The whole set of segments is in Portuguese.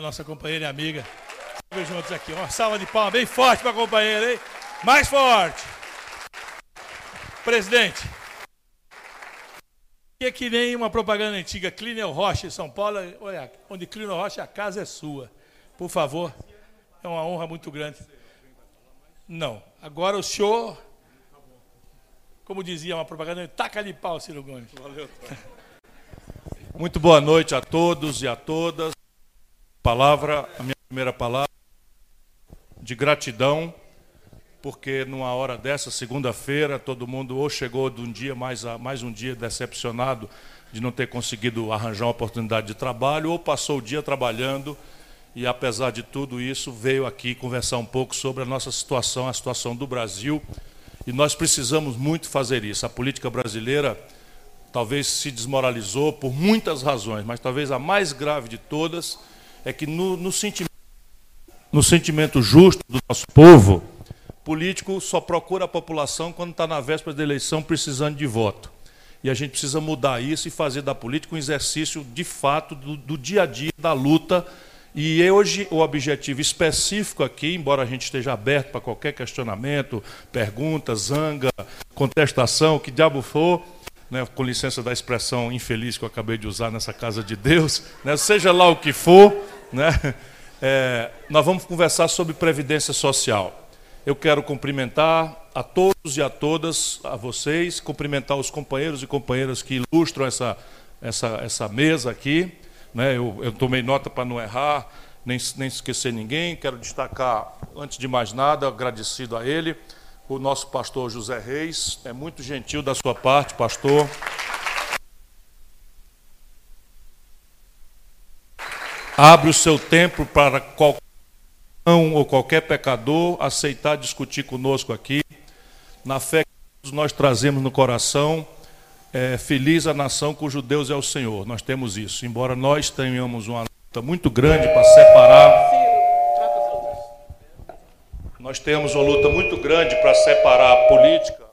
nossa companheira e amiga. Vamos juntos aqui. Uma salva de palmas bem forte para a companheira, hein? Mais forte. Presidente. É que nem uma propaganda antiga, Clínio Rocha em São Paulo, olha, onde Clínio Rocha, a casa é sua. Por favor, é uma honra muito grande. Não, agora o senhor, como dizia uma propaganda, taca de pau, Ciro Gomes. Valeu. Muito boa noite a todos e a todas. Palavra, a minha primeira palavra de gratidão, porque numa hora dessa, segunda-feira, todo mundo ou chegou de um dia mais, mais um dia decepcionado de não ter conseguido arranjar uma oportunidade de trabalho, ou passou o dia trabalhando e, apesar de tudo isso, veio aqui conversar um pouco sobre a nossa situação, a situação do Brasil. E nós precisamos muito fazer isso. A política brasileira talvez se desmoralizou por muitas razões, mas talvez a mais grave de todas é que no, no, sentimento, no sentimento justo do nosso povo, político só procura a população quando está na véspera da eleição precisando de voto. E a gente precisa mudar isso e fazer da política um exercício de fato do, do dia a dia, da luta. E hoje o objetivo específico aqui, embora a gente esteja aberto para qualquer questionamento, pergunta, zanga, contestação, que diabo for, né, com licença da expressão infeliz que eu acabei de usar nessa casa de Deus, né, seja lá o que for, né, é, nós vamos conversar sobre previdência social. Eu quero cumprimentar a todos e a todas, a vocês, cumprimentar os companheiros e companheiras que ilustram essa, essa, essa mesa aqui. Né, eu, eu tomei nota para não errar, nem, nem esquecer ninguém. Quero destacar, antes de mais nada, agradecido a ele, o nosso pastor José Reis. É muito gentil da sua parte, pastor. Abre o seu tempo para qualquer ou qualquer pecador aceitar discutir conosco aqui, na fé que nós trazemos no coração. É, feliz a nação cujo Deus é o Senhor. Nós temos isso. Embora nós tenhamos uma luta muito grande para separar nós temos uma luta muito grande para separar a política,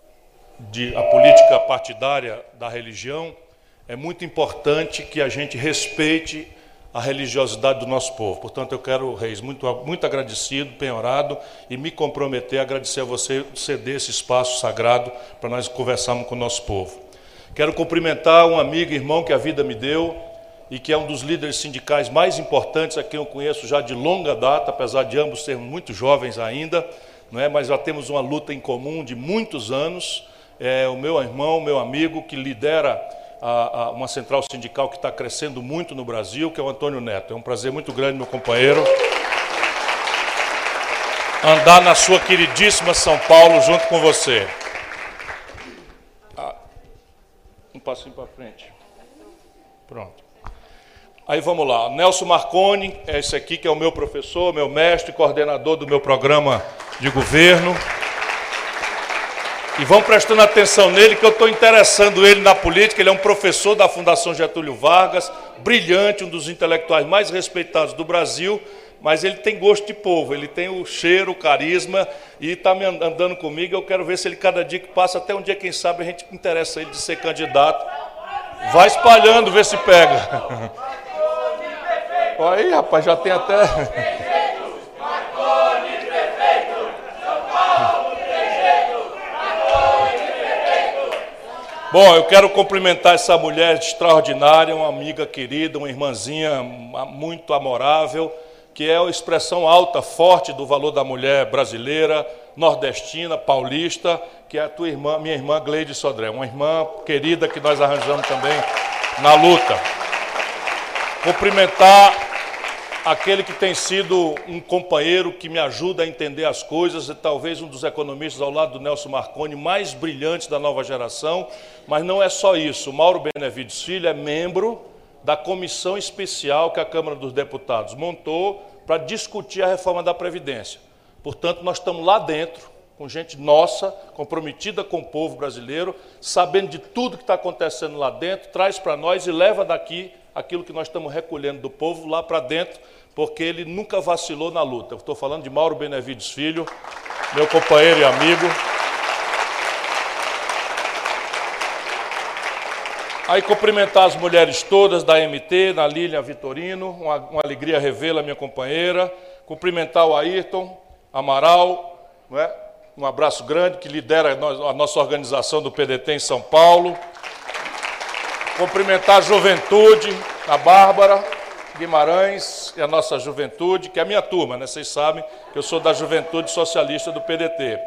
de, a política partidária da religião. É muito importante que a gente respeite a religiosidade do nosso povo. Portanto, eu quero, Reis, muito, muito agradecido, penhorado, e me comprometer a agradecer a você ceder esse espaço sagrado para nós conversarmos com o nosso povo. Quero cumprimentar um amigo e irmão que a vida me deu, e que é um dos líderes sindicais mais importantes a quem eu conheço já de longa data, apesar de ambos sermos muito jovens ainda, não é? mas já temos uma luta em comum de muitos anos. É o meu irmão, meu amigo, que lidera a, a, uma central sindical que está crescendo muito no Brasil, que é o Antônio Neto. É um prazer muito grande, meu companheiro, andar na sua queridíssima São Paulo junto com você. Ah, um passinho para frente. Pronto. Aí vamos lá. Nelson Marconi, é esse aqui que é o meu professor, meu mestre, coordenador do meu programa de governo. E vão prestando atenção nele, que eu estou interessando ele na política. Ele é um professor da Fundação Getúlio Vargas, brilhante, um dos intelectuais mais respeitados do Brasil, mas ele tem gosto de povo, ele tem o cheiro, o carisma, e está me andando comigo. Eu quero ver se ele, cada dia que passa, até um dia, quem sabe, a gente interessa ele de ser candidato. Vai espalhando, vê se pega. Aí, rapaz, já tem até. Bom, eu quero cumprimentar essa mulher extraordinária, uma amiga querida, uma irmãzinha muito amorável, que é a expressão alta, forte do valor da mulher brasileira, nordestina, paulista, que é a tua irmã, minha irmã Gleide Sodré, uma irmã querida que nós arranjamos também na luta. Cumprimentar aquele que tem sido um companheiro que me ajuda a entender as coisas, e talvez um dos economistas ao lado do Nelson Marconi mais brilhantes da nova geração, mas não é só isso. Mauro Benevides Filho é membro da comissão especial que a Câmara dos Deputados montou para discutir a reforma da Previdência. Portanto, nós estamos lá dentro, com gente nossa, comprometida com o povo brasileiro, sabendo de tudo que está acontecendo lá dentro, traz para nós e leva daqui aquilo que nós estamos recolhendo do povo lá para dentro, porque ele nunca vacilou na luta. estou falando de Mauro Benevides Filho, meu companheiro e amigo. Aí cumprimentar as mulheres todas da MT, na Lília Vitorino, uma, uma alegria revê-la, minha companheira. Cumprimentar o Ayrton Amaral, é? um abraço grande, que lidera a nossa organização do PDT em São Paulo. Cumprimentar a juventude, a Bárbara Guimarães e a nossa juventude, que é a minha turma, né? Vocês sabem que eu sou da juventude socialista do PDT.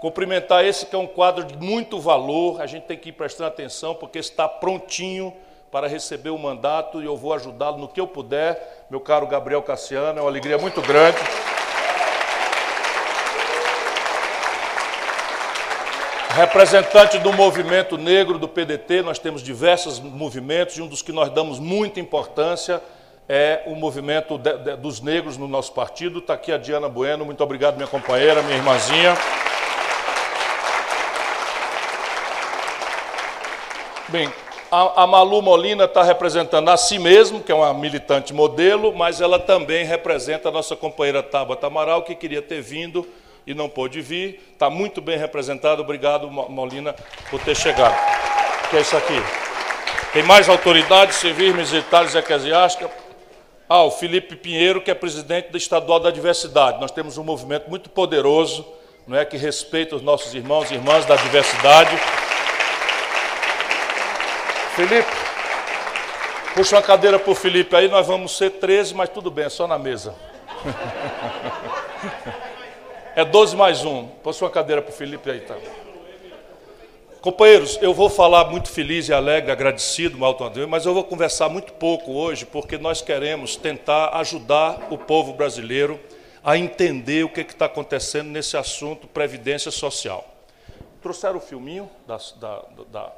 Cumprimentar esse que é um quadro de muito valor, a gente tem que ir prestando atenção, porque está prontinho para receber o mandato e eu vou ajudá-lo no que eu puder. Meu caro Gabriel Cassiano, é uma alegria muito grande. Representante do movimento negro do PDT, nós temos diversos movimentos e um dos que nós damos muita importância é o movimento de, de, dos negros no nosso partido. Está aqui a Diana Bueno, muito obrigado, minha companheira, minha irmãzinha. Bem, a, a Malu Molina está representando a si mesmo, que é uma militante modelo, mas ela também representa a nossa companheira Tabata Amaral, que queria ter vindo e não pôde vir. Está muito bem representado. Obrigado, Molina, por ter chegado. Que é isso aqui? Tem mais autoridades civis, militares e eclesiásticas. Ah, o Felipe Pinheiro, que é presidente do Estadual da Diversidade. Nós temos um movimento muito poderoso, não é, que respeita os nossos irmãos e irmãs da diversidade. Felipe, puxa uma cadeira para o Felipe aí, nós vamos ser 13, mas tudo bem, é só na mesa. É 12 mais um. Posso uma cadeira para o Felipe aí, tá? Companheiros, eu vou falar muito feliz e alegre, agradecido, Malton Deus, mas eu vou conversar muito pouco hoje, porque nós queremos tentar ajudar o povo brasileiro a entender o que está acontecendo nesse assunto Previdência Social. Trouxeram o filminho da, da, da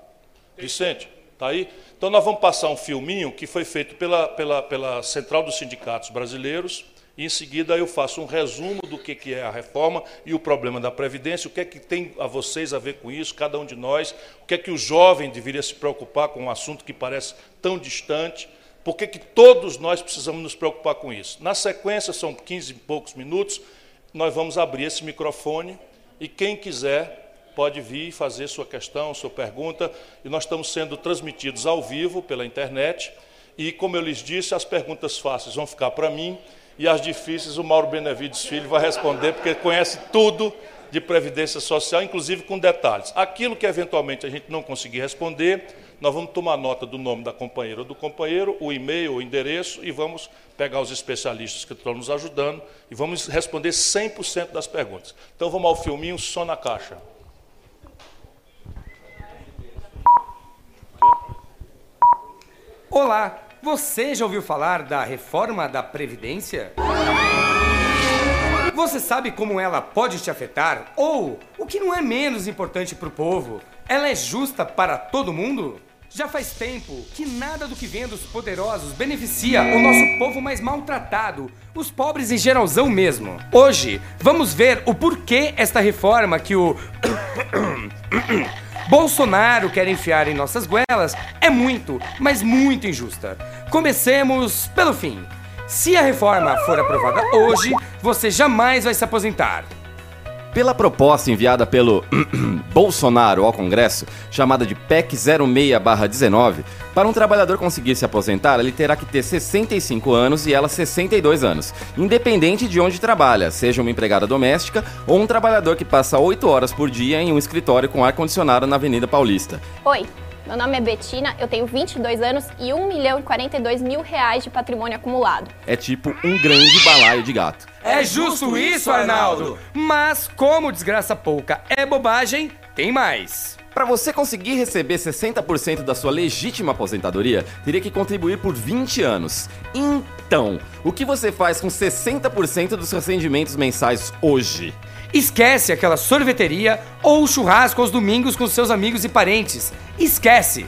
Vicente? Está aí? Então nós vamos passar um filminho que foi feito pela, pela, pela Central dos Sindicatos Brasileiros, e em seguida eu faço um resumo do que, que é a reforma e o problema da Previdência, o que é que tem a vocês a ver com isso, cada um de nós, o que é que o jovem deveria se preocupar com um assunto que parece tão distante, por que, que todos nós precisamos nos preocupar com isso. Na sequência, são 15 e poucos minutos, nós vamos abrir esse microfone e quem quiser pode vir fazer sua questão, sua pergunta, e nós estamos sendo transmitidos ao vivo pela internet, e como eu lhes disse, as perguntas fáceis vão ficar para mim, e as difíceis o Mauro Benevides Filho vai responder, porque conhece tudo de previdência social, inclusive com detalhes. Aquilo que eventualmente a gente não conseguir responder, nós vamos tomar nota do nome da companheira ou do companheiro, o e-mail, o endereço, e vamos pegar os especialistas que estão nos ajudando e vamos responder 100% das perguntas. Então vamos ao filminho Só na Caixa. Olá, você já ouviu falar da reforma da Previdência? Você sabe como ela pode te afetar? Ou, o que não é menos importante para o povo, ela é justa para todo mundo? Já faz tempo que nada do que vem dos poderosos beneficia o nosso povo mais maltratado, os pobres em geralzão mesmo. Hoje, vamos ver o porquê esta reforma que o Bolsonaro quer enfiar em nossas goelas é muito, mas muito injusta. Comecemos pelo fim. Se a reforma for aprovada hoje, você jamais vai se aposentar. Pela proposta enviada pelo Bolsonaro ao Congresso, chamada de PEC 06-19, para um trabalhador conseguir se aposentar, ele terá que ter 65 anos e ela 62 anos, independente de onde trabalha, seja uma empregada doméstica ou um trabalhador que passa 8 horas por dia em um escritório com ar-condicionado na Avenida Paulista. Oi, meu nome é Betina, eu tenho 22 anos e 1 milhão e 42 mil reais de patrimônio acumulado. É tipo um grande balaio de gato. É justo isso, Arnaldo! Mas como desgraça pouca é bobagem, tem mais. Para você conseguir receber 60% da sua legítima aposentadoria, teria que contribuir por 20 anos. Então, o que você faz com 60% dos seus rendimentos mensais hoje? Esquece aquela sorveteria ou churrasco aos domingos com seus amigos e parentes. Esquece!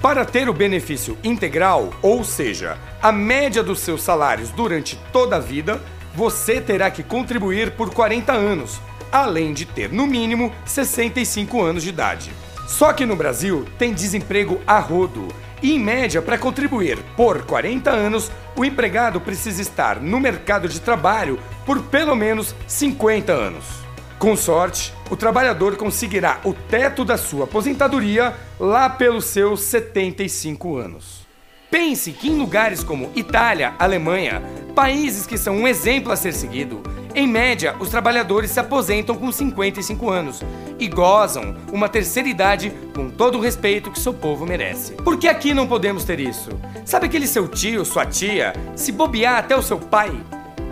Para ter o benefício integral, ou seja, a média dos seus salários durante toda a vida, você terá que contribuir por 40 anos, além de ter no mínimo 65 anos de idade. Só que no Brasil tem desemprego a rodo. E em média, para contribuir por 40 anos, o empregado precisa estar no mercado de trabalho por pelo menos 50 anos. Com sorte, o trabalhador conseguirá o teto da sua aposentadoria lá pelos seus 75 anos. Pense que em lugares como Itália, Alemanha, países que são um exemplo a ser seguido, em média, os trabalhadores se aposentam com 55 anos e gozam uma terceira idade com todo o respeito que seu povo merece. Por que aqui não podemos ter isso? Sabe aquele seu tio, sua tia, se bobear até o seu pai,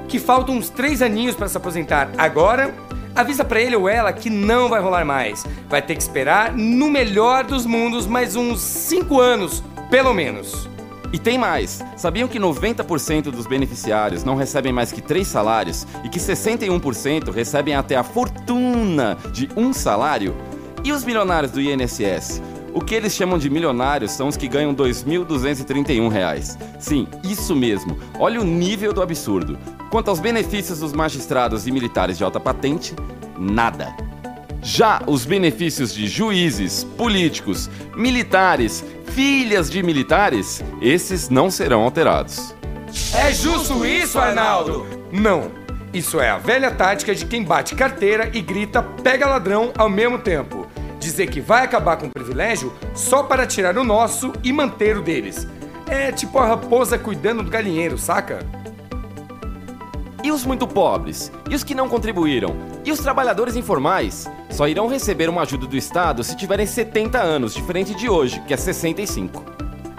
que faltam uns três aninhos para se aposentar agora? Avisa para ele ou ela que não vai rolar mais. Vai ter que esperar, no melhor dos mundos, mais uns 5 anos, pelo menos. E tem mais. Sabiam que 90% dos beneficiários não recebem mais que três salários e que 61% recebem até a fortuna de um salário? E os milionários do INSS? O que eles chamam de milionários são os que ganham R$ 2.231. Sim, isso mesmo. Olha o nível do absurdo. Quanto aos benefícios dos magistrados e militares de alta patente, nada. Já os benefícios de juízes, políticos, militares, filhas de militares, esses não serão alterados. É justo isso, Arnaldo? Não. Isso é a velha tática de quem bate carteira e grita pega ladrão ao mesmo tempo. Dizer que vai acabar com o privilégio só para tirar o nosso e manter o deles. É tipo a raposa cuidando do galinheiro, saca? E os muito pobres? E os que não contribuíram? E os trabalhadores informais? Só irão receber uma ajuda do Estado se tiverem 70 anos, diferente de hoje, que é 65.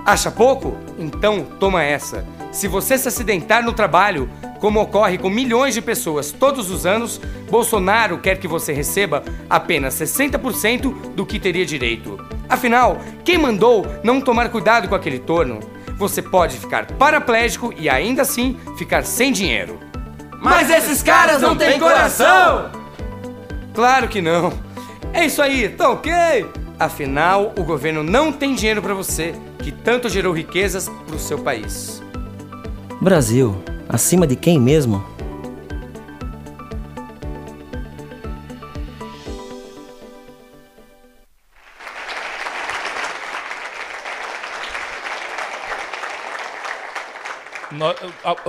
Acha pouco? Então toma essa. Se você se acidentar no trabalho, como ocorre com milhões de pessoas todos os anos, Bolsonaro quer que você receba apenas 60% do que teria direito. Afinal, quem mandou não tomar cuidado com aquele torno? Você pode ficar paraplégico e ainda assim ficar sem dinheiro. Mas esses caras não têm coração! Claro que não. É isso aí, tá ok? Afinal, o governo não tem dinheiro para você, que tanto gerou riquezas pro seu país. Brasil, acima de quem mesmo?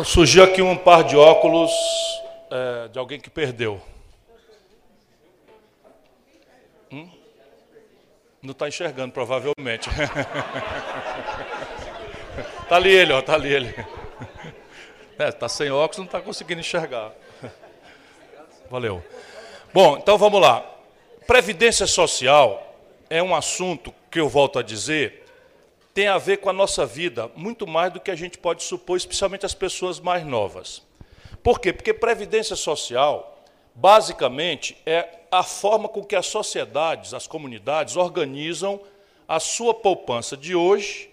Surgiu aqui um par de óculos é, de alguém que perdeu. Hum? Não está enxergando, provavelmente. Está ali ele, ó, tá ali ele. É, tá sem óculos, não está conseguindo enxergar. Valeu. Bom, então vamos lá. Previdência social é um assunto que eu volto a dizer tem a ver com a nossa vida muito mais do que a gente pode supor, especialmente as pessoas mais novas. Por quê? Porque previdência social, basicamente, é a forma com que as sociedades, as comunidades organizam a sua poupança de hoje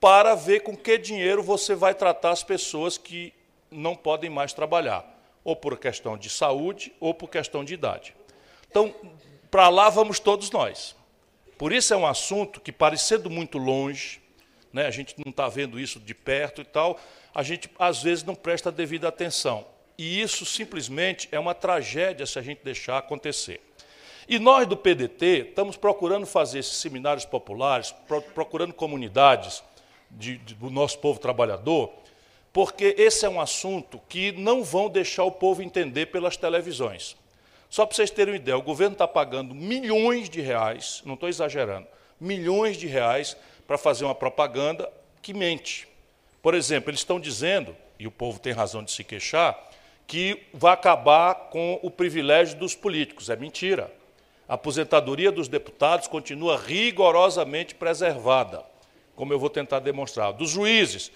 para ver com que dinheiro você vai tratar as pessoas que não podem mais trabalhar, ou por questão de saúde, ou por questão de idade. Então, para lá vamos todos nós. Por isso é um assunto que, parecendo muito longe, né, a gente não está vendo isso de perto e tal, a gente às vezes não presta devida atenção. E isso simplesmente é uma tragédia se a gente deixar acontecer. E nós do PDT estamos procurando fazer esses seminários populares, procurando comunidades de, de, do nosso povo trabalhador, porque esse é um assunto que não vão deixar o povo entender pelas televisões. Só para vocês terem uma ideia, o governo está pagando milhões de reais, não estou exagerando, milhões de reais para fazer uma propaganda que mente. Por exemplo, eles estão dizendo, e o povo tem razão de se queixar, que vai acabar com o privilégio dos políticos. É mentira. A aposentadoria dos deputados continua rigorosamente preservada, como eu vou tentar demonstrar. Dos juízes,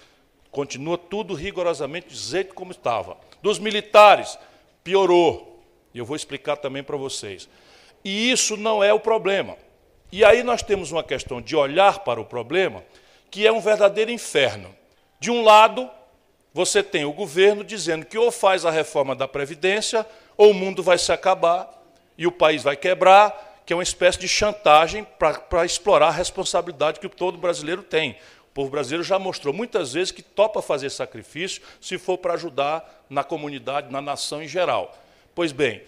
continua tudo rigorosamente do jeito como estava. Dos militares, piorou. E eu vou explicar também para vocês. E isso não é o problema. E aí nós temos uma questão de olhar para o problema, que é um verdadeiro inferno. De um lado, você tem o governo dizendo que ou faz a reforma da Previdência, ou o mundo vai se acabar e o país vai quebrar, que é uma espécie de chantagem para explorar a responsabilidade que todo brasileiro tem. O povo brasileiro já mostrou muitas vezes que topa fazer sacrifício se for para ajudar na comunidade, na nação em geral. Pois bem,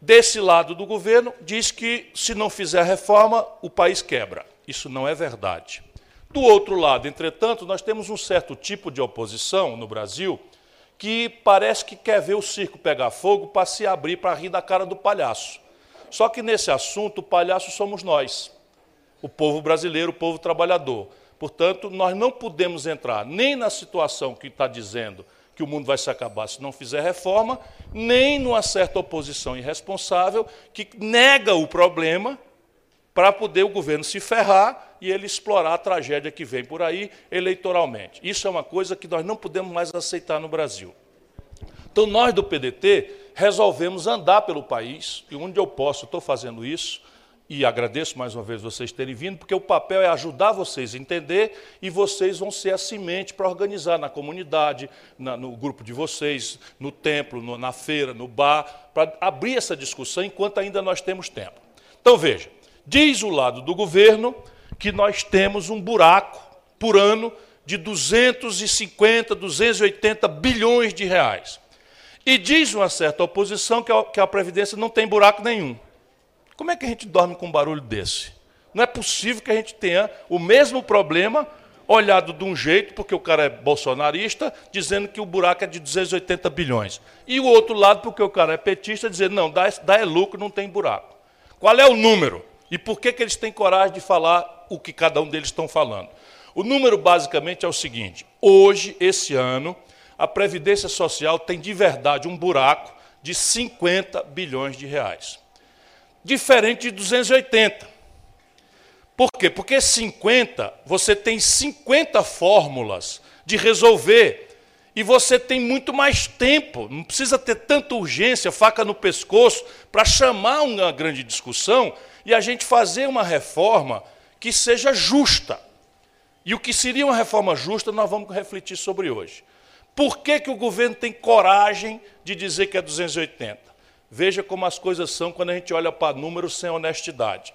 desse lado do governo diz que se não fizer reforma, o país quebra. Isso não é verdade. Do outro lado, entretanto, nós temos um certo tipo de oposição no Brasil que parece que quer ver o circo pegar fogo para se abrir para rir da cara do palhaço. Só que nesse assunto, o palhaço somos nós, o povo brasileiro, o povo trabalhador. Portanto, nós não podemos entrar nem na situação que está dizendo que o mundo vai se acabar se não fizer reforma, nem numa certa oposição irresponsável que nega o problema para poder o governo se ferrar e ele explorar a tragédia que vem por aí eleitoralmente. Isso é uma coisa que nós não podemos mais aceitar no Brasil. Então, nós do PDT resolvemos andar pelo país, e onde eu posso, estou fazendo isso, e agradeço mais uma vez vocês terem vindo, porque o papel é ajudar vocês a entender e vocês vão ser a semente para organizar na comunidade, na, no grupo de vocês, no templo, no, na feira, no bar, para abrir essa discussão enquanto ainda nós temos tempo. Então veja, diz o lado do governo que nós temos um buraco por ano de 250, 280 bilhões de reais. E diz uma certa oposição que a, que a Previdência não tem buraco nenhum. Como é que a gente dorme com um barulho desse? Não é possível que a gente tenha o mesmo problema olhado de um jeito, porque o cara é bolsonarista, dizendo que o buraco é de 280 bilhões. E o outro lado, porque o cara é petista, dizendo, não, dá, dá é lucro, não tem buraco. Qual é o número? E por que, que eles têm coragem de falar o que cada um deles estão falando? O número, basicamente, é o seguinte: hoje, esse ano, a Previdência Social tem de verdade um buraco de 50 bilhões de reais diferente de 280. Por quê? Porque 50, você tem 50 fórmulas de resolver e você tem muito mais tempo, não precisa ter tanta urgência, faca no pescoço, para chamar uma grande discussão e a gente fazer uma reforma que seja justa. E o que seria uma reforma justa, nós vamos refletir sobre hoje. Por que, que o governo tem coragem de dizer que é 280? Veja como as coisas são quando a gente olha para números sem honestidade.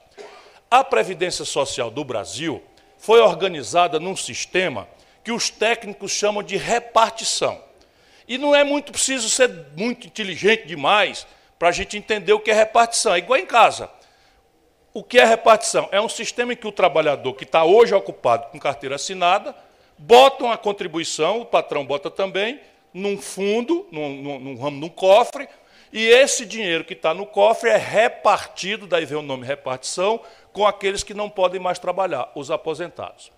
A Previdência Social do Brasil foi organizada num sistema que os técnicos chamam de repartição. E não é muito preciso ser muito inteligente demais para a gente entender o que é repartição. É igual em casa. O que é repartição? É um sistema em que o trabalhador que está hoje ocupado com carteira assinada bota uma contribuição, o patrão bota também, num fundo, num, num, num, num cofre, e esse dinheiro que está no cofre é repartido, daí vem o nome repartição, com aqueles que não podem mais trabalhar, os aposentados.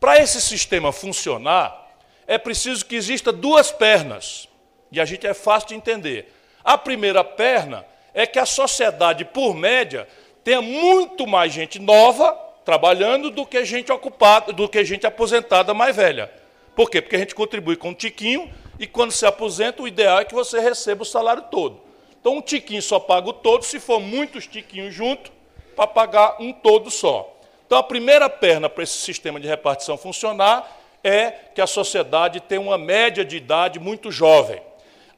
Para esse sistema funcionar, é preciso que exista duas pernas. E a gente é fácil de entender. A primeira perna é que a sociedade, por média, tenha muito mais gente nova trabalhando do que gente ocupada, do que gente aposentada mais velha. Por quê? Porque a gente contribui com um tiquinho e quando se aposenta, o ideal é que você receba o salário todo. Então, um tiquinho só paga o todo, se for muitos tiquinhos juntos, para pagar um todo só. Então, a primeira perna para esse sistema de repartição funcionar é que a sociedade tem uma média de idade muito jovem.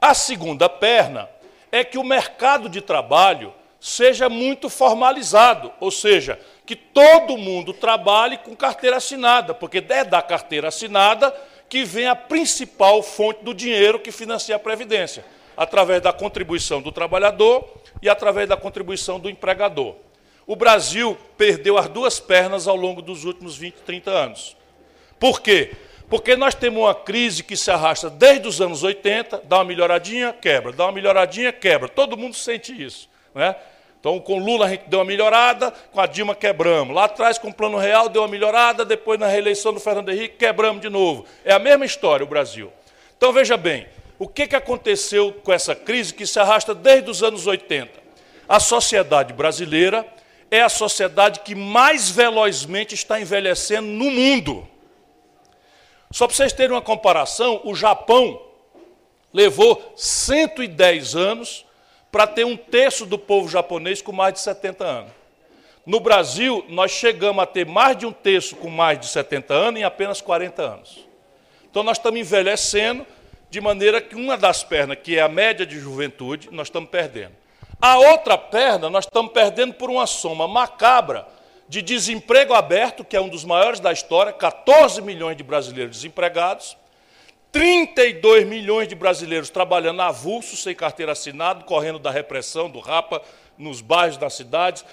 A segunda perna é que o mercado de trabalho seja muito formalizado, ou seja, que todo mundo trabalhe com carteira assinada, porque é da carteira assinada que vem a principal fonte do dinheiro que financia a Previdência, através da contribuição do trabalhador e através da contribuição do empregador. O Brasil perdeu as duas pernas ao longo dos últimos 20, 30 anos. Por quê? Porque nós temos uma crise que se arrasta desde os anos 80, dá uma melhoradinha, quebra, dá uma melhoradinha, quebra. Todo mundo sente isso. Né? Então, com Lula a gente deu uma melhorada, com a Dilma quebramos. Lá atrás, com o Plano Real, deu uma melhorada, depois na reeleição do Fernando Henrique, quebramos de novo. É a mesma história o Brasil. Então, veja bem, o que, que aconteceu com essa crise que se arrasta desde os anos 80? A sociedade brasileira é a sociedade que mais velozmente está envelhecendo no mundo. Só para vocês terem uma comparação, o Japão levou 110 anos para ter um terço do povo japonês com mais de 70 anos. No Brasil, nós chegamos a ter mais de um terço com mais de 70 anos em apenas 40 anos. Então, nós estamos envelhecendo de maneira que uma das pernas, que é a média de juventude, nós estamos perdendo. A outra perna, nós estamos perdendo por uma soma macabra de desemprego aberto, que é um dos maiores da história, 14 milhões de brasileiros desempregados, 32 milhões de brasileiros trabalhando avulso, sem carteira assinada, correndo da repressão, do rapa, nos bairros das cidades,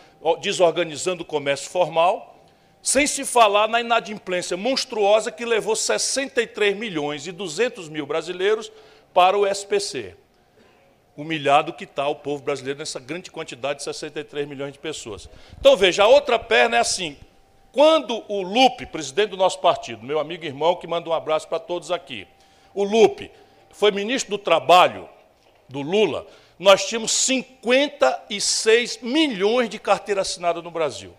desorganizando o comércio formal, sem se falar na inadimplência monstruosa que levou 63 milhões e 200 mil brasileiros para o SPC. Humilhado que está o povo brasileiro nessa grande quantidade de 63 milhões de pessoas. Então, veja, a outra perna é assim: quando o Lupe, presidente do nosso partido, meu amigo e irmão, que manda um abraço para todos aqui, o Lupe foi ministro do Trabalho do Lula, nós tínhamos 56 milhões de carteira assinada no Brasil.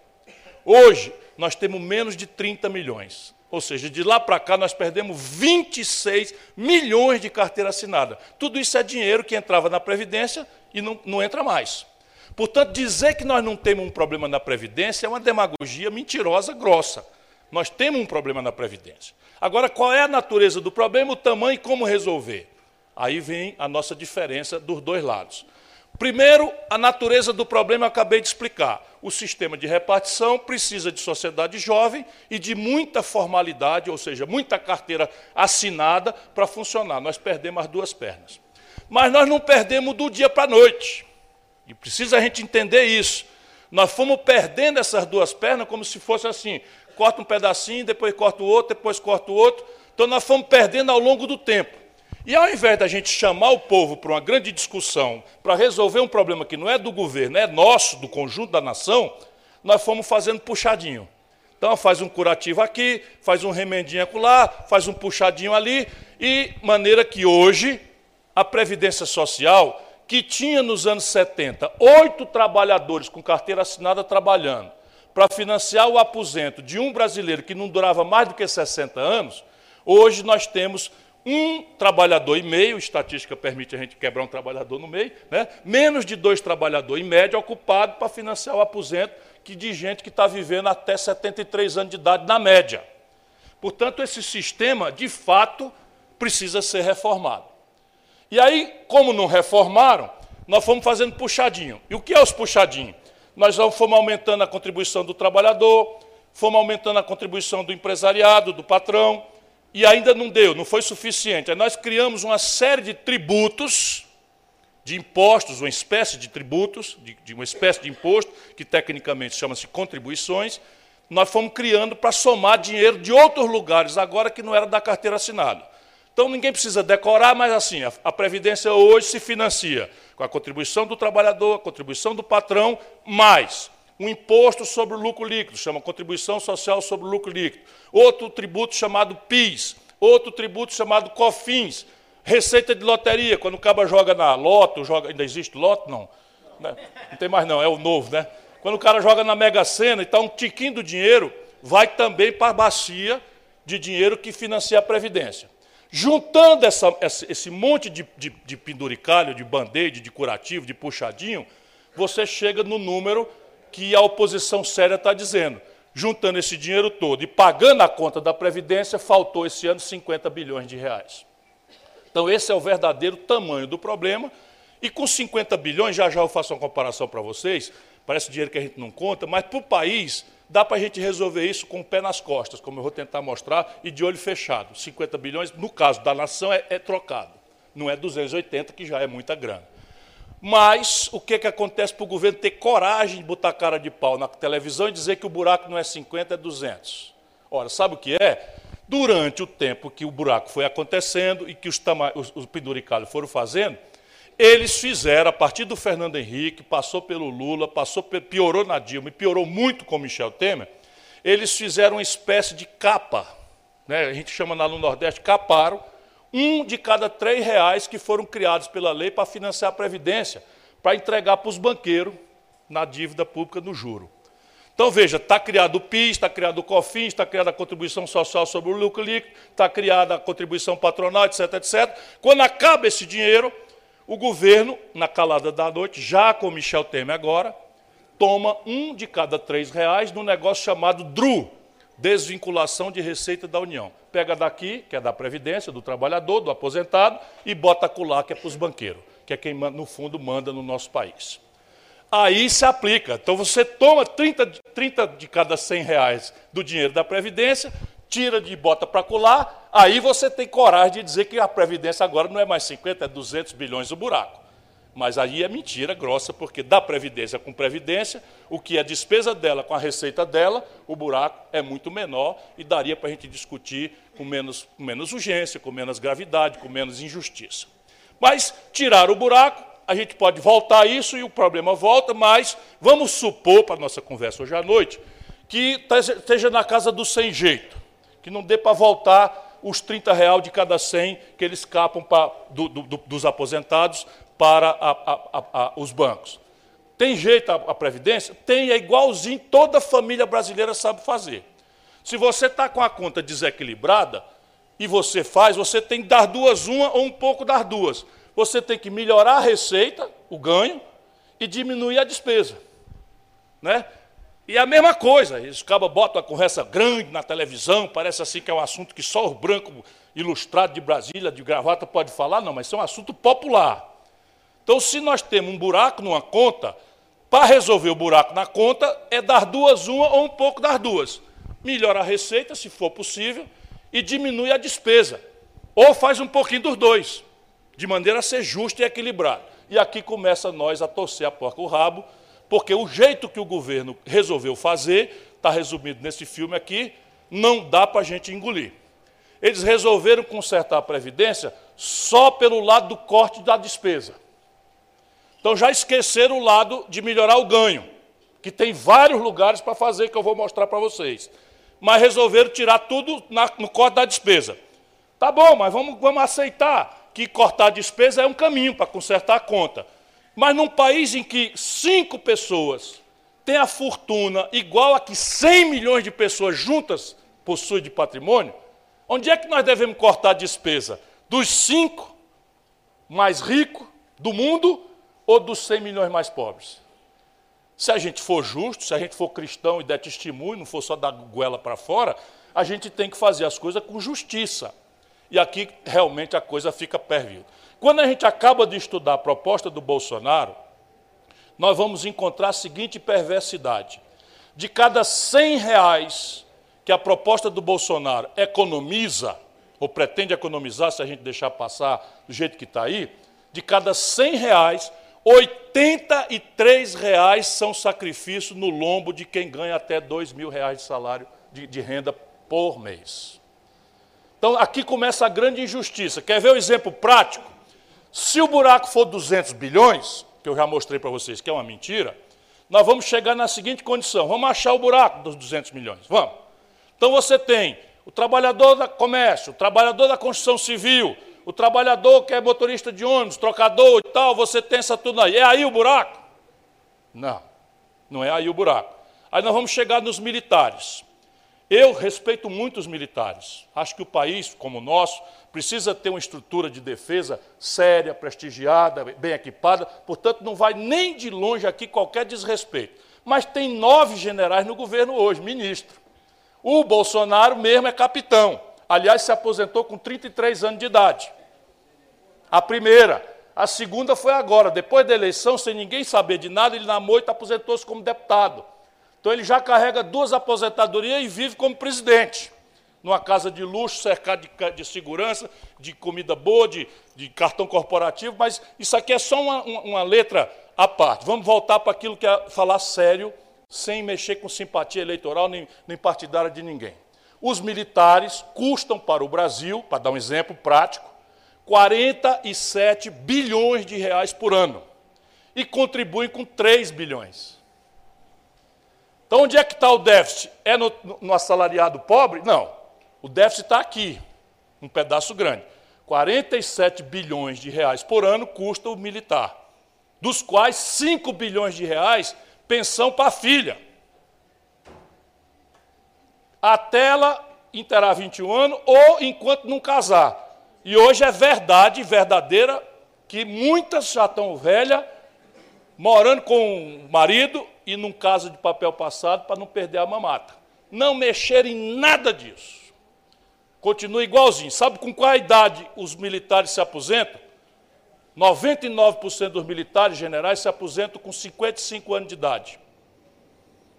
Hoje, nós temos menos de 30 milhões. Ou seja, de lá para cá nós perdemos 26 milhões de carteira assinada. Tudo isso é dinheiro que entrava na Previdência e não, não entra mais. Portanto, dizer que nós não temos um problema na Previdência é uma demagogia mentirosa, grossa. Nós temos um problema na Previdência. Agora, qual é a natureza do problema, o tamanho e como resolver? Aí vem a nossa diferença dos dois lados. Primeiro, a natureza do problema eu acabei de explicar. O sistema de repartição precisa de sociedade jovem e de muita formalidade, ou seja, muita carteira assinada para funcionar. Nós perdemos as duas pernas. Mas nós não perdemos do dia para a noite. E precisa a gente entender isso. Nós fomos perdendo essas duas pernas como se fosse assim: corta um pedacinho, depois corta o outro, depois corta o outro. Então nós fomos perdendo ao longo do tempo. E ao invés da gente chamar o povo para uma grande discussão, para resolver um problema que não é do governo, é nosso, do conjunto da nação, nós fomos fazendo puxadinho. Então faz um curativo aqui, faz um remendinho lá, faz um puxadinho ali, e maneira que hoje a Previdência Social, que tinha nos anos 70 oito trabalhadores com carteira assinada trabalhando, para financiar o aposento de um brasileiro que não durava mais do que 60 anos, hoje nós temos um trabalhador e meio, estatística permite a gente quebrar um trabalhador no meio, né? menos de dois trabalhadores em média ocupado para financiar o aposento que de gente que está vivendo até 73 anos de idade na média. Portanto, esse sistema, de fato, precisa ser reformado. E aí, como não reformaram, nós fomos fazendo puxadinho. E o que é os puxadinhos? Nós fomos aumentando a contribuição do trabalhador, fomos aumentando a contribuição do empresariado, do patrão, e ainda não deu, não foi suficiente. Aí nós criamos uma série de tributos, de impostos, uma espécie de tributos, de, de uma espécie de imposto, que tecnicamente chama-se contribuições, nós fomos criando para somar dinheiro de outros lugares, agora que não era da carteira assinada. Então ninguém precisa decorar, mas assim, a, a Previdência hoje se financia com a contribuição do trabalhador, a contribuição do patrão, mais um imposto sobre o lucro líquido, chama Contribuição Social sobre o Lucro Líquido, outro tributo chamado PIS, outro tributo chamado COFINS, receita de loteria, quando o caba joga na loto, joga, ainda existe loto? Não. Né? Não tem mais não, é o novo, né? Quando o cara joga na Mega Sena e está um tiquinho do dinheiro, vai também para a bacia de dinheiro que financia a Previdência. Juntando essa, esse monte de, de, de penduricalho, de band-aid, de curativo, de puxadinho, você chega no número que a oposição séria está dizendo. Juntando esse dinheiro todo e pagando a conta da Previdência, faltou esse ano 50 bilhões de reais. Então, esse é o verdadeiro tamanho do problema. E com 50 bilhões, já já eu faço uma comparação para vocês, parece dinheiro que a gente não conta, mas para o país, dá para a gente resolver isso com o pé nas costas, como eu vou tentar mostrar, e de olho fechado. 50 bilhões, no caso da nação, é, é trocado. Não é 280, que já é muita grana. Mas o que, que acontece para o governo ter coragem de botar cara de pau na televisão e dizer que o buraco não é 50, é 200? Ora, sabe o que é? Durante o tempo que o buraco foi acontecendo e que os, os, os penduricalhos foram fazendo, eles fizeram, a partir do Fernando Henrique, passou pelo Lula, passou, piorou na Dilma e piorou muito com Michel Temer, eles fizeram uma espécie de capa, né? a gente chama lá no Nordeste caparo, um de cada três reais que foram criados pela lei para financiar a Previdência, para entregar para os banqueiros na dívida pública no juro. Então, veja, está criado o PIS, está criado o COFINS, está criada a contribuição social sobre o lucro líquido, está criada a contribuição patronal, etc, etc. Quando acaba esse dinheiro, o governo, na calada da noite, já com Michel Temer agora, toma um de cada três reais num negócio chamado DRU, desvinculação de receita da União. Pega daqui, que é da Previdência, do trabalhador, do aposentado, e bota acolá, que é para os banqueiros, que é quem, no fundo, manda no nosso país. Aí se aplica. Então você toma 30, 30 de cada 100 reais do dinheiro da Previdência, tira de bota para colar, aí você tem coragem de dizer que a Previdência agora não é mais 50, é 200 bilhões o buraco. Mas aí é mentira grossa, porque da Previdência com Previdência, o que é despesa dela com a receita dela, o buraco é muito menor e daria para a gente discutir com menos, com menos urgência, com menos gravidade, com menos injustiça. Mas tirar o buraco, a gente pode voltar a isso e o problema volta, mas vamos supor, para a nossa conversa hoje à noite, que esteja na casa do sem jeito, que não dê para voltar os 30 reais de cada 100 que eles capam pra, do, do, dos aposentados para a, a, a, os bancos. Tem jeito a, Previdência? Tem, é igualzinho, toda família brasileira sabe fazer. Se você está com a conta desequilibrada e você faz, você tem que dar duas uma ou um pouco das duas. Você tem que melhorar a receita, o ganho, e diminuir a despesa. Né? E a mesma coisa, eles acabam botam uma conversa grande na televisão, parece assim que é um assunto que só o branco ilustrado de Brasília, de gravata, pode falar, não, mas isso é um assunto popular. Então, se nós temos um buraco numa conta, para resolver o buraco na conta, é dar duas uma ou um pouco das duas melhora a receita, se for possível, e diminui a despesa. Ou faz um pouquinho dos dois, de maneira a ser justo e equilibrado. E aqui começa nós a torcer a porca o rabo, porque o jeito que o governo resolveu fazer, está resumido nesse filme aqui, não dá para a gente engolir. Eles resolveram consertar a Previdência só pelo lado do corte da despesa. Então já esqueceram o lado de melhorar o ganho, que tem vários lugares para fazer que eu vou mostrar para vocês mas resolveram tirar tudo na, no corte da despesa. Tá bom, mas vamos, vamos aceitar que cortar a despesa é um caminho para consertar a conta. Mas num país em que cinco pessoas têm a fortuna igual a que 100 milhões de pessoas juntas possuem de patrimônio, onde é que nós devemos cortar a despesa? Dos cinco mais ricos do mundo ou dos 100 milhões mais pobres? Se a gente for justo, se a gente for cristão e der testemunho, não for só dar goela para fora, a gente tem que fazer as coisas com justiça. E aqui realmente a coisa fica pervida. Quando a gente acaba de estudar a proposta do Bolsonaro, nós vamos encontrar a seguinte perversidade. De cada 100 reais que a proposta do Bolsonaro economiza, ou pretende economizar, se a gente deixar passar do jeito que está aí, de cada 100 reais, 83 reais são sacrifício no lombo de quem ganha até 2 mil reais de salário de, de renda por mês. Então aqui começa a grande injustiça. Quer ver o um exemplo prático? Se o buraco for 200 bilhões, que eu já mostrei para vocês que é uma mentira, nós vamos chegar na seguinte condição: vamos achar o buraco dos 200 milhões. Vamos. Então você tem o trabalhador da comércio, o trabalhador da construção civil, o trabalhador que é motorista de ônibus, trocador e tal, você tem essa tudo aí. É aí o buraco? Não, não é aí o buraco. Aí nós vamos chegar nos militares. Eu respeito muito os militares. Acho que o país, como o nosso, precisa ter uma estrutura de defesa séria, prestigiada, bem equipada. Portanto, não vai nem de longe aqui qualquer desrespeito. Mas tem nove generais no governo hoje, ministro. O Bolsonaro mesmo é capitão. Aliás, se aposentou com 33 anos de idade. A primeira. A segunda foi agora, depois da eleição, sem ninguém saber de nada, ele na moita aposentou-se como deputado. Então ele já carrega duas aposentadorias e vive como presidente. Numa casa de luxo, cercado de, de segurança, de comida boa, de, de, cartão corporativo, mas isso aqui é só uma, uma, letra à parte. Vamos voltar para aquilo que é falar sério, sem mexer com simpatia eleitoral nem, nem partidária de ninguém. Os militares custam para o Brasil, para dar um exemplo prático, 47 bilhões de reais por ano e contribuem com 3 bilhões. Então, onde é que está o déficit? É no, no assalariado pobre? Não. O déficit está aqui, um pedaço grande. 47 bilhões de reais por ano custa o militar, dos quais 5 bilhões de reais pensão para a filha até ela interar 21 anos ou enquanto não casar. E hoje é verdade, verdadeira, que muitas já estão velhas, morando com o marido e num caso de papel passado para não perder a mamata. Não mexer em nada disso. Continua igualzinho. Sabe com qual idade os militares se aposentam? 99% dos militares generais se aposentam com 55 anos de idade.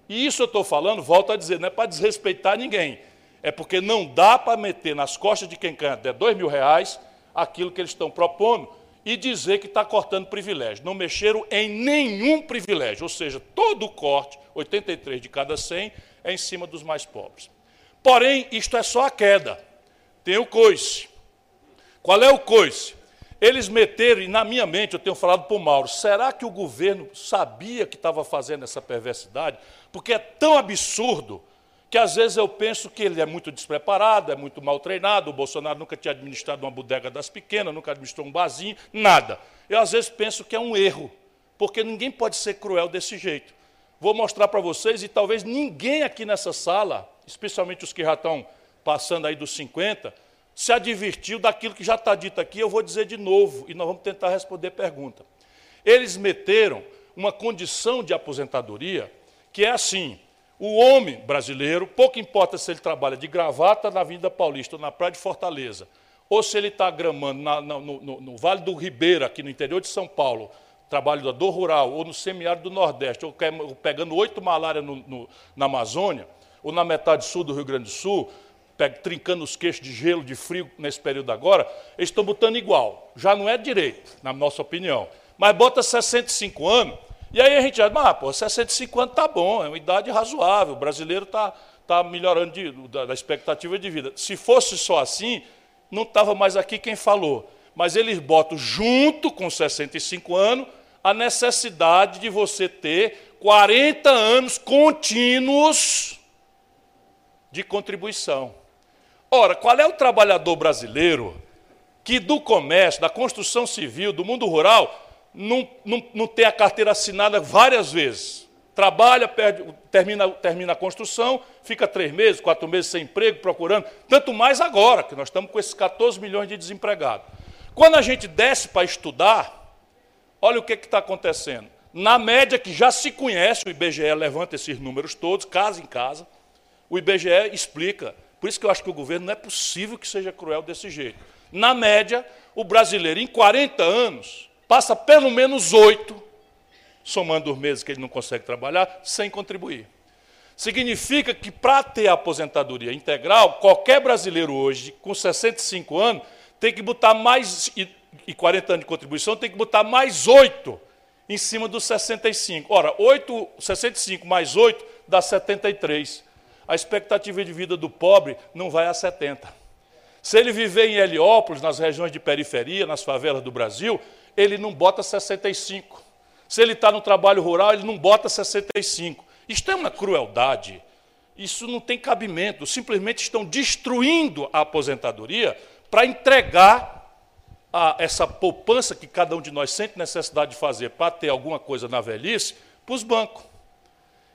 E isso eu estou falando, volto a dizer, não é para desrespeitar ninguém. É porque não dá para meter nas costas de quem ganha até dois mil reais aquilo que eles estão propondo e dizer que está cortando privilégio. Não mexeram em nenhum privilégio, ou seja, todo o corte, 83 de cada 100, é em cima dos mais pobres. Porém, isto é só a queda. Tem o coice. Qual é o coice? Eles meteram, e na minha mente eu tenho falado para o Mauro, será que o governo sabia que estava fazendo essa perversidade? Porque é tão absurdo que às vezes eu penso que ele é muito despreparado, é muito mal treinado, o Bolsonaro nunca tinha administrado uma bodega das pequenas, nunca administrou um barzinho, nada. Eu às vezes penso que é um erro, porque ninguém pode ser cruel desse jeito. Vou mostrar para vocês, e talvez ninguém aqui nessa sala, especialmente os que já estão passando aí dos 50, se advertiu daquilo que já está dito aqui, eu vou dizer de novo, e nós vamos tentar responder pergunta. Eles meteram uma condição de aposentadoria que é assim: o homem brasileiro, pouco importa se ele trabalha de gravata na Avenida Paulista ou na Praia de Fortaleza, ou se ele está gramando na, na, no, no, Vale do Ribeira, aqui no interior de São Paulo, trabalhador rural, ou no semiárido do Nordeste, ou pegando oito malárias no, na Amazônia, ou na metade sul do Rio Grande do Sul, trincando os queixos de gelo, de frio nesse período agora, eles estão botando igual. Já não é direito, na nossa opinião. Mas bota 65 anos, e aí a gente diz, ah, pô, 65 anos está bom, é uma idade razoável, o brasileiro está tá melhorando de, da, da expectativa de vida. Se fosse só assim, não estava mais aqui quem falou. Mas eles botam junto com 65 anos a necessidade de você ter 40 anos contínuos de contribuição. Ora, qual é o trabalhador brasileiro que do comércio, da construção civil, do mundo rural, não, não, não tem a carteira assinada várias vezes. Trabalha, perde, termina, termina a construção, fica três meses, quatro meses sem emprego, procurando. Tanto mais agora, que nós estamos com esses 14 milhões de desempregados. Quando a gente desce para estudar, olha o que está acontecendo. Na média que já se conhece, o IBGE levanta esses números todos, casa em casa, o IBGE explica. Por isso que eu acho que o governo não é possível que seja cruel desse jeito. Na média, o brasileiro, em 40 anos, passa pelo menos oito, somando os meses que ele não consegue trabalhar, sem contribuir. Significa que para ter a aposentadoria integral, qualquer brasileiro hoje, com 65 anos, tem que botar mais, e 40 anos de contribuição, tem que botar mais oito em cima dos 65. Ora, 8, 65 mais 8 dá 73. A expectativa de vida do pobre não vai a 70. Se ele viver em Heliópolis, nas regiões de periferia, nas favelas do Brasil, ele não bota 65. Se ele está no trabalho rural, ele não bota 65. Isto é uma crueldade. Isso não tem cabimento. Simplesmente estão destruindo a aposentadoria para entregar a essa poupança que cada um de nós sente necessidade de fazer para ter alguma coisa na velhice para os bancos.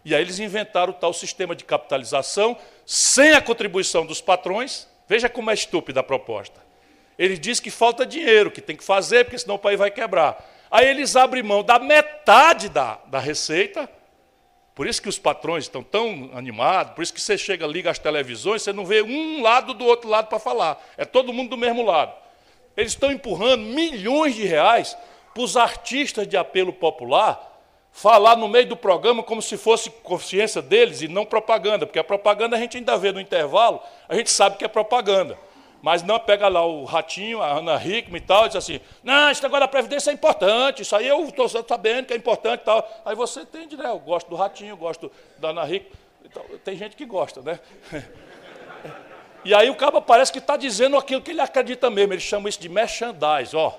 E aí eles inventaram o tal sistema de capitalização sem a contribuição dos patrões. Veja como é estúpida a proposta. Ele diz que falta dinheiro, que tem que fazer, porque senão o país vai quebrar. Aí eles abrem mão da metade da, da receita. Por isso que os patrões estão tão animados, por isso que você chega, liga as televisões, você não vê um lado do outro lado para falar. É todo mundo do mesmo lado. Eles estão empurrando milhões de reais para os artistas de apelo popular falar no meio do programa como se fosse consciência deles e não propaganda, porque a propaganda a gente ainda vê no intervalo, a gente sabe que é propaganda. Mas não pega lá o ratinho, a Ana Hickman e tal, e diz assim, não, esse negócio da Previdência é importante, isso aí eu estou sabendo que é importante e tal. Aí você entende, né? Eu gosto do ratinho, gosto da Ana Hickman. Então, tem gente que gosta, né? E aí o cabo parece que está dizendo aquilo que ele acredita mesmo, ele chama isso de merchandise, ó.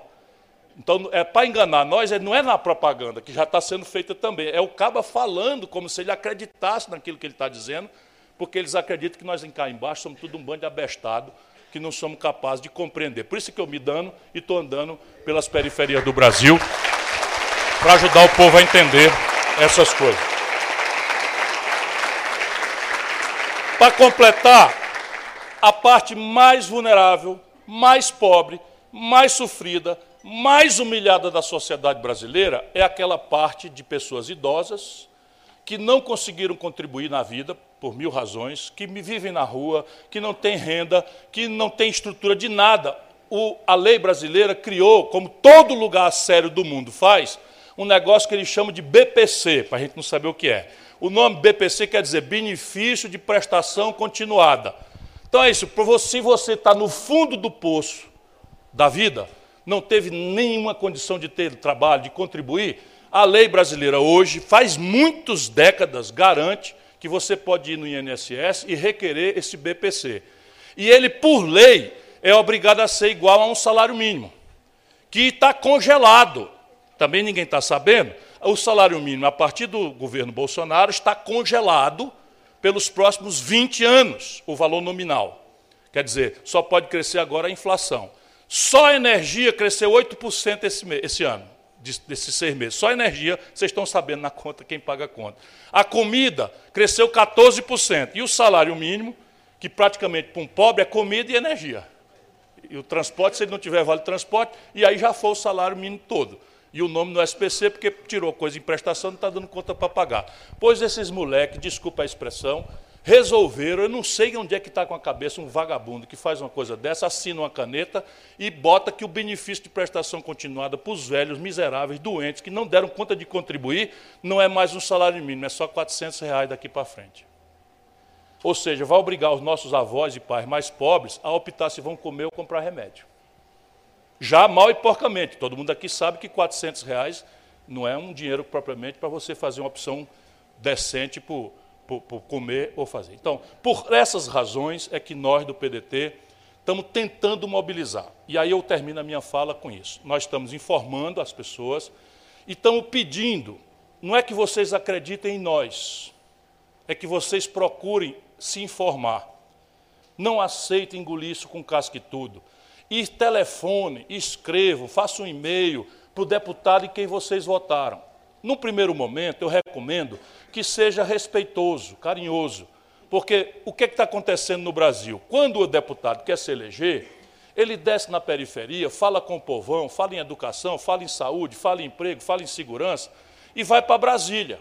Então, é para enganar nós, não é na propaganda, que já está sendo feita também. É o cabo falando como se ele acreditasse naquilo que ele está dizendo, porque eles acreditam que nós em cá embaixo somos tudo um bando de abestado que não somos capazes de compreender. Por isso que eu me dando e estou andando pelas periferias do Brasil para ajudar o povo a entender essas coisas. Para completar, a parte mais vulnerável, mais pobre, mais sofrida, mais humilhada da sociedade brasileira é aquela parte de pessoas idosas que não conseguiram contribuir na vida por mil razões, que vivem na rua, que não têm renda, que não têm estrutura de nada. O, a lei brasileira criou, como todo lugar sério do mundo faz, um negócio que eles chamam de BPC, para a gente não saber o que é. O nome BPC quer dizer benefício de prestação continuada. Então é isso, se você está no fundo do poço da vida, não teve nenhuma condição de ter trabalho, de contribuir, a lei brasileira hoje, faz muitas décadas, garante que você pode ir no INSS e requerer esse BPC. E ele, por lei, é obrigado a ser igual a um salário mínimo, que está congelado. Também ninguém está sabendo. O salário mínimo, a partir do governo Bolsonaro, está congelado pelos próximos 20 anos, o valor nominal. Quer dizer, só pode crescer agora a inflação. Só a energia cresceu 8% esse, esse ano, desses seis meses. Só a energia, vocês estão sabendo na conta quem paga a conta. A comida cresceu 14%. E o salário mínimo, que praticamente para um pobre é comida e energia. E o transporte, se ele não tiver vale transporte, e aí já foi o salário mínimo todo. E o nome no SPC, porque tirou coisa em prestação, não está dando conta para pagar. Pois esses moleques, desculpa a expressão, resolveram, eu não sei onde é que está com a cabeça um vagabundo que faz uma coisa dessa, assina uma caneta e bota que o benefício de prestação continuada para os velhos, miseráveis, doentes, que não deram conta de contribuir, não é mais um salário mínimo, é só 400 reais daqui para frente. Ou seja, vai obrigar os nossos avós e pais mais pobres a optar se vão comer ou comprar remédio. Já mal e porcamente. Todo mundo aqui sabe que 400 reais não é um dinheiro propriamente para você fazer uma opção decente por, por, por, comer ou fazer. Então, por essas razões é que nós do PDT estamos tentando mobilizar. E aí eu termino a minha fala com isso. Nós estamos informando as pessoas e estamos pedindo, não é que vocês acreditem em nós, é que vocês procurem se informar. Não aceite engolir isso com casca e tudo. E telefone, escrevam, façam um e-mail para o deputado em quem vocês votaram. No primeiro momento, eu recomendo que seja respeitoso, carinhoso. Porque o que é está acontecendo no Brasil? Quando o deputado quer se eleger, ele desce na periferia, fala com o povão, fala em educação, fala em saúde, fala em emprego, fala em segurança e vai para Brasília.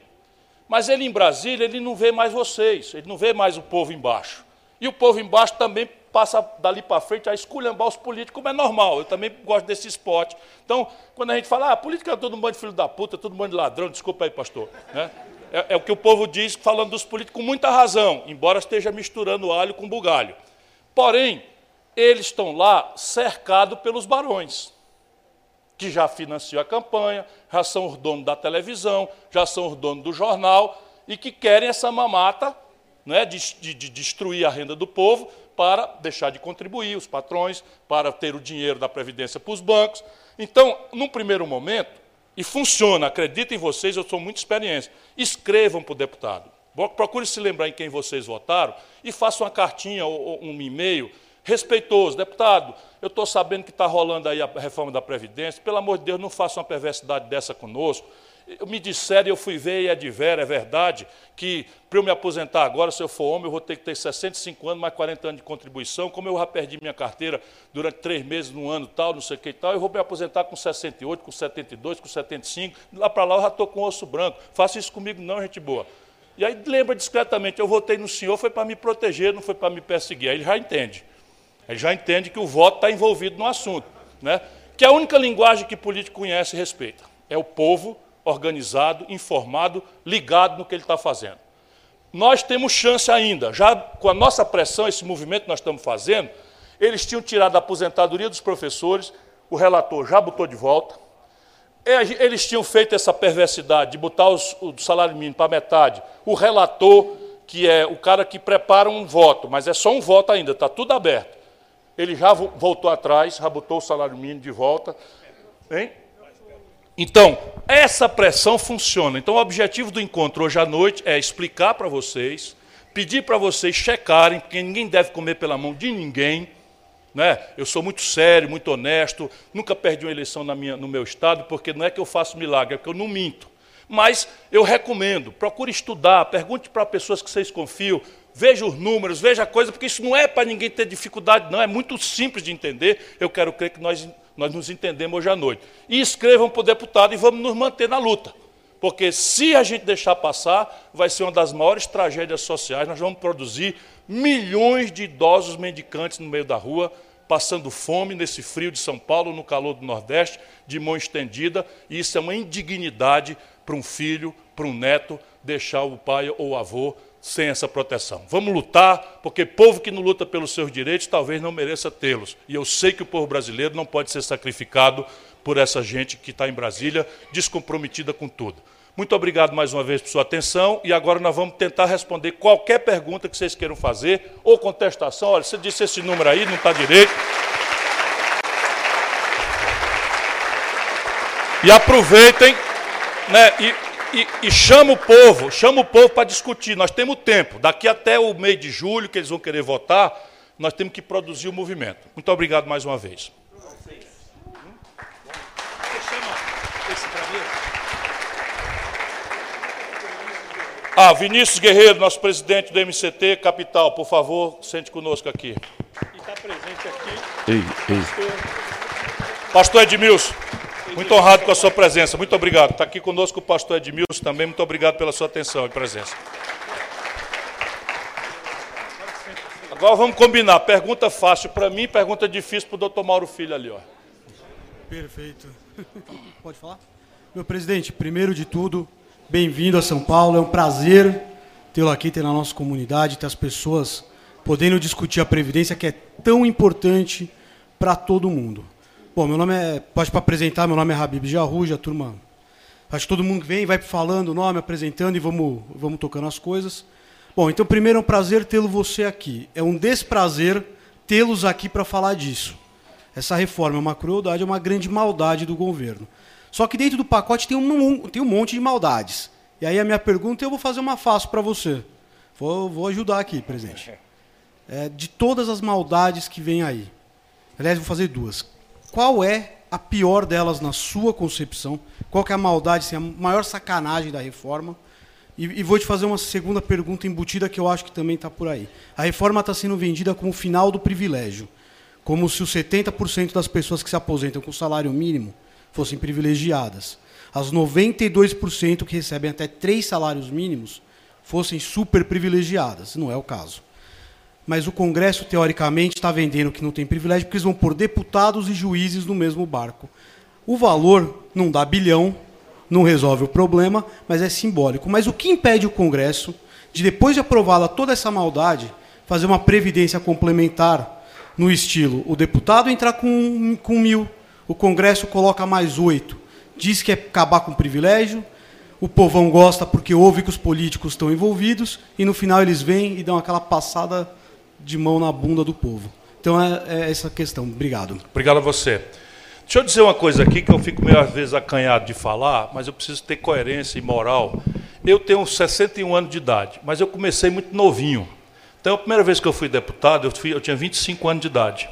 Mas ele em Brasília, ele não vê mais vocês, ele não vê mais o povo embaixo. E o povo embaixo também passa dali para frente a esculhambar os políticos, como é normal. Eu também gosto desse esporte. Então, quando a gente fala, ah, política é todo mundo de filho da puta, todo mundo de ladrão, desculpa aí, pastor. Né? É, é, o que o povo diz, falando dos políticos com muita razão, embora esteja misturando alho com bugalho. Porém, eles estão lá cercados pelos barões que já financiam a campanha, já são os donos da televisão, já são os donos do jornal e que querem essa mamata né, de, de, de destruir a renda do povo para deixar de contribuir, os patrões, para ter o dinheiro da Previdência para os bancos. Então, num primeiro momento, e funciona, acreditem em vocês, eu sou muito experiente, escrevam para o deputado. Procure se lembrar em quem vocês votaram e façam uma cartinha ou um e-mail respeitoso. Deputado, eu estou sabendo que está rolando aí a reforma da Previdência, pelo amor de Deus, não faça uma perversidade dessa conosco. Me disseram, eu fui ver e é de vera, é verdade, que para eu me aposentar agora, se eu for homem, eu vou ter que ter 65 anos, mais 40 anos de contribuição. Como eu já perdi minha carteira durante três meses, num ano tal, não sei o que e tal, eu vou me aposentar com 68, com 72, com 75. Lá para lá eu já estou com osso branco. Faça isso comigo, não, gente boa. E aí lembra discretamente, eu votei no senhor, foi para me proteger, não foi para me perseguir. Aí ele já entende. Ele já entende que o voto está envolvido no assunto. Né? Que a única linguagem que político conhece e respeita é o povo organizado, informado, ligado no que ele está fazendo. Nós temos chance ainda, já com a nossa pressão, esse movimento que nós estamos fazendo, eles tinham tirado a aposentadoria dos professores, o relator já botou de volta. Eles tinham feito essa perversidade de botar os, o salário mínimo para metade. O relator, que é o cara que prepara um voto, mas é só um voto ainda, está tudo aberto ele já voltou atrás, já botou o salário mínimo de volta. Hein? Então, essa pressão funciona. Então, o objetivo do encontro hoje à noite é explicar para vocês, pedir para vocês checarem, porque ninguém deve comer pela mão de ninguém. Né? Eu sou muito sério, muito honesto, nunca perdi uma eleição minha, no meu estado, porque não é que eu faço milagre, é que eu não minto. Mas eu recomendo, procure estudar, pergunte para pessoas que vocês confiam, veja os números, veja a coisa, porque isso não é para ninguém ter dificuldade, não, é muito simples de entender. Eu quero crer que nós, nós nos entendemos hoje à noite. E escrevam para o deputado e vamos nos manter na luta. Porque se a gente deixar passar, vai ser uma das maiores tragédias sociais. Nós vamos produzir milhões de idosos mendicantes no meio da rua, passando fome nesse frio de São Paulo, no calor do Nordeste, de mão estendida, e isso é uma indignidade para um filho, para um neto, deixar o pai ou o avô sem essa proteção. Vamos lutar, porque povo que não luta pelos seus direitos talvez não mereça tê-los. E eu sei que o povo brasileiro não pode ser sacrificado por essa gente que está em Brasília, descomprometida com tudo. Muito obrigado mais uma vez por sua atenção e agora nós vamos tentar responder qualquer pergunta que vocês queiram fazer ou contestação. Olha, você disse esse número aí, não está direito. E aproveitem né, e, e, e chama o povo, chama o povo para discutir. Nós temos tempo. Daqui até o mês de julho, que eles vão querer votar, nós temos que produzir o movimento. Muito obrigado mais uma vez. Ah, Vinícius Guerreiro, nosso presidente do MCT Capital, por favor, sente conosco aqui. E está presente aqui. Ei, ei. Pastor Edmilson, muito honrado com a sua presença. Muito obrigado. Está aqui conosco o pastor Edmilson também. Muito obrigado pela sua atenção e presença. Agora vamos combinar. Pergunta fácil para mim, pergunta difícil para o doutor Mauro Filho ali. Ó. Perfeito. Pode falar? Meu presidente, primeiro de tudo, bem-vindo a São Paulo. É um prazer tê-lo aqui, ter na nossa comunidade, ter as pessoas podendo discutir a Previdência, que é tão importante para todo mundo. Bom, meu nome é. Pode para apresentar, meu nome é Habib Jarruja, turma. Acho que todo mundo vem, vai falando o nome, apresentando e vamos, vamos tocando as coisas. Bom, então primeiro é um prazer tê-lo você aqui. É um desprazer tê-los aqui para falar disso. Essa reforma é uma crueldade, é uma grande maldade do governo. Só que dentro do pacote tem um, tem um monte de maldades. E aí a minha pergunta, eu vou fazer uma fácil para você. Vou, vou ajudar aqui, presidente. É, de todas as maldades que vem aí. Aliás, vou fazer duas. Qual é a pior delas na sua concepção? Qual é a maldade, assim, a maior sacanagem da reforma? E, e, vou te fazer uma segunda pergunta embutida que eu acho que também está por aí. A reforma está sendo vendida como o final do privilégio. Como se os 70% das pessoas que se aposentam com salário mínimo fossem privilegiadas. As 92% que recebem até três salários mínimos fossem super privilegiadas. Não é o caso. Mas o Congresso, teoricamente, está vendendo que não tem privilégio, porque eles vão pôr deputados e juízes no mesmo barco. O valor não dá bilhão, não resolve o problema, mas é simbólico. Mas o que impede o Congresso de, depois de aprovada toda essa maldade, fazer uma previdência complementar no estilo: o deputado entrar com, com mil, o Congresso coloca mais oito, diz que é acabar com o privilégio, o povão gosta porque ouve que os políticos estão envolvidos, e no final eles vêm e dão aquela passada de mão na bunda do povo. Então é, é essa questão. Obrigado. Obrigado a você. Deixa eu dizer uma coisa aqui que eu fico meio às vezes acanhado de falar, mas eu preciso ter coerência e moral. Eu tenho 61 anos de idade, mas eu comecei muito novinho. Então, a primeira vez que eu fui deputado, eu, fui, eu tinha 25 anos de idade.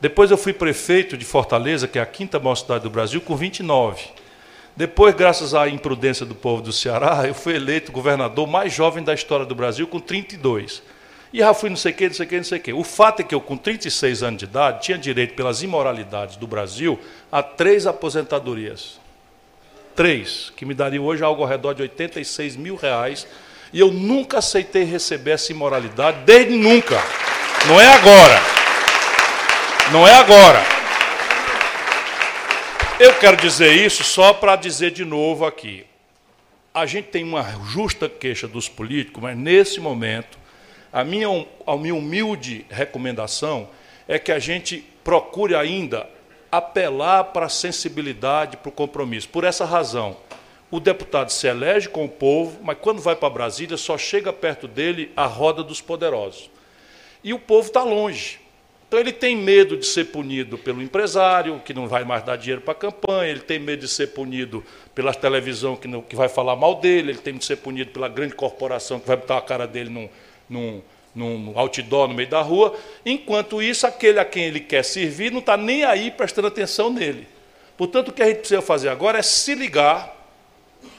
Depois eu fui prefeito de Fortaleza, que é a quinta maior cidade do Brasil, com 29. Depois, graças à imprudência do povo do Ceará, eu fui eleito governador mais jovem da história do Brasil, com 32. E já fui não sei o que, não sei o que, não sei o que. O fato é que eu, com 36 anos de idade, tinha direito, pelas imoralidades do Brasil, a três aposentadorias. Três, que me dariam hoje algo ao redor de 86 mil reais. E eu nunca aceitei receber essa imoralidade, desde nunca. Não é agora. Não é agora. Eu quero dizer isso só para dizer de novo aqui. A gente tem uma justa queixa dos políticos, mas nesse momento a minha, a minha humilde recomendação é que a gente procure ainda apelar para a sensibilidade, para o compromisso. Por essa razão, o deputado se elege com o povo, mas quando vai para Brasília só chega perto dele a roda dos poderosos. E o povo está longe. Então ele tem medo de ser punido pelo empresário, que não vai mais dar dinheiro para a campanha, ele tem medo de ser punido pela televisão que, não, que vai falar mal dele, ele tem medo de ser punido pela grande corporação que vai botar a cara dele num, num, num outdoor no meio da rua. Enquanto isso, aquele a quem ele quer servir não está nem aí prestando atenção nele. Portanto, o que a gente precisa fazer agora é se ligar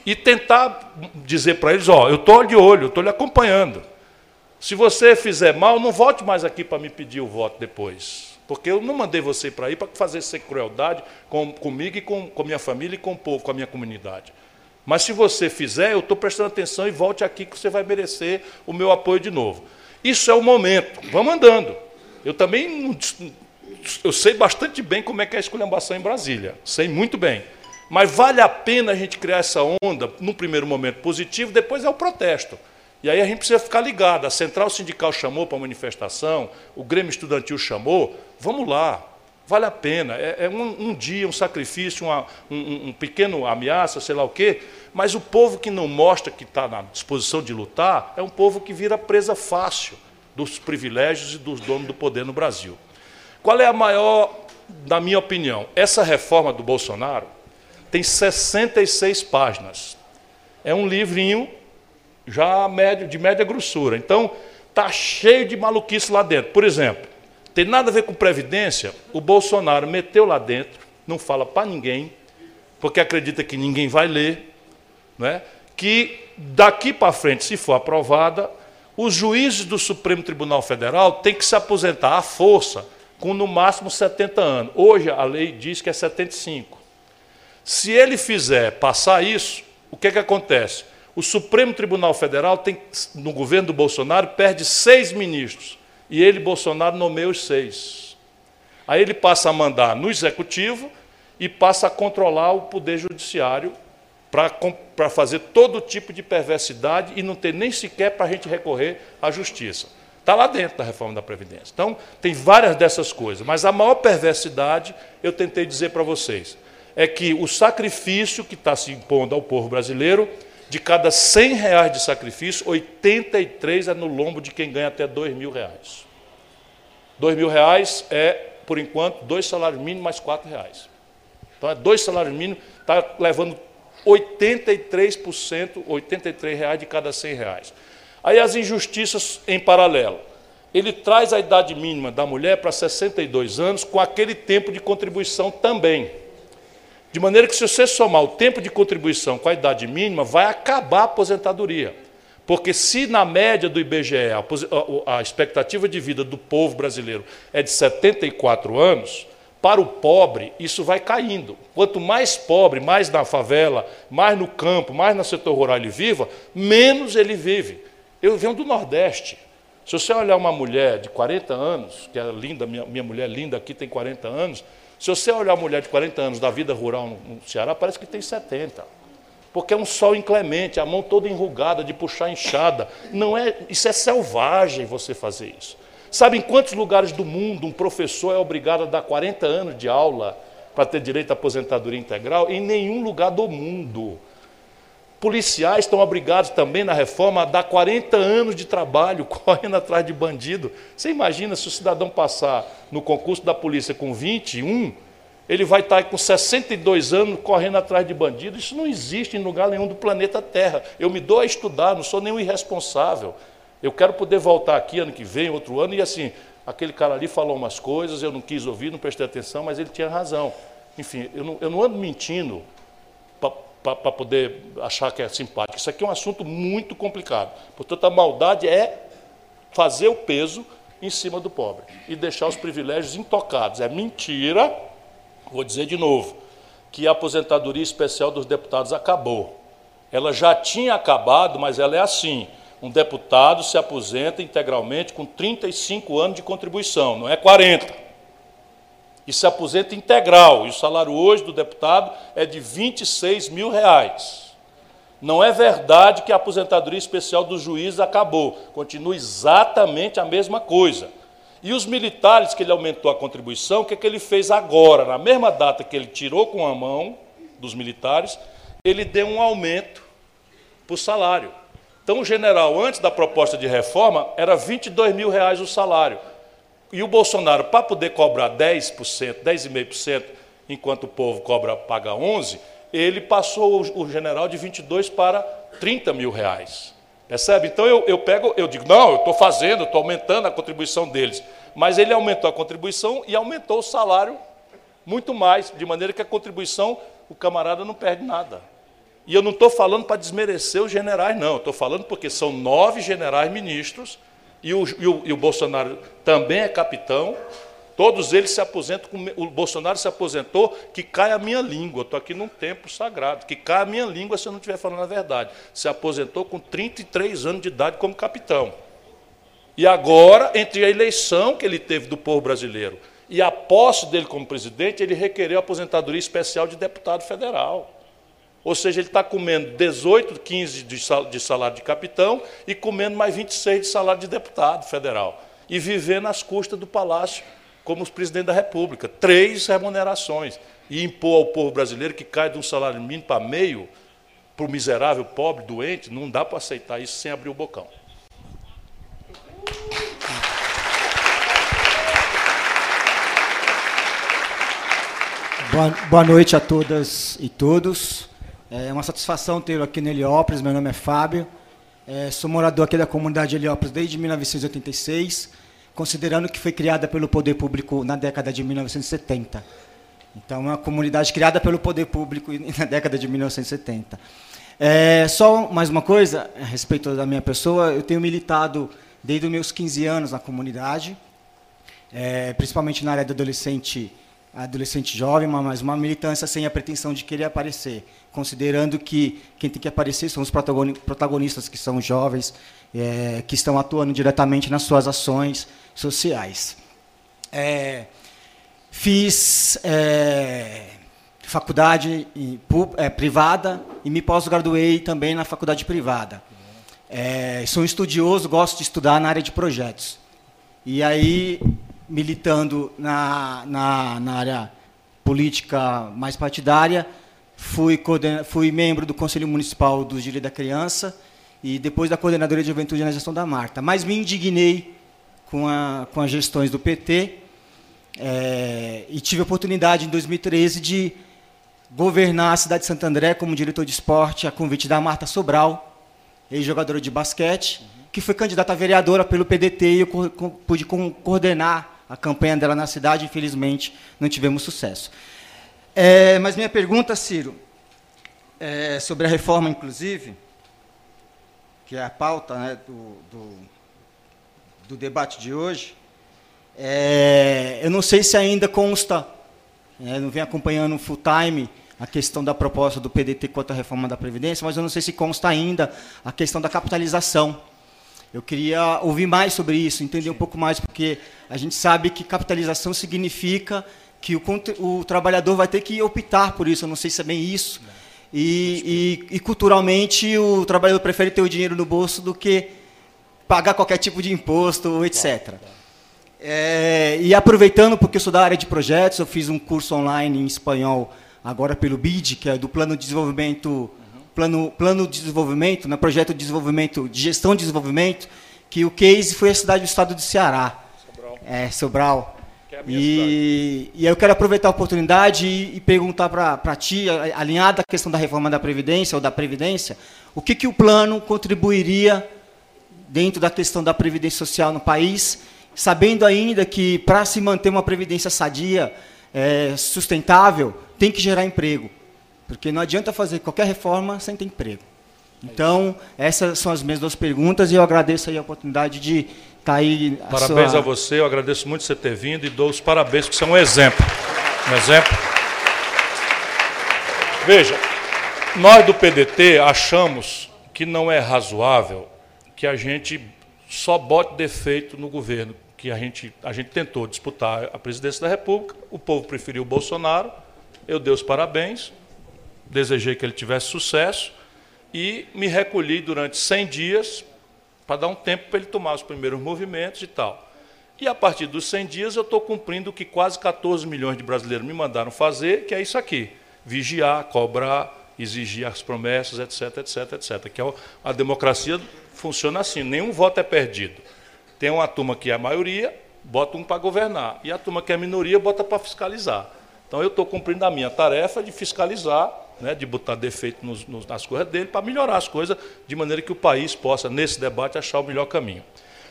e tentar dizer para eles: Ó, eu estou de olho, estou lhe acompanhando. Se você fizer mal, não volte mais aqui para me pedir o voto depois. Porque eu não mandei você para aí para fazer essa crueldade com, comigo e com, com minha família e com o povo, com a minha comunidade. Mas se você fizer, eu estou prestando atenção e volte aqui que você vai merecer o meu apoio de novo. Isso é o momento. Vamos andando. Eu também eu sei bastante bem como é que é a esculhambação em Brasília. Sei muito bem. Mas vale a pena a gente criar essa onda, num primeiro momento positivo, depois é o protesto. E aí a gente precisa ficar ligado. A central sindical chamou para a manifestação, o Grêmio Estudantil chamou. Vamos lá, vale a pena. É, é um, um, dia, um sacrifício, uma, um, um, pequeno ameaça, sei lá o quê. Mas o povo que não mostra que está na disposição de lutar é um povo que vira presa fácil dos privilégios e dos donos do poder no Brasil. Qual é a maior, na minha opinião? Essa reforma do Bolsonaro tem 66 páginas. É um livrinho já médio, de média grossura. Então, tá cheio de maluquice lá dentro. Por exemplo, tem nada a ver com previdência. O Bolsonaro meteu lá dentro, não fala para ninguém, porque acredita que ninguém vai ler, né? que daqui para frente, se for aprovada, os juízes do Supremo Tribunal Federal têm que se aposentar à força, com no máximo 70 anos. Hoje a lei diz que é 75. Se ele fizer passar isso, o que, é que acontece? O Supremo Tribunal Federal tem, no governo do Bolsonaro, perde seis ministros. E ele, Bolsonaro, nomeia os seis. Aí ele passa a mandar no executivo e passa a controlar o poder judiciário para fazer todo tipo de perversidade e não ter nem sequer para a gente recorrer à justiça. Está lá dentro da reforma da Previdência. Então, tem várias dessas coisas. Mas a maior perversidade, eu tentei dizer para vocês, é que o sacrifício que está se impondo ao povo brasileiro, de cada 100 reais de sacrifício, 83 é no lombo de quem ganha até 2 mil reais. 2 mil reais é, por enquanto, dois salários mínimos mais 4 reais. Então, é dois salários mínimos, está levando 83%, 83 reais de cada 100 reais. Aí as injustiças em paralelo. Ele traz a idade mínima da mulher para 62 anos com aquele tempo de contribuição também. De maneira que, se você somar o tempo de contribuição com a idade mínima, vai acabar a aposentadoria. Porque, se na média do IBGE a, expectativa de vida do povo brasileiro é de 74 anos, para o pobre, isso vai caindo. Quanto mais pobre, mais na favela, mais no campo, mais no setor rural ele viva, menos ele vive. Eu venho do Nordeste. Se você olhar uma mulher de 40 anos, que é linda, minha, minha mulher linda aqui tem 40 anos, se você olhar uma mulher de 40 anos da vida rural no, Ceará, parece que tem 70. Porque é um sol inclemente, a mão toda enrugada de puxar enxada. Não é, isso é selvagem você fazer isso. Sabe em quantos lugares do mundo um professor é obrigado a dar 40 anos de aula para ter direito à aposentadoria integral? Em nenhum lugar do mundo. Policiais estão obrigados também na reforma a dar 40 anos de trabalho correndo atrás de bandido. Você imagina se o cidadão passar no concurso da polícia com 21, ele vai estar com 62 anos correndo atrás de bandido. Isso não existe em lugar nenhum do planeta Terra. Eu me dou a estudar, não sou nenhum irresponsável. Eu quero poder voltar aqui ano que vem, outro ano, e assim, aquele cara ali falou umas coisas, eu não quis ouvir, não prestei atenção, mas ele tinha razão. Enfim, eu não, eu não ando mentindo para poder achar que é simpático. Isso aqui é um assunto muito complicado. Portanto, a maldade é fazer o peso em cima do pobre e deixar os privilégios intocados. É mentira, vou dizer de novo, que a aposentadoria especial dos deputados acabou. Ela já tinha acabado, mas ela é assim um deputado se aposenta integralmente com 35 anos de contribuição, não é 40. E se aposenta integral. E o salário hoje do deputado é de 26 mil reais. Não é verdade que a aposentadoria especial do juiz acabou. Continua exatamente a mesma coisa. E os militares que ele aumentou a contribuição, o que, é que ele fez agora? Na mesma data que ele tirou com a mão dos militares, ele deu um aumento para o salário. Então, o general, antes da proposta de reforma, era 22 mil reais o salário. E o Bolsonaro, para poder cobrar 10%, 10,5%, enquanto o povo cobra, paga 11%, ele passou o general de 22 para 30 mil reais. Percebe? Então eu, eu pego, eu digo, não, eu estou fazendo, estou aumentando a contribuição deles. Mas ele aumentou a contribuição e aumentou o salário muito mais, de maneira que a contribuição, o camarada não perde nada. E eu não estou falando para desmerecer os generais, não. Estou falando porque são nove generais ministros e o, e, o, e o, Bolsonaro também é capitão. Todos eles se aposentam. O Bolsonaro se aposentou, que cai a minha língua. Estou aqui num templo sagrado. Que cai a minha língua se eu não estiver falando a verdade. Se aposentou com 33 anos de idade como capitão. E agora, entre a eleição que ele teve do povo brasileiro e a posse dele como presidente, ele requereu aposentadoria especial de deputado federal. Ou seja, ele está comendo 18, 15 de salário de capitão e comendo mais 26 de salário de deputado federal. E vivendo às custas do palácio como presidente da República. Três remunerações. E impor ao povo brasileiro que cai de um salário mínimo para meio, para o miserável, pobre, doente, não dá para aceitar isso sem abrir o bocão. Boa noite a todas e todos. É uma satisfação tê-lo aqui no Heliópolis. Meu nome é Fábio. É, sou morador aqui da comunidade de Heliópolis desde 1986, considerando que foi criada pelo poder público na década de 1970. Então, é uma comunidade criada pelo poder público na década de 1970. É, só mais uma coisa a respeito da minha pessoa. Eu tenho militado desde os meus 15 anos na comunidade, é, principalmente na área do adolescente adolescente jovem, mas uma militância sem a pretensão de querer aparecer, considerando que quem tem que aparecer são os protagonistas que são jovens, é, que estão atuando diretamente nas suas ações sociais. É, fiz é, faculdade é, privada e me pós-graduei também na faculdade privada. É, sou estudioso, gosto de estudar na área de projetos. E aí militando na, na, na área política mais partidária, fui, fui membro do Conselho Municipal dos Direitos da Criança e depois da Coordenadoria de Juventude na gestão da Marta. Mas me indignei com, a, com as gestões do PT é, e tive a oportunidade, em 2013, de governar a cidade de Santo André como diretor de esporte, a convite da Marta Sobral, ex-jogadora de basquete, que foi candidata a vereadora pelo PDT e eu pude coordenar a campanha dela na cidade, infelizmente, não tivemos sucesso. É, mas minha pergunta, Ciro, é sobre a reforma, inclusive, que é a pauta né, do, do, do, debate de hoje, é, eu não sei se ainda consta, né, não venho acompanhando full time a questão da proposta do PDT quanto à reforma da Previdência, mas eu não sei se consta ainda a questão da capitalização eu queria ouvir mais sobre isso, entender um pouco mais, porque a gente sabe que capitalização significa que o, o trabalhador vai ter que optar por isso. Eu não sei se é bem isso. E, e, e, culturalmente o trabalhador prefere ter o dinheiro no bolso do que pagar qualquer tipo de imposto, etc. É, e aproveitando, porque eu sou da área de projetos, eu fiz um curso online em espanhol agora pelo BID, que é do Plano de Desenvolvimento plano, plano de desenvolvimento, né, projeto de desenvolvimento, de gestão de desenvolvimento, que o case foi a cidade do estado do Ceará. Sobral. É, Sobral. É e, e eu quero aproveitar a oportunidade e, e perguntar para ti, alinhada à questão da reforma da Previdência ou da Previdência, o que, que o plano contribuiria dentro da questão da Previdência Social no país, sabendo ainda que para se manter uma Previdência sadia, é, sustentável, tem que gerar emprego. Porque não adianta fazer qualquer reforma sem ter emprego. Então, essas são as minhas duas perguntas e eu agradeço a oportunidade de estar tá aí. Parabéns sua... a você, eu agradeço muito você ter vindo e dou os parabéns, que são um exemplo. Um exemplo. Veja, nós do PDT achamos que não é razoável que a gente só bote defeito no governo, que a gente, a gente tentou disputar a presidência da República, o povo preferiu o Bolsonaro, eu dei os parabéns, desejei que ele tivesse sucesso e me recolhi durante 100 dias para dar um tempo para ele tomar os primeiros movimentos e tal. E a partir dos 100 dias eu estou cumprindo o que quase 14 milhões de brasileiros me mandaram fazer, que é isso aqui: vigiar, cobrar, exigir as promessas, etc, etc, etc. Que é a democracia funciona assim: nenhum voto é perdido. Tem uma turma que é a maioria, bota um para governar, e a turma que é a minoria bota para fiscalizar. Então eu estou cumprindo a minha tarefa de fiscalizar né, de botar defeito nos, nos, nas coisas dele, para melhorar as coisas, de maneira que o país possa, nesse debate, achar o melhor caminho.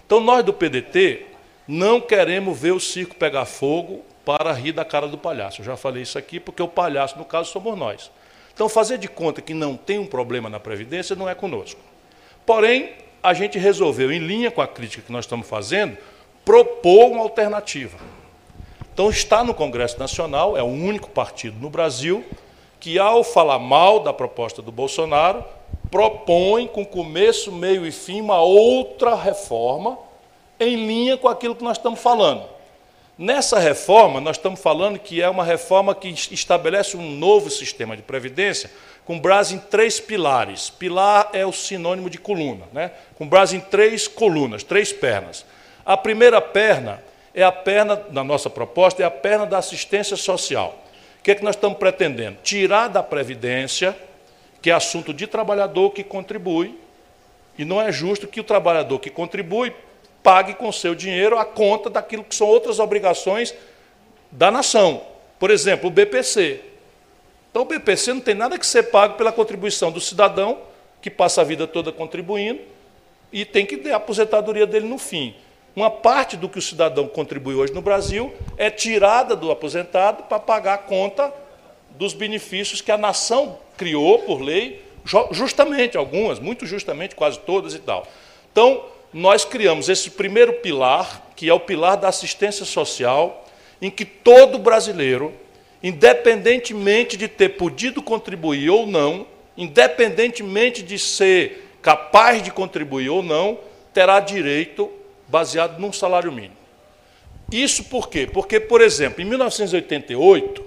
Então, nós do PDT não queremos ver o circo pegar fogo para rir da cara do palhaço. Eu já falei isso aqui, porque o palhaço, no caso, somos nós. Então, fazer de conta que não tem um problema na Previdência não é conosco. Porém, a gente resolveu, em linha com a crítica que nós estamos fazendo, propor uma alternativa. Então, está no Congresso Nacional, é o único partido no Brasil que, ao falar mal da proposta do Bolsonaro, propõe, com começo, meio e fim, uma outra reforma em linha com aquilo que nós estamos falando. Nessa reforma, nós estamos falando que é uma reforma que estabelece um novo sistema de previdência com base em três pilares. Pilar é o sinônimo de coluna, né? com base em três colunas, três pernas. A primeira perna é a perna, na nossa proposta, é a perna da assistência social que, é que nós estamos pretendendo? Tirar da Previdência, que é assunto de trabalhador que contribui, e não é justo que o trabalhador que contribui pague com seu dinheiro a conta daquilo que são outras obrigações da nação. Por exemplo, o BPC. Então, o BPC não tem nada que ser pago pela contribuição do cidadão, que passa a vida toda contribuindo, e tem que ter a aposentadoria dele no fim. Uma parte do que o cidadão contribui hoje no Brasil é tirada do aposentado para pagar a conta dos benefícios que a nação criou por lei, justamente, algumas, muito justamente, quase todas e tal. Então, nós criamos esse primeiro pilar, que é o pilar da assistência social, em que todo brasileiro, independentemente de ter podido contribuir ou não, independentemente de ser capaz de contribuir ou não, terá direito baseado num salário mínimo. Isso por quê? Porque, por exemplo, em 1988,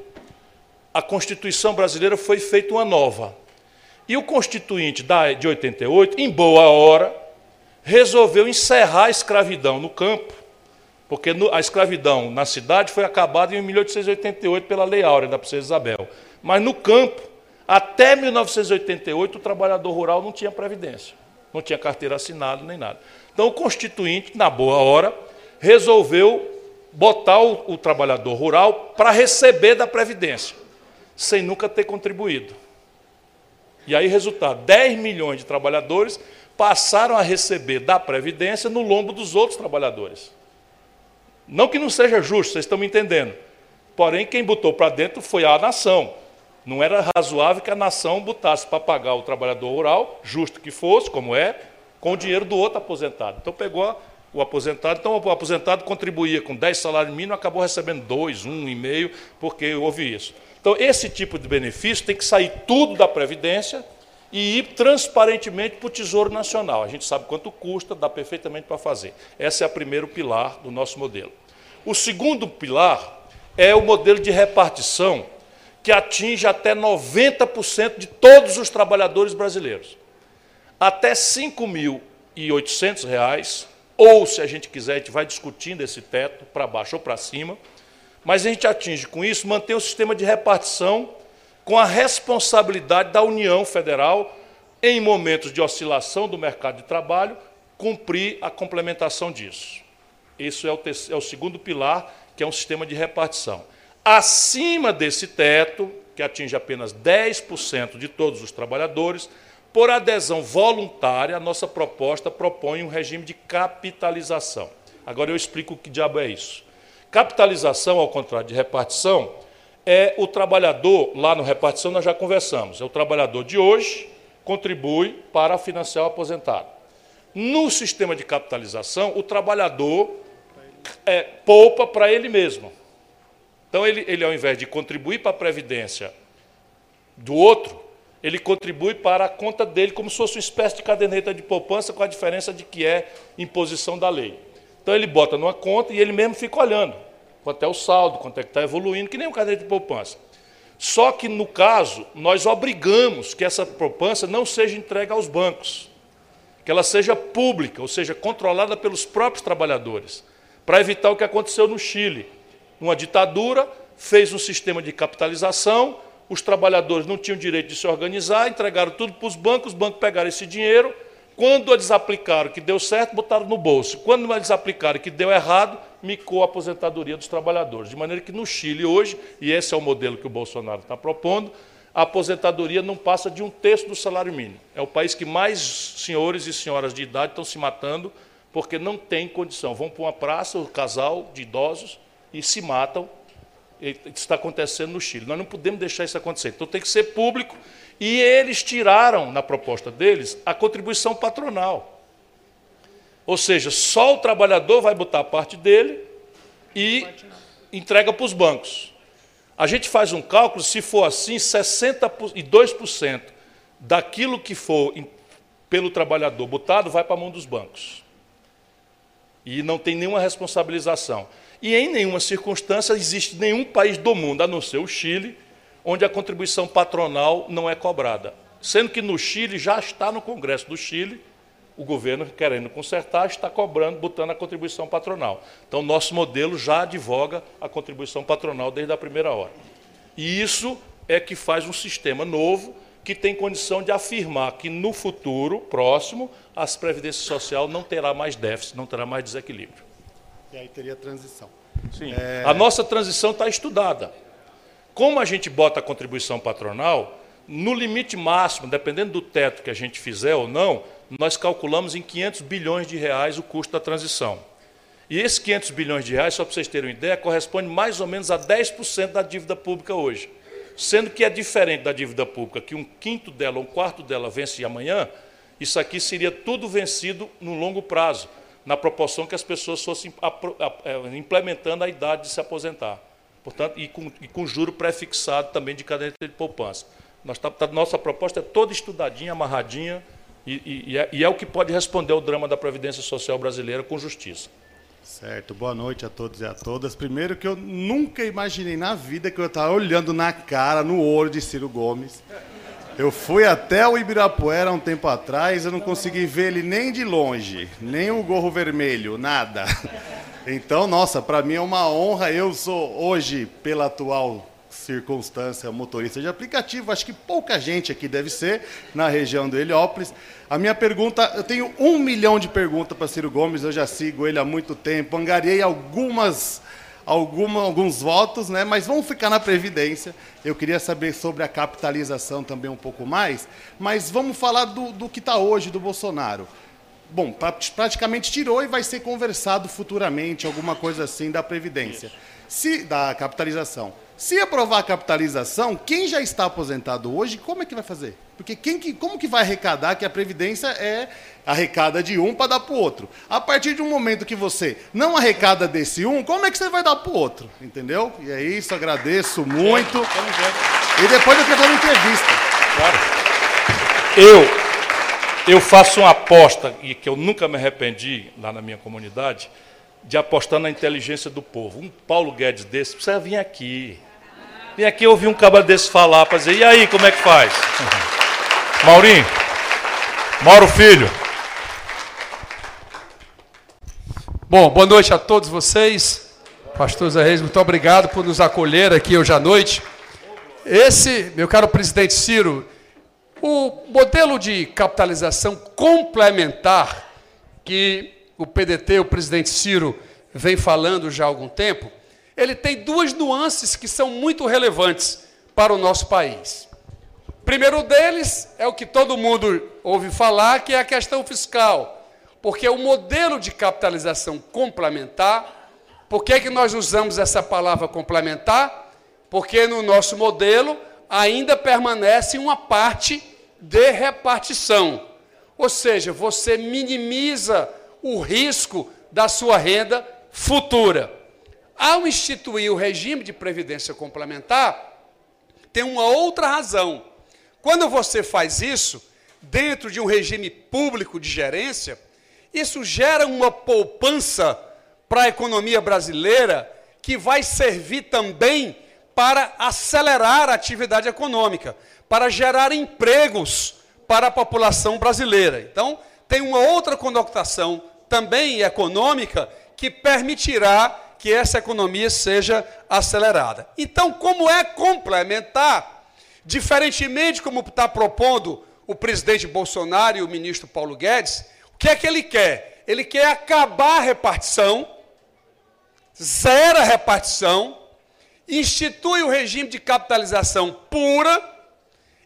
a Constituição brasileira foi feita uma nova. E o Constituinte de 88, em boa hora, resolveu encerrar a escravidão no campo, porque a escravidão na cidade foi acabada em 1888 pela Lei Áurea da Princesa Isabel. Mas no campo, até 1988, o trabalhador rural não tinha previdência, não tinha carteira assinada nem nada. Então, o Constituinte, na boa hora, resolveu botar o, o trabalhador rural para receber da Previdência, sem nunca ter contribuído. E aí, resultado: 10 milhões de trabalhadores passaram a receber da Previdência no lombo dos outros trabalhadores. Não que não seja justo, vocês estão me entendendo. Porém, quem botou para dentro foi a nação. Não era razoável que a nação botasse para pagar o trabalhador rural, justo que fosse, como é, com o dinheiro do outro aposentado. Então pegou o aposentado, então o aposentado contribuía com 10 salários mínimos, acabou recebendo 2, 1,5, porque houve isso. Então esse tipo de benefício tem que sair tudo da Previdência e ir transparentemente para o Tesouro Nacional. A gente sabe quanto custa, dá perfeitamente para fazer. Esse é o primeiro pilar do nosso modelo. O segundo pilar é o modelo de repartição que atinge até 90% de todos os trabalhadores brasileiros até R$ 5.800, ou se a gente quiser, a gente vai discutindo esse teto, para baixo ou para cima, mas a gente atinge com isso, mantém o sistema de repartição com a responsabilidade da União Federal, em momentos de oscilação do mercado de trabalho, cumprir a complementação disso. Isso é o, é o segundo pilar, que é um sistema de repartição. Acima desse teto, que atinge apenas 10% de todos os trabalhadores, por adesão voluntária, a nossa proposta propõe um regime de capitalização. Agora eu explico o que diabo é isso. Capitalização, ao contrário de repartição, é o trabalhador, lá no repartição nós já conversamos, é o trabalhador de hoje contribui para financiar o aposentado. No sistema de capitalização, o trabalhador é, poupa para ele mesmo. Então, ele, ele, ao invés de contribuir para a previdência do outro, ele contribui para a conta dele como se fosse uma espécie de caderneta de poupança, com a diferença de que é imposição da lei. Então ele bota numa conta e ele mesmo fica olhando quanto é o saldo, quanto é que está evoluindo, que nem um caderneta de poupança. Só que, no caso, nós obrigamos que essa poupança não seja entregue aos bancos, que ela seja pública, ou seja, controlada pelos próprios trabalhadores, para evitar o que aconteceu no Chile. Uma ditadura fez um sistema de capitalização, os trabalhadores não tinham direito de se organizar, entregaram tudo para os bancos, os bancos pegaram esse dinheiro, quando eles aplicaram que deu certo, botaram no bolso. Quando eles aplicaram que deu errado, micou a aposentadoria dos trabalhadores. De maneira que no Chile hoje, e esse é o modelo que o Bolsonaro está propondo, a aposentadoria não passa de um terço do salário mínimo. É o país que mais senhores e senhoras de idade estão se matando porque não tem condição. Vão para uma praça, o um casal de idosos, e se matam está acontecendo no Chile. Nós não podemos deixar isso acontecer. Então tem que ser público. E eles tiraram, na proposta deles, a contribuição patronal. Ou seja, só o trabalhador vai botar a parte dele e entrega para os bancos. A gente faz um cálculo, se for assim, 62% daquilo que for pelo trabalhador botado vai para a mão dos bancos. E não tem nenhuma responsabilização. E em nenhuma circunstância existe nenhum país do mundo, a não ser o Chile, onde a contribuição patronal não é cobrada. Sendo que no Chile já está no Congresso do Chile, o governo querendo consertar, está cobrando, botando a contribuição patronal. Então, nosso modelo já advoga a contribuição patronal desde a primeira hora. E isso é que faz um sistema novo que tem condição de afirmar que no futuro próximo a Previdência Social não terá mais déficit, não terá mais desequilíbrio. E aí teria transição. Sim. É... A nossa transição está estudada. como a gente bota a contribuição patronal, no limite máximo, dependendo do teto que a gente fizer ou não, nós calculamos em 500 bilhões de reais o custo da transição. E esses 500 bilhões de reais, só para vocês terem uma ideia, corresponde mais ou menos a 10% da dívida pública hoje. Sendo que é diferente da dívida pública, que um quinto dela, um quarto dela vence amanhã, isso aqui seria tudo vencido no longo prazo, na proporção que as pessoas fossem é, implementando a idade de se aposentar. Portanto, e com, e com juro pré-fixado também de caderneta de poupança. Nós, tá, tá, nossa proposta é toda estudadinha, amarradinha, e, e, é, e é o que pode responder ao drama da Previdência Social brasileira com justiça. Certo, boa noite a todos e a todas. Primeiro que eu nunca imaginei na vida que eu estava olhando na cara, no olho de Ciro Gomes. Eu fui até o Ibirapuera um tempo atrás, eu não consegui ver ele nem de longe, nem o gorro vermelho, nada. Então, nossa, para mim é uma honra. Eu sou hoje, pela atual circunstância, motorista de aplicativo. Acho que pouca gente aqui deve ser na região do Heliópolis. A minha pergunta, eu tenho um milhão de perguntas para Ciro Gomes, eu já sigo ele há muito tempo, angariei algumas, alguma, alguns votos, né? mas vamos ficar na Previdência. Eu queria saber sobre a capitalização também um pouco mais, mas vamos falar do, do que está hoje do Bolsonaro. Bom, praticamente tirou e vai ser conversado futuramente, alguma coisa assim da Previdência. Se, da capitalização. Se aprovar a capitalização, quem já está aposentado hoje, como é que vai fazer? Porque quem que, como que vai arrecadar que a Previdência é arrecada de um para dar para o outro? A partir de um momento que você não arrecada desse um, como é que você vai dar para o outro? Entendeu? E é isso, agradeço muito. E depois eu quero fazer uma entrevista. Claro. Eu, eu faço uma aposta, e que eu nunca me arrependi lá na minha comunidade, de apostar na inteligência do povo. Um Paulo Guedes desse precisa vir aqui. Vem aqui ouvir um cabra desse falar para dizer, e aí, como é que faz? Maurinho, Mauro Filho. Bom, boa noite a todos vocês. Pastor Zé Reis, muito obrigado por nos acolher aqui hoje à noite. Esse, meu caro presidente Ciro, o modelo de capitalização complementar que o PDT, o presidente Ciro, vem falando já há algum tempo, ele tem duas nuances que são muito relevantes para o nosso país. O primeiro deles é o que todo mundo ouve falar, que é a questão fiscal. Porque o modelo de capitalização complementar, por que, é que nós usamos essa palavra complementar? Porque no nosso modelo ainda permanece uma parte de repartição. Ou seja, você minimiza o risco da sua renda futura. Ao instituir o regime de previdência complementar, tem uma outra razão. Quando você faz isso, dentro de um regime público de gerência, isso gera uma poupança para a economia brasileira que vai servir também para acelerar a atividade econômica, para gerar empregos para a população brasileira. Então, tem uma outra conotação também econômica que permitirá que essa economia seja acelerada. Então, como é complementar, diferentemente como está propondo o presidente Bolsonaro e o ministro Paulo Guedes, o que é que ele quer? Ele quer acabar a repartição, zera a repartição, institui o regime de capitalização pura,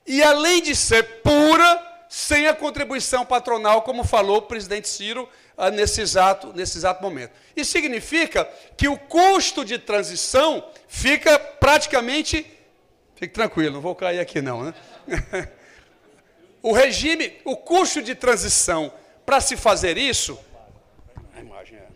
e além de ser pura, sem a contribuição patronal, como falou o presidente Ciro nesse, exato, nesse exato momento. Isso significa que o custo de transição fica praticamente. Fique tranquilo, não vou cair aqui não, né? o regime, o custo de transição para se fazer isso, a imagem é,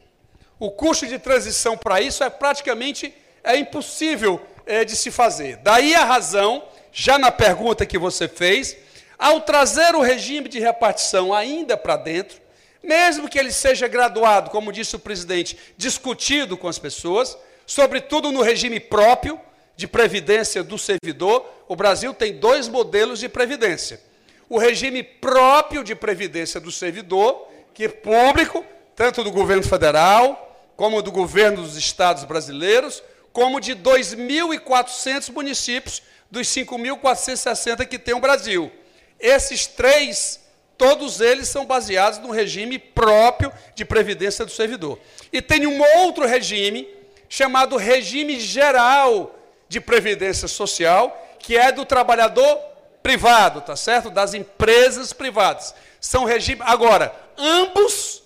o custo de transição para isso é praticamente é impossível é, de se fazer. Daí a razão, já na pergunta que você fez, ao trazer o regime de repartição ainda para dentro, mesmo que ele seja graduado, como disse o presidente, discutido com as pessoas, sobretudo no regime próprio de previdência do servidor, o Brasil tem dois modelos de previdência. O regime próprio de previdência do servidor, que é público, tanto do governo federal, como do governo dos estados brasileiros, como de 2.400 municípios dos 5.460 que tem o Brasil. Esses três todos eles são baseados no regime próprio de previdência do servidor. E tem um outro regime, chamado regime geral de previdência social, que é do trabalhador privado, tá certo? Das empresas privadas. São regime. Agora, ambos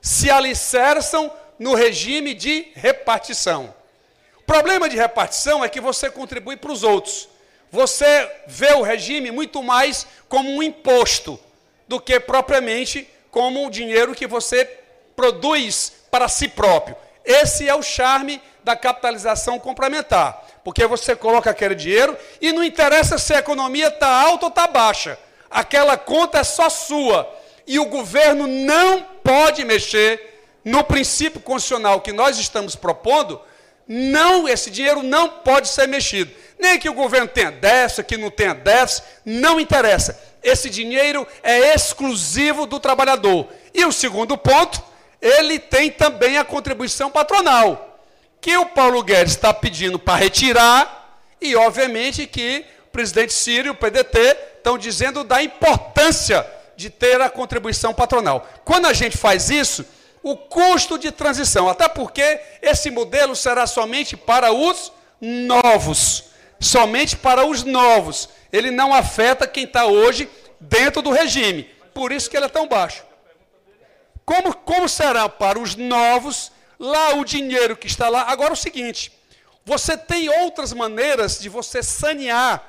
se alicerçam no regime de repartição. O problema de repartição é que você contribui para os outros. Você vê o regime muito mais como um imposto do que propriamente como o dinheiro que você produz para si próprio. Esse é o charme da capitalização complementar, porque você coloca aquele dinheiro e não interessa se a economia está alta ou está baixa, aquela conta é só sua e o governo não pode mexer no princípio constitucional que nós estamos propondo. Não, esse dinheiro não pode ser mexido. Nem que o governo tenha déficit, que não tenha déficit, não interessa. Esse dinheiro é exclusivo do trabalhador. E o segundo ponto, ele tem também a contribuição patronal, que o Paulo Guedes está pedindo para retirar, e obviamente que o presidente Ciro e o PDT estão dizendo da importância de ter a contribuição patronal. Quando a gente faz isso, o custo de transição, até porque esse modelo será somente para os novos, somente para os novos. Ele não afeta quem está hoje dentro do regime, por isso que ele é tão baixo. Como, como será para os novos, lá o dinheiro que está lá? Agora o seguinte, você tem outras maneiras de você sanear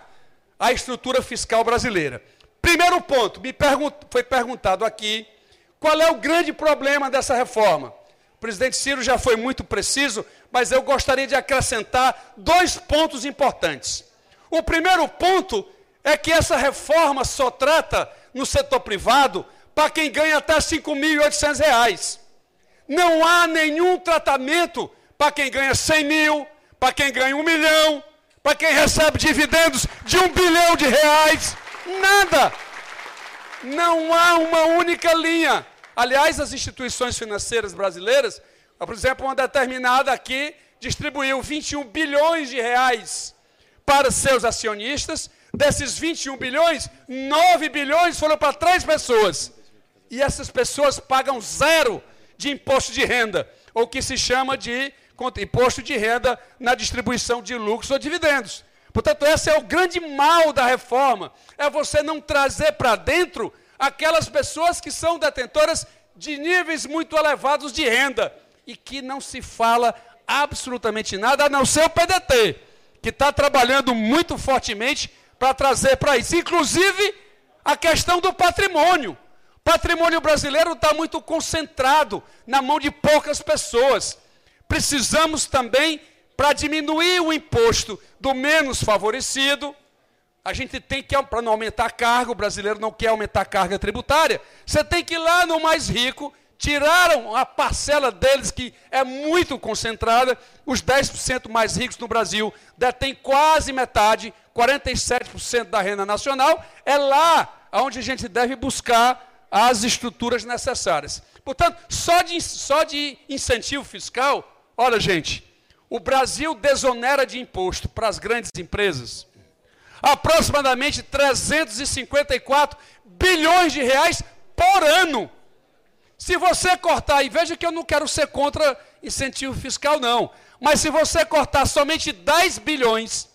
a estrutura fiscal brasileira. Primeiro ponto, me pergunt, foi perguntado aqui qual é o grande problema dessa reforma? O presidente Ciro já foi muito preciso, mas eu gostaria de acrescentar dois pontos importantes. O primeiro ponto é que essa reforma só trata no setor privado para quem ganha até R$ 5.800. Não há nenhum tratamento para quem ganha 100 mil, para quem ganha um milhão, para quem recebe dividendos de um bilhão de reais. Nada. Não há uma única linha. Aliás, as instituições financeiras brasileiras, por exemplo, uma determinada aqui distribuiu 21 bilhões de reais para seus acionistas. Desses 21 bilhões, 9 bilhões foram para três pessoas. E essas pessoas pagam zero de imposto de renda, ou que se chama de imposto de renda na distribuição de lucros ou dividendos. Portanto, esse é o grande mal da reforma, é você não trazer para dentro aquelas pessoas que são detentoras de níveis muito elevados de renda e que não se fala absolutamente nada, a não ser o PDT, que está trabalhando muito fortemente para trazer para isso. Inclusive, a questão do patrimônio. O patrimônio brasileiro está muito concentrado na mão de poucas pessoas. Precisamos também, para diminuir o imposto do menos favorecido, a gente tem que, para não aumentar a carga, o brasileiro não quer aumentar a carga tributária, você tem que ir lá no mais rico, tiraram a parcela deles que é muito concentrada, os 10% mais ricos no Brasil detêm quase metade, 47% da renda nacional, é lá onde a gente deve buscar as estruturas necessárias. Portanto, só de, só de incentivo fiscal, olha gente, o Brasil desonera de imposto para as grandes empresas aproximadamente 354 bilhões de reais por ano. Se você cortar, e veja que eu não quero ser contra incentivo fiscal, não, mas se você cortar somente 10 bilhões,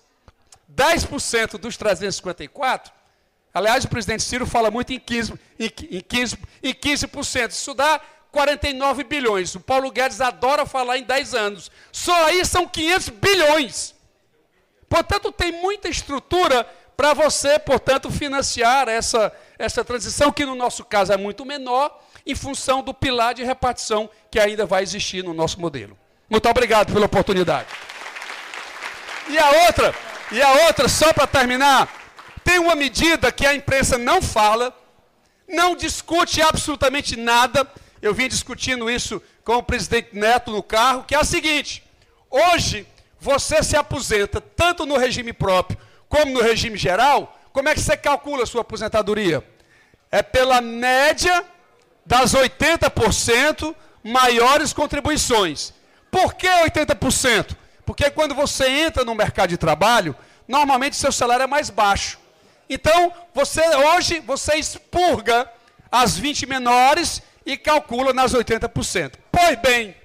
10% dos 354, aliás, o presidente Ciro fala muito em 15%, em 15, em 15%, isso dá 49 bilhões. O Paulo Guedes adora falar em 10 anos. Só aí são 500 bilhões. Portanto, tem muita estrutura para você, portanto, financiar essa, essa transição, que no nosso caso é muito menor, em função do pilar de repartição que ainda vai existir no nosso modelo. Muito obrigado pela oportunidade. E a outra, e a outra, só para terminar, tem uma medida que a imprensa não fala, não discute absolutamente nada. Eu vim discutindo isso com o presidente Neto no carro, que é a seguinte: hoje você se aposenta tanto no regime próprio como no regime geral, como é que você calcula a sua aposentadoria? É pela média das 80% maiores contribuições. Por que 80%? Porque quando você entra no mercado de trabalho, normalmente seu salário é mais baixo. Então, você hoje você expurga as 20 menores e calcula nas 80%. Pois bem,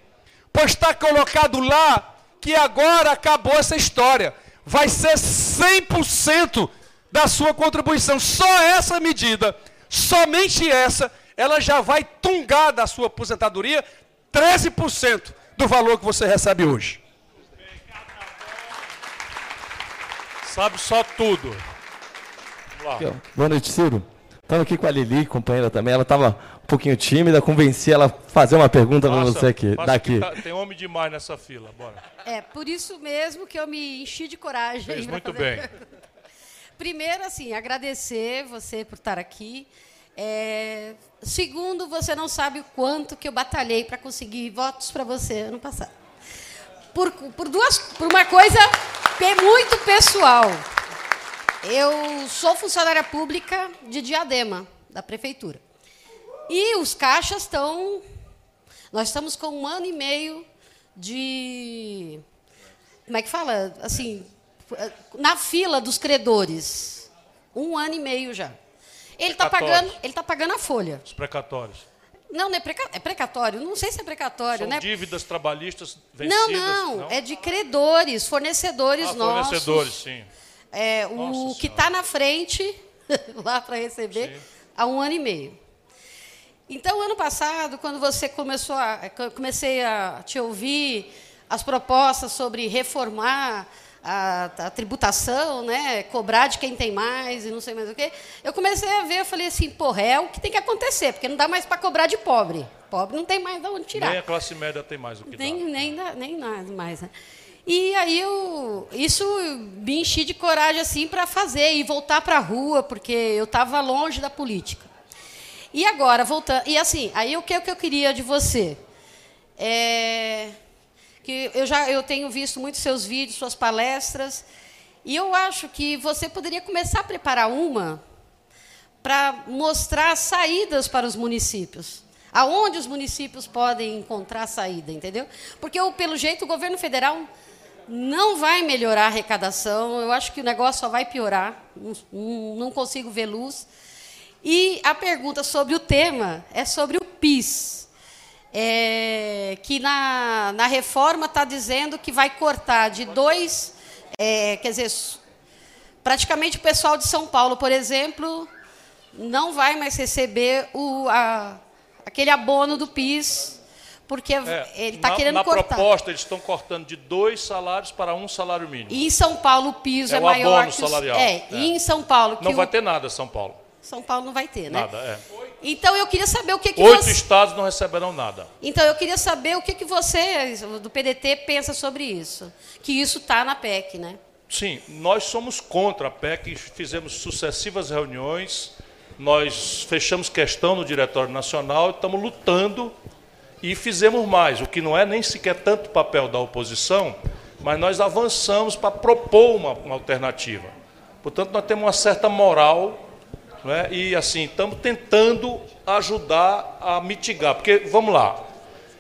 pois está colocado lá que agora acabou essa história. vai ser 100% da sua contribuição. Só essa medida, somente essa, ela já vai tungar da sua aposentadoria 13% do valor que você recebe hoje. Sabe só tudo. Boa noite, Ciro. Estamos aqui com a Lili, companheira também. Ela estava um pouquinho tímida, convenci ela a fazer uma pergunta para você aqui. Daqui. tá- tem homem demais nessa fila. Bora. É, por isso mesmo que eu me enchi de coragem. Fez muito fazer- bem. Primeiro, assim, agradecer você por estar aqui. É, Segundo, você não sabe o quanto que eu batalhei para conseguir votos para você ano passado. Por, por duas, por uma coisa pe- muito pessoal. Eu sou funcionária pública de Diadema, da prefeitura. E os caixas estão. Nós estamos com um ano e meio de. Como é que fala? Assim, na fila dos credores. Um ano e meio já. Ele está pagando, ele tá pagando a folha. Os precatórios. Não, não é, preca- é precatório. Não sei se é precatório, São né? dívidas trabalhistas Não, vencidas. não, é de credores, fornecedores Ah, nossos. fornecedores, sim. É, o que está na frente, lá para receber, há um ano e meio. Então, ano passado, quando você começou a, eu comecei a te ouvir as propostas sobre reformar a, a tributação, né, cobrar de quem tem mais e não sei mais o quê, eu comecei a ver, eu falei assim, porra, é o que tem que acontecer, porque não dá mais para cobrar de pobre. Pobre não tem mais de onde tirar. Nem a classe média tem mais o que Nem, dá. nem, dá- nem nada mais. Né? E aí eu, isso me enchi de coragem assim para fazer e voltar para a rua, porque eu estava longe da política. E agora, voltando. E assim, aí o que, o que eu queria de você? É, que eu já eu tenho visto muitos seus vídeos, suas palestras, e eu acho que você poderia começar a preparar uma para mostrar saídas para os municípios. Aonde os municípios podem encontrar saída, entendeu? Porque, eu, pelo jeito, o governo federal não vai melhorar a arrecadação, eu acho que o negócio só vai piorar, não, consigo ver luz. E a pergunta sobre o tema é sobre o PIS, é, que na, na reforma está dizendo que vai cortar de dois, é, quer dizer, praticamente o pessoal de São Paulo, por exemplo, não vai mais receber o, a- aquele abono do PIS, porque É, ele está na, querendo na cortar. proposta, eles estão cortando de dois salários para um salário mínimo. E em São Paulo o piso É é, o maior abono que os, salarial. É, É. e em São Paulo Não o- vai ter nada, São Paulo. São Paulo não vai ter, né? Nada, é. Então eu queria saber o que, que Oito você estados não receberão nada. Então eu queria saber o que, que você do PDT pensa sobre isso, que isso está na PEC, né? Sim, nós somos contra a PEC, fizemos sucessivas reuniões, nós fechamos questão no Diretório Nacional, estamos lutando e fizemos mais, o que não é nem sequer tanto papel da oposição, mas nós avançamos para propor uma, uma alternativa. Portanto, nós temos uma certa moral não é? e assim estamos tentando ajudar a mitigar, porque vamos lá,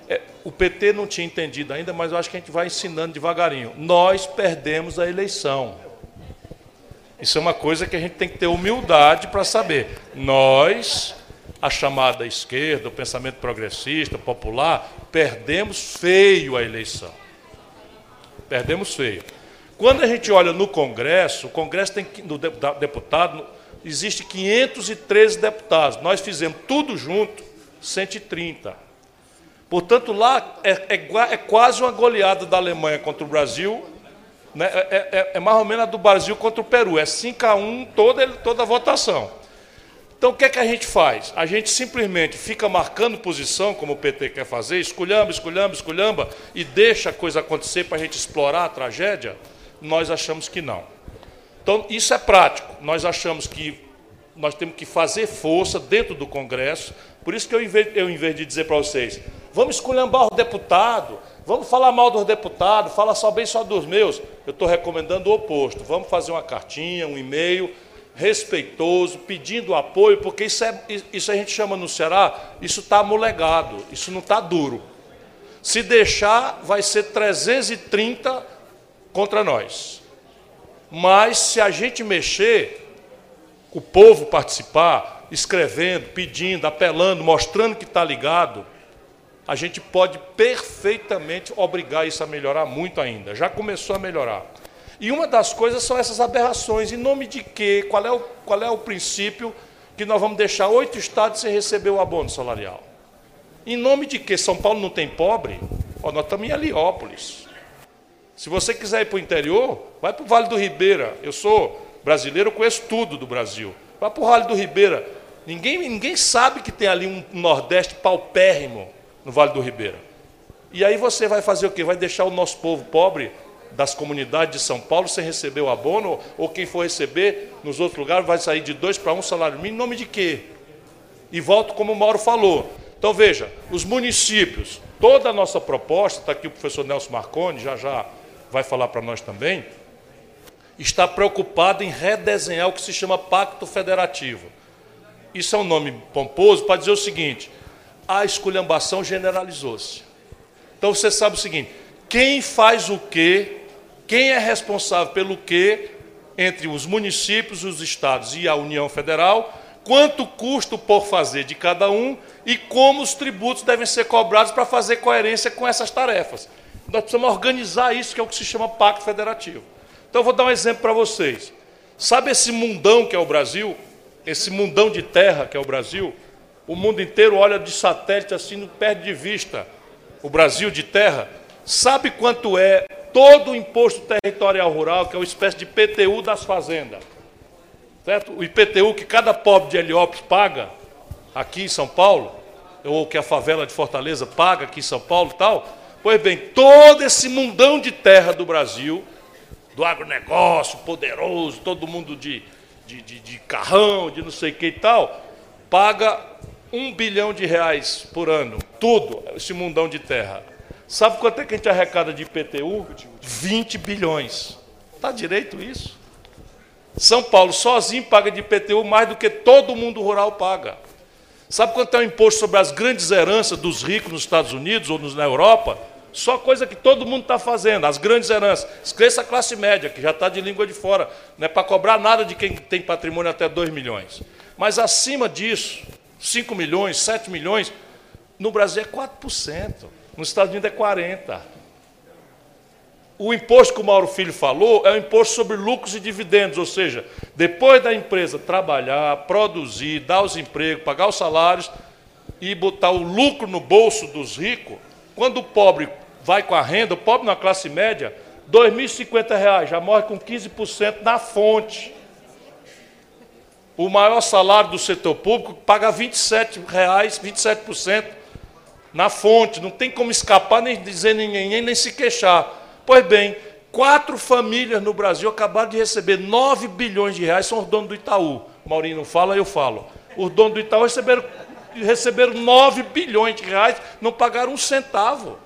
é, o PT não tinha entendido ainda, mas eu acho que a gente vai ensinando devagarinho. Nós perdemos a eleição. Isso é uma coisa que a gente tem que ter humildade para saber. Nós, a chamada esquerda, o pensamento progressista, popular, perdemos feio a eleição. Perdemos feio. Quando a gente olha no Congresso, o Congresso tem que- no deputa- deputado, existe 513 deputados. Nós fizemos tudo junto, 130. Portanto, lá é, é é quase uma goleada da Alemanha contra o Brasil. né? É, é- é mais ou menos a do Brasil contra o Peru. É 5 a 1 toda, toda a votação. Então, o que é que a gente faz? A gente simplesmente fica marcando posição, como o PT quer fazer, esculhamba, esculhamba, esculhamba, e deixa a coisa acontecer para a gente explorar a tragédia? Nós achamos que não. Então, isso é prático. Nós achamos que nós temos que fazer força dentro do Congresso. Por isso que eu, em vez, eu, em vez de dizer para vocês, vamos esculhambar o deputado, vamos falar mal dos deputados, fala só bem só dos meus, eu estou recomendando o oposto. Vamos fazer uma cartinha, um e-mail respeitoso, pedindo apoio, porque isso, é, isso a gente chama no Ceará, isso está amolegado, isso não está duro. Se deixar, vai ser 330 contra nós. Mas se a gente mexer, o povo participar, escrevendo, pedindo, apelando, mostrando que está ligado, a gente pode perfeitamente obrigar isso a melhorar muito ainda. Já começou a melhorar. E uma das coisas são essas aberrações. Em nome de quê? Qual é o, qual é o princípio que nós vamos deixar oito estados sem receber o abono salarial? Em nome de quê? São Paulo não tem pobre? Ó, nós estamos em Heliópolis. Se você quiser ir para o interior, vai para o Vale do Ribeira. Eu sou brasileiro, conheço tudo do Brasil. Vai para o Vale do Ribeira. Ninguém, ninguém sabe que tem ali um Nordeste paupérrimo no Vale do Ribeira. E aí você vai fazer o quê? Vai deixar o nosso povo pobre das comunidades de São Paulo sem receber o abono, ou quem for receber nos outros lugares vai sair de dois para um salário mínimo, em nome de quê? E volto como o Mauro falou. Então veja, os municípios, toda a nossa proposta, está aqui o professor Nelson Marconi, já já vai falar para nós também, está preocupado em redesenhar o que se chama Pacto Federativo. Isso é um nome pomposo para dizer o seguinte: a esculhambação generalizou-se. Então você sabe o seguinte: quem faz o quê quem é responsável pelo quê entre os municípios, os estados e a União Federal, quanto custo por fazer de cada um e como os tributos devem ser cobrados para fazer coerência com essas tarefas. Nós precisamos organizar isso, que é o que se chama Pacto Federativo. Então, eu vou dar um exemplo para vocês. Sabe esse mundão que é o Brasil? Esse mundão de terra que é o Brasil? O mundo inteiro olha de satélite assim, não perde de vista o Brasil de terra. Sabe quanto é todo o imposto territorial rural, que é uma espécie de PTU das fazendas. Certo? O IPTU que cada pobre de Heliópolis paga aqui em São Paulo, ou que a favela de Fortaleza paga aqui em São Paulo e tal. Pois bem, todo esse mundão de terra do Brasil, do agronegócio poderoso, todo mundo de, de, de, de carrão, de não sei o que e tal, paga um bilhão de reais por ano, tudo, esse mundão de terra. Sabe quanto é que a gente arrecada de IPTU? 20 bilhões. Está direito isso? São Paulo sozinho paga de IPTU mais do que todo mundo rural paga. Sabe quanto é o imposto sobre as grandes heranças dos ricos nos Estados Unidos ou na Europa? Só coisa que todo mundo está fazendo, as grandes heranças. Esqueça a classe média, que já está de língua de fora. Não é para cobrar nada de quem tem patrimônio até 2 milhões. Mas acima disso, 5 milhões, 7 milhões, no Brasil é 4%. Nos Estados Unidos é 40%. O imposto que o Mauro Filho falou é o imposto sobre lucros e dividendos, ou seja, depois da empresa trabalhar, produzir, dar os empregos, pagar os salários e botar o lucro no bolso dos ricos, quando o pobre vai com a renda, o pobre na classe média, R$ 2.050 já morre com 15% na fonte. O maior salário do setor público paga 27 reais, 27% na fonte, não tem como escapar, nem dizer ninguém, nem se queixar. Pois bem, quatro famílias no Brasil acabaram de receber 9 bilhões de reais, são os donos do Itaú. Maurinho não fala, eu falo. Os donos do Itaú receberam, receberam 9 bilhões de reais, não pagaram um centavo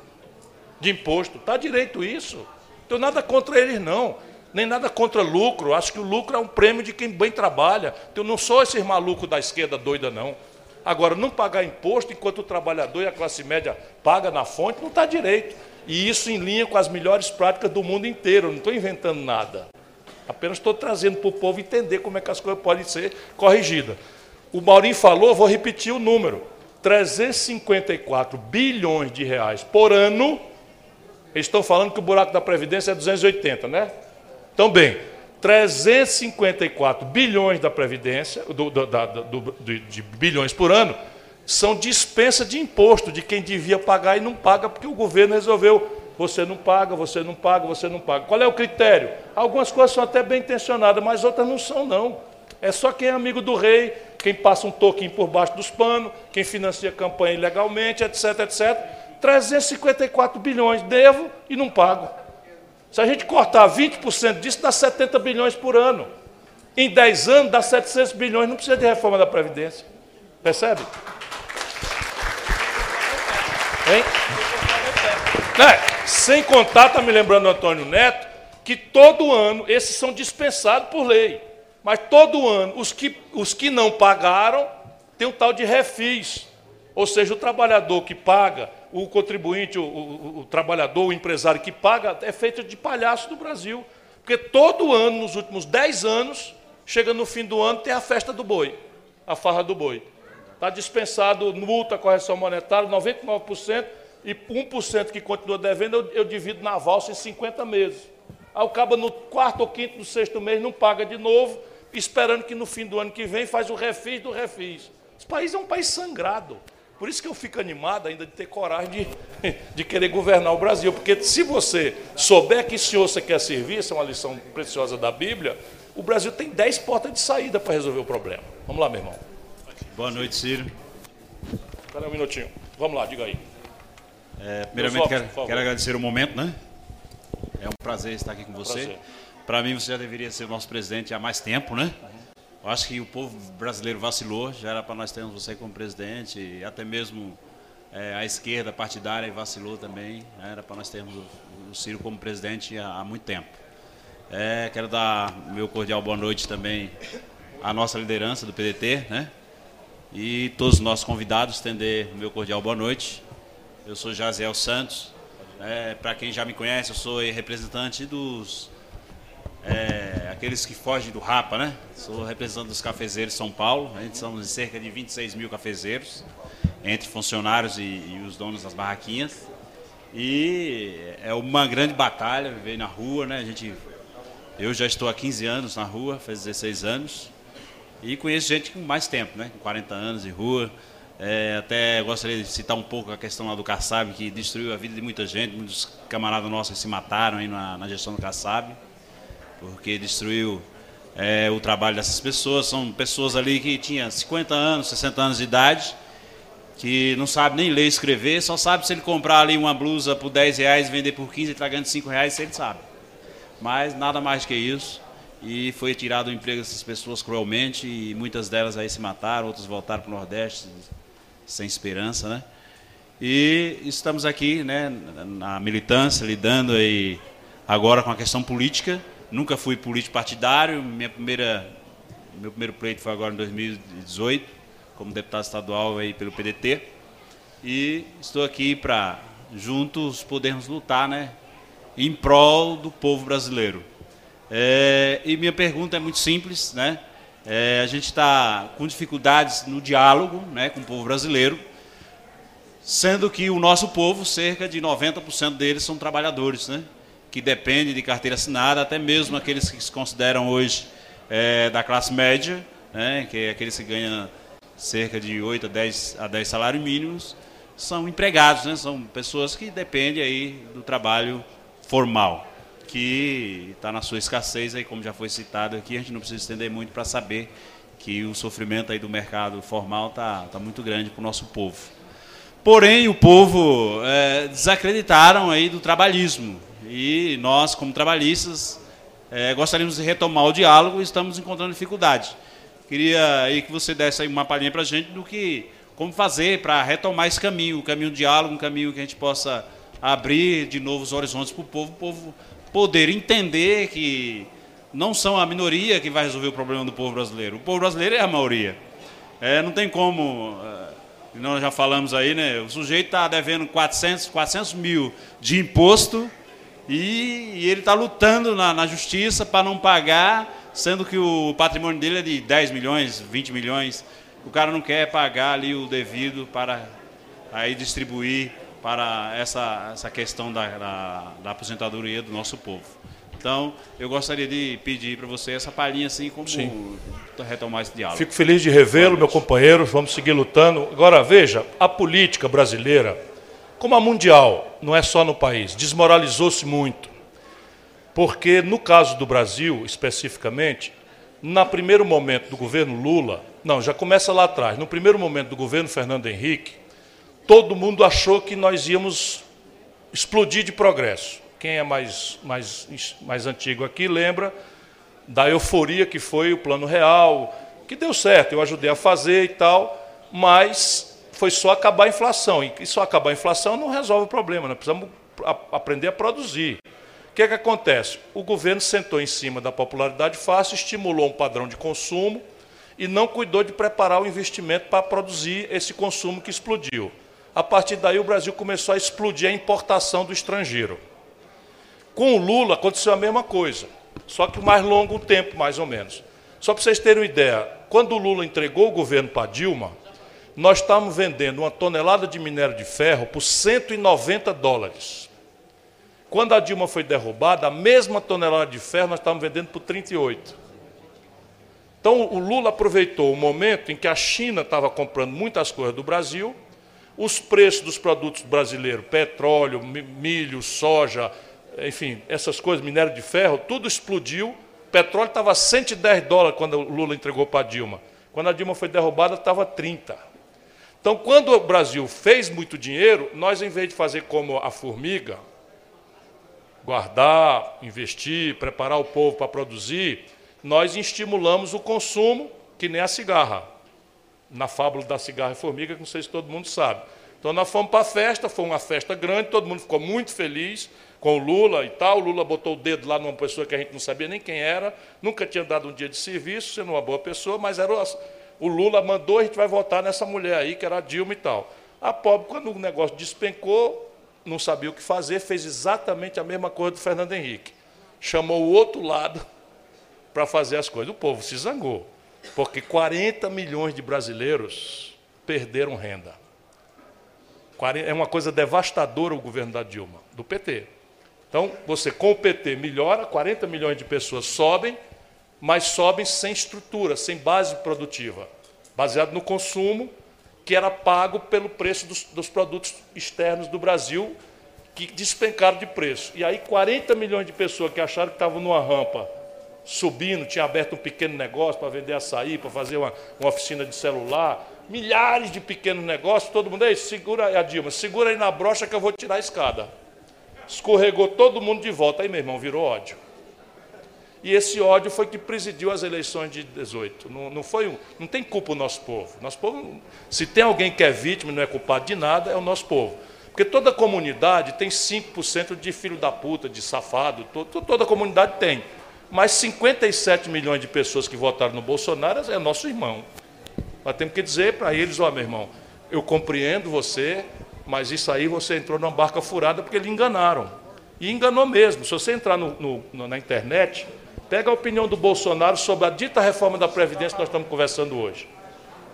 de imposto. Está direito isso. Não tenho nada contra eles, não. Nem nada contra lucro. Acho que o lucro é um prêmio de quem bem trabalha. Eu não sou esses malucos da esquerda doida, não. Agora, não pagar imposto enquanto o trabalhador e a classe média paga na fonte, não está direito. E isso em linha com as melhores práticas do mundo inteiro. Não estou inventando nada. Apenas estou trazendo para o povo entender como é que as coisas podem ser corrigidas. O Maurinho falou, vou repetir o número: 354 bilhões de reais por ano. Eles estão falando que o buraco da Previdência é 280, né? Então, bem, 354 bilhões da Previdência, do, do, da, do, de bilhões por ano, são dispensa de imposto de quem devia pagar e não paga, porque o governo resolveu. Você não paga, você não paga, você não paga. Qual é o critério? Algumas coisas são até bem intencionadas, mas outras não são, não. É só quem é amigo do rei, quem passa um toquinho por baixo dos panos, quem financia campanha ilegalmente, etc, etc. 354 bilhões, devo e não pago. Se a gente cortar 20% disso, dá 70 bilhões por ano. Em 10 anos, dá 700 bilhões, não precisa de reforma da Previdência. Percebe? Hein? É, sem contar, está me lembrando o Antônio Neto, que todo ano, esses são dispensados por lei. Mas todo ano, os que, os que não pagaram, tem um tal de refis. Ou seja, o trabalhador que paga o contribuinte, o, o, o, trabalhador, o empresário que paga, é feito de palhaço do Brasil. Porque todo ano, nos últimos 10 anos, chega no fim do ano, tem a festa do boi, a farra do boi. Está dispensado multa, correção monetária, 99%, e 1% que continua devendo, eu, eu divido na valsa em 50 meses. Aí o cabo no quarto ou quinto do sexto mês não paga de novo, esperando que no fim do ano que vem faz o refis do refis. Esse país é um país sangrado. Por isso que eu fico animado ainda de ter coragem de, de querer governar o Brasil. Porque se você souber que senhor você quer servir, essa é uma lição preciosa da Bíblia, o Brasil tem 10 portas de saída para resolver o problema. Vamos lá, meu irmão. Boa noite, Ciro. Espera um minutinho. Vamos lá, diga aí. É, primeiramente, quero, quero, agradecer o momento, né? É um prazer estar aqui com você. Para mim, você já deveria ser o nosso presidente há mais tempo, né? Eu acho que o povo brasileiro vacilou, já era para nós termos você como presidente, e até mesmo é, a esquerda partidária vacilou também, né? era para nós termos o, Ciro como presidente há, há muito tempo. É, quero dar meu cordial boa noite também à nossa liderança do PDT, né? E todos os nossos convidados, estender meu cordial boa noite. Eu sou Jaziel Santos. É, Para quem já me conhece, eu sou representante dos é, aqueles que fogem do Rapa, né? Sou representante dos cafezeiros de São Paulo. A gente somos cerca de 26 mil cafezeiros, entre funcionários e, e, os donos das barraquinhas. E é uma grande batalha viver na rua, né? A gente, eu já estou há 15 anos na rua, faz 16 anos. E conheço gente com mais tempo, né? Com 40 anos de rua. É, até gostaria de citar um pouco a questão lá do Kassab, que destruiu a vida de muita gente. Muitos camaradas nossos se mataram aí na, na gestão do Kassab porque destruiu é, o trabalho dessas pessoas. São pessoas ali que tinham 50 anos, 60 anos de idade, que não sabe nem ler e escrever, só sabe se ele comprar ali uma blusa por 10 reais vender por 15 e tragando 5 reais, se ele sabe. Mas nada mais que isso. E foi tirado o emprego dessas pessoas cruelmente e muitas delas aí se mataram, outras voltaram para o Nordeste sem esperança, né? E estamos aqui, né, na militância, lidando aí agora com a questão política, Nunca fui político partidário. Minha primeira, meu primeiro pleito foi agora em 2018, como deputado estadual aí pelo PDT. E estou aqui para juntos podermos lutar, né, em prol do povo brasileiro. É, e minha pergunta é muito simples, né? É, a gente está com dificuldades no diálogo, né, com o povo brasileiro, sendo que o nosso povo, cerca de 90% deles são trabalhadores, né? Que depende de carteira assinada, até mesmo aqueles que se consideram hoje é, da classe média, né, que é aqueles que ganham cerca de 8 a 10, a 10 salários mínimos, são empregados, né, são pessoas que dependem aí do trabalho formal, que está na sua escassez, aí, como já foi citado aqui, a gente não precisa estender muito para saber que o sofrimento aí do mercado formal está tá muito grande para o nosso povo. Porém, o povo é, desacreditaram aí do trabalhismo, e nós, como trabalhistas, é, gostaríamos de retomar o diálogo e estamos encontrando dificuldade. Queria aí que você desse aí uma palhinha para a gente do que, como fazer para retomar esse caminho, o caminho do diálogo, um caminho que a gente possa abrir de novos horizontes para o povo, o povo poder entender que não são a minoria que vai resolver o problema do povo brasileiro. O povo brasileiro é a maioria. É, não tem como, é, nós já falamos aí, né? O sujeito está devendo 400, 400 mil de imposto e, e ele está lutando na, na justiça para não pagar, sendo que o patrimônio dele é de 10 milhões, 20 milhões. O cara não quer pagar ali o devido para aí distribuir para essa, essa questão da, da, da aposentadoria do nosso povo. Então, eu gostaria de pedir para você essa palhinha assim, como Sim. retomar esse diálogo. Fico feliz de revê-lo, meu companheiro. Vamos seguir lutando. Agora, veja, a política brasileira como a mundial, não é só no país, desmoralizou-se muito. Porque, no caso do Brasil, especificamente, no primeiro momento do governo Lula, não, já começa lá atrás, no primeiro momento do governo Fernando Henrique, todo mundo achou que nós íamos explodir de progresso. Quem é mais, mais, mais antigo aqui lembra da euforia que foi o Plano Real, que deu certo, eu ajudei a fazer e tal, mas foi só acabar a inflação. E só acabar a inflação não resolve o problema, nós precisamos aprender a produzir. O que, é que acontece? O governo sentou em cima da popularidade fácil, estimulou um padrão de consumo e não cuidou de preparar o investimento para produzir esse consumo que explodiu. A partir daí, o Brasil começou a explodir a importação do estrangeiro. Com o Lula aconteceu a mesma coisa, só que mais longo tempo, mais ou menos. Só para vocês terem uma ideia, quando o Lula entregou o governo para Dilma, nós estamos vendendo uma tonelada de minério de ferro por 190 dólares. Quando a Dilma foi derrubada, a mesma tonelada de ferro nós estávamos vendendo por 38. Então o Lula aproveitou o momento em que a China estava comprando muitas coisas do Brasil, os preços dos produtos brasileiros, petróleo, milho, soja, enfim, essas coisas, minério de ferro, tudo explodiu. Petróleo estava 110 dólares quando o Lula entregou para a Dilma. Quando a Dilma foi derrubada, estava 30. Então, quando o Brasil fez muito dinheiro, nós, em vez de fazer como a formiga, guardar, investir, preparar o povo para produzir, nós estimulamos o consumo, que nem a cigarra. Na fábula da cigarra e formiga, que não sei se todo mundo sabe. Então nós fomos para a festa, foi uma festa grande, todo mundo ficou muito feliz com o Lula e tal. O Lula botou o dedo lá numa pessoa que a gente não sabia nem quem era, nunca tinha dado um dia de serviço, sendo uma boa pessoa, mas era o Lula mandou, a gente vai votar nessa mulher aí, que era Dilma e tal. A pobre, quando o negócio despencou, não sabia o que fazer, fez exatamente a mesma coisa do Fernando Henrique. Chamou o outro lado para fazer as coisas. O povo se zangou, porque 40 milhões de brasileiros perderam renda. É uma coisa devastadora o governo da Dilma, do PT. Então, você com o PT melhora, 40 milhões de pessoas sobem, mas sobem sem estrutura, sem base produtiva, baseado no consumo que era pago pelo preço dos, dos produtos externos do Brasil, que despencaram de preço. E aí 40 milhões de pessoas que acharam que estavam numa rampa subindo, tinha aberto um pequeno negócio para vender açaí, para fazer uma, uma, oficina de celular, milhares de pequenos negócios, todo mundo, aí, segura a Dilma, segura aí na brocha que eu vou tirar a escada. Escorregou todo mundo de volta, aí meu irmão, virou ódio. E esse ódio foi que presidiu as eleições de 18. Não, não, foi um, não tem culpa o nosso povo. Nosso povo. Se tem alguém que é vítima e não é culpado de nada, é o nosso povo. Porque toda comunidade tem 5% de filho da puta, de safado, toda comunidade tem. Mas 57 milhões de pessoas que votaram no Bolsonaro é nosso irmão. Nós temos que dizer para eles, ó oh, meu irmão, eu compreendo você, mas isso aí você entrou numa barca furada porque lhe enganaram. E enganou mesmo. Se você entrar no, no, na internet, Pega a opinião do Bolsonaro sobre a dita reforma da Previdência que nós estamos conversando hoje.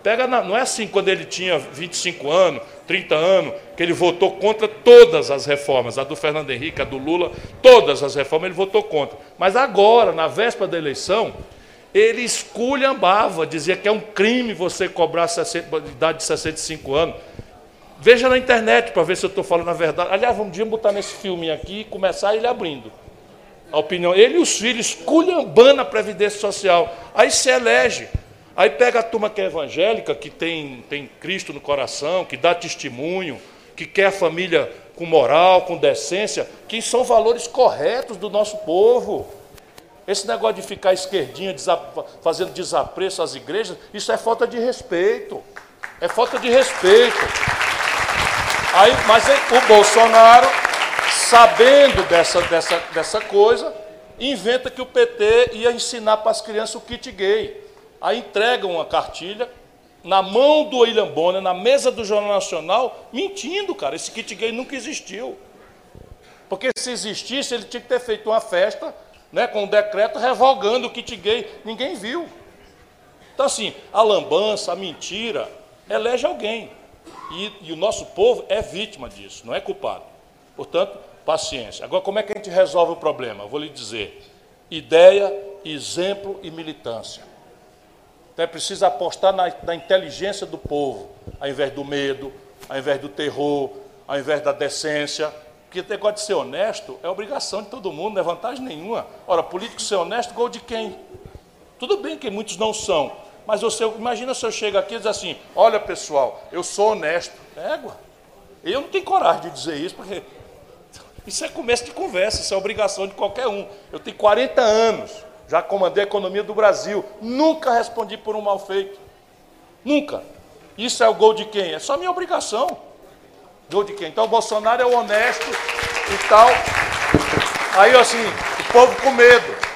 Pega na, não é assim quando ele tinha 25 anos, 30 anos, que ele votou contra todas as reformas, a do Fernando Henrique, a do Lula, todas as reformas ele votou contra. Mas agora, na véspera da eleição, ele esculhambava, dizia que é um crime você cobrar a idade de 65 anos. Veja na internet para ver se eu estou falando a verdade. Aliás, um dia botar nesse filme aqui e começar ele abrindo a opinião. Ele e os filhos culhambando a Previdência Social. Aí se elege. Aí pega a turma que é evangélica, que tem, tem Cristo no coração, que dá testemunho, que quer a família com moral, com decência, que são valores corretos do nosso povo. Esse negócio de ficar esquerdinha fazendo desapreço às igrejas, isso é falta de respeito. É falta de respeito. Aí, mas o Bolsonaro sabendo dessa, dessa, dessa coisa, inventa que o PT ia ensinar para as crianças o kit gay. Aí entrega uma cartilha na mão do William Bonner, na mesa do Jornal Nacional, mentindo, cara. Esse kit gay nunca existiu. Porque se existisse, ele tinha que ter feito uma festa né, com um decreto revogando o kit gay. Ninguém viu. Então, assim, a lambança, a mentira, elege alguém. E, e o nosso povo é vítima disso, não é culpado. Portanto, paciência. Agora, como é que a gente resolve o problema? Vou lhe dizer: ideia, exemplo e militância. Então é preciso apostar na, na inteligência do povo, ao invés do medo, ao invés do terror, ao invés da decência. Porque o negócio de ser honesto é obrigação de todo mundo, não é vantagem nenhuma. Ora, político ser honesto, gol de quem? Tudo bem que muitos não são, mas você imagina se eu chego aqui e diz assim: olha pessoal, eu sou honesto. Égua. Eu não tenho coragem de dizer isso, porque isso é começo de conversa, isso é obrigação de qualquer um. Eu tenho 40 anos, já comandei a economia do Brasil, nunca respondi por um mal feito. Nunca. Isso é o gol de quem? É só minha obrigação. Gol de quem? Então o Bolsonaro é o honesto e tal. Aí assim, o povo com medo.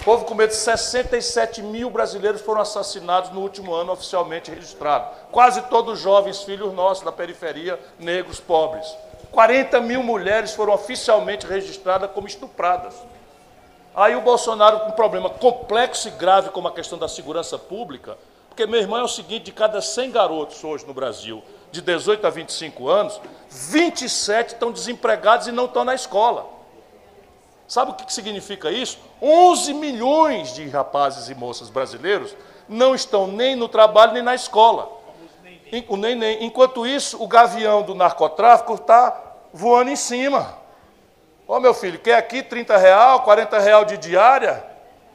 O povo com medo, 67 mil brasileiros foram assassinados no último ano oficialmente registrado. Quase todos jovens, filhos nossos da periferia, negros, pobres. 40 mil mulheres foram oficialmente registradas como estupradas. Aí o Bolsonaro, com um problema complexo e grave como a questão da segurança pública, porque, meu irmão, é o seguinte: de cada 100 garotos hoje no Brasil, de 18 a 25 anos, 27 estão desempregados e não estão na escola. Sabe o que significa isso? 11 milhões de rapazes e moças brasileiros não estão nem no trabalho nem na escola. Enquanto isso, o gavião do narcotráfico está voando em cima. Ô meu filho, quer aqui 30 real, 40 real de diária?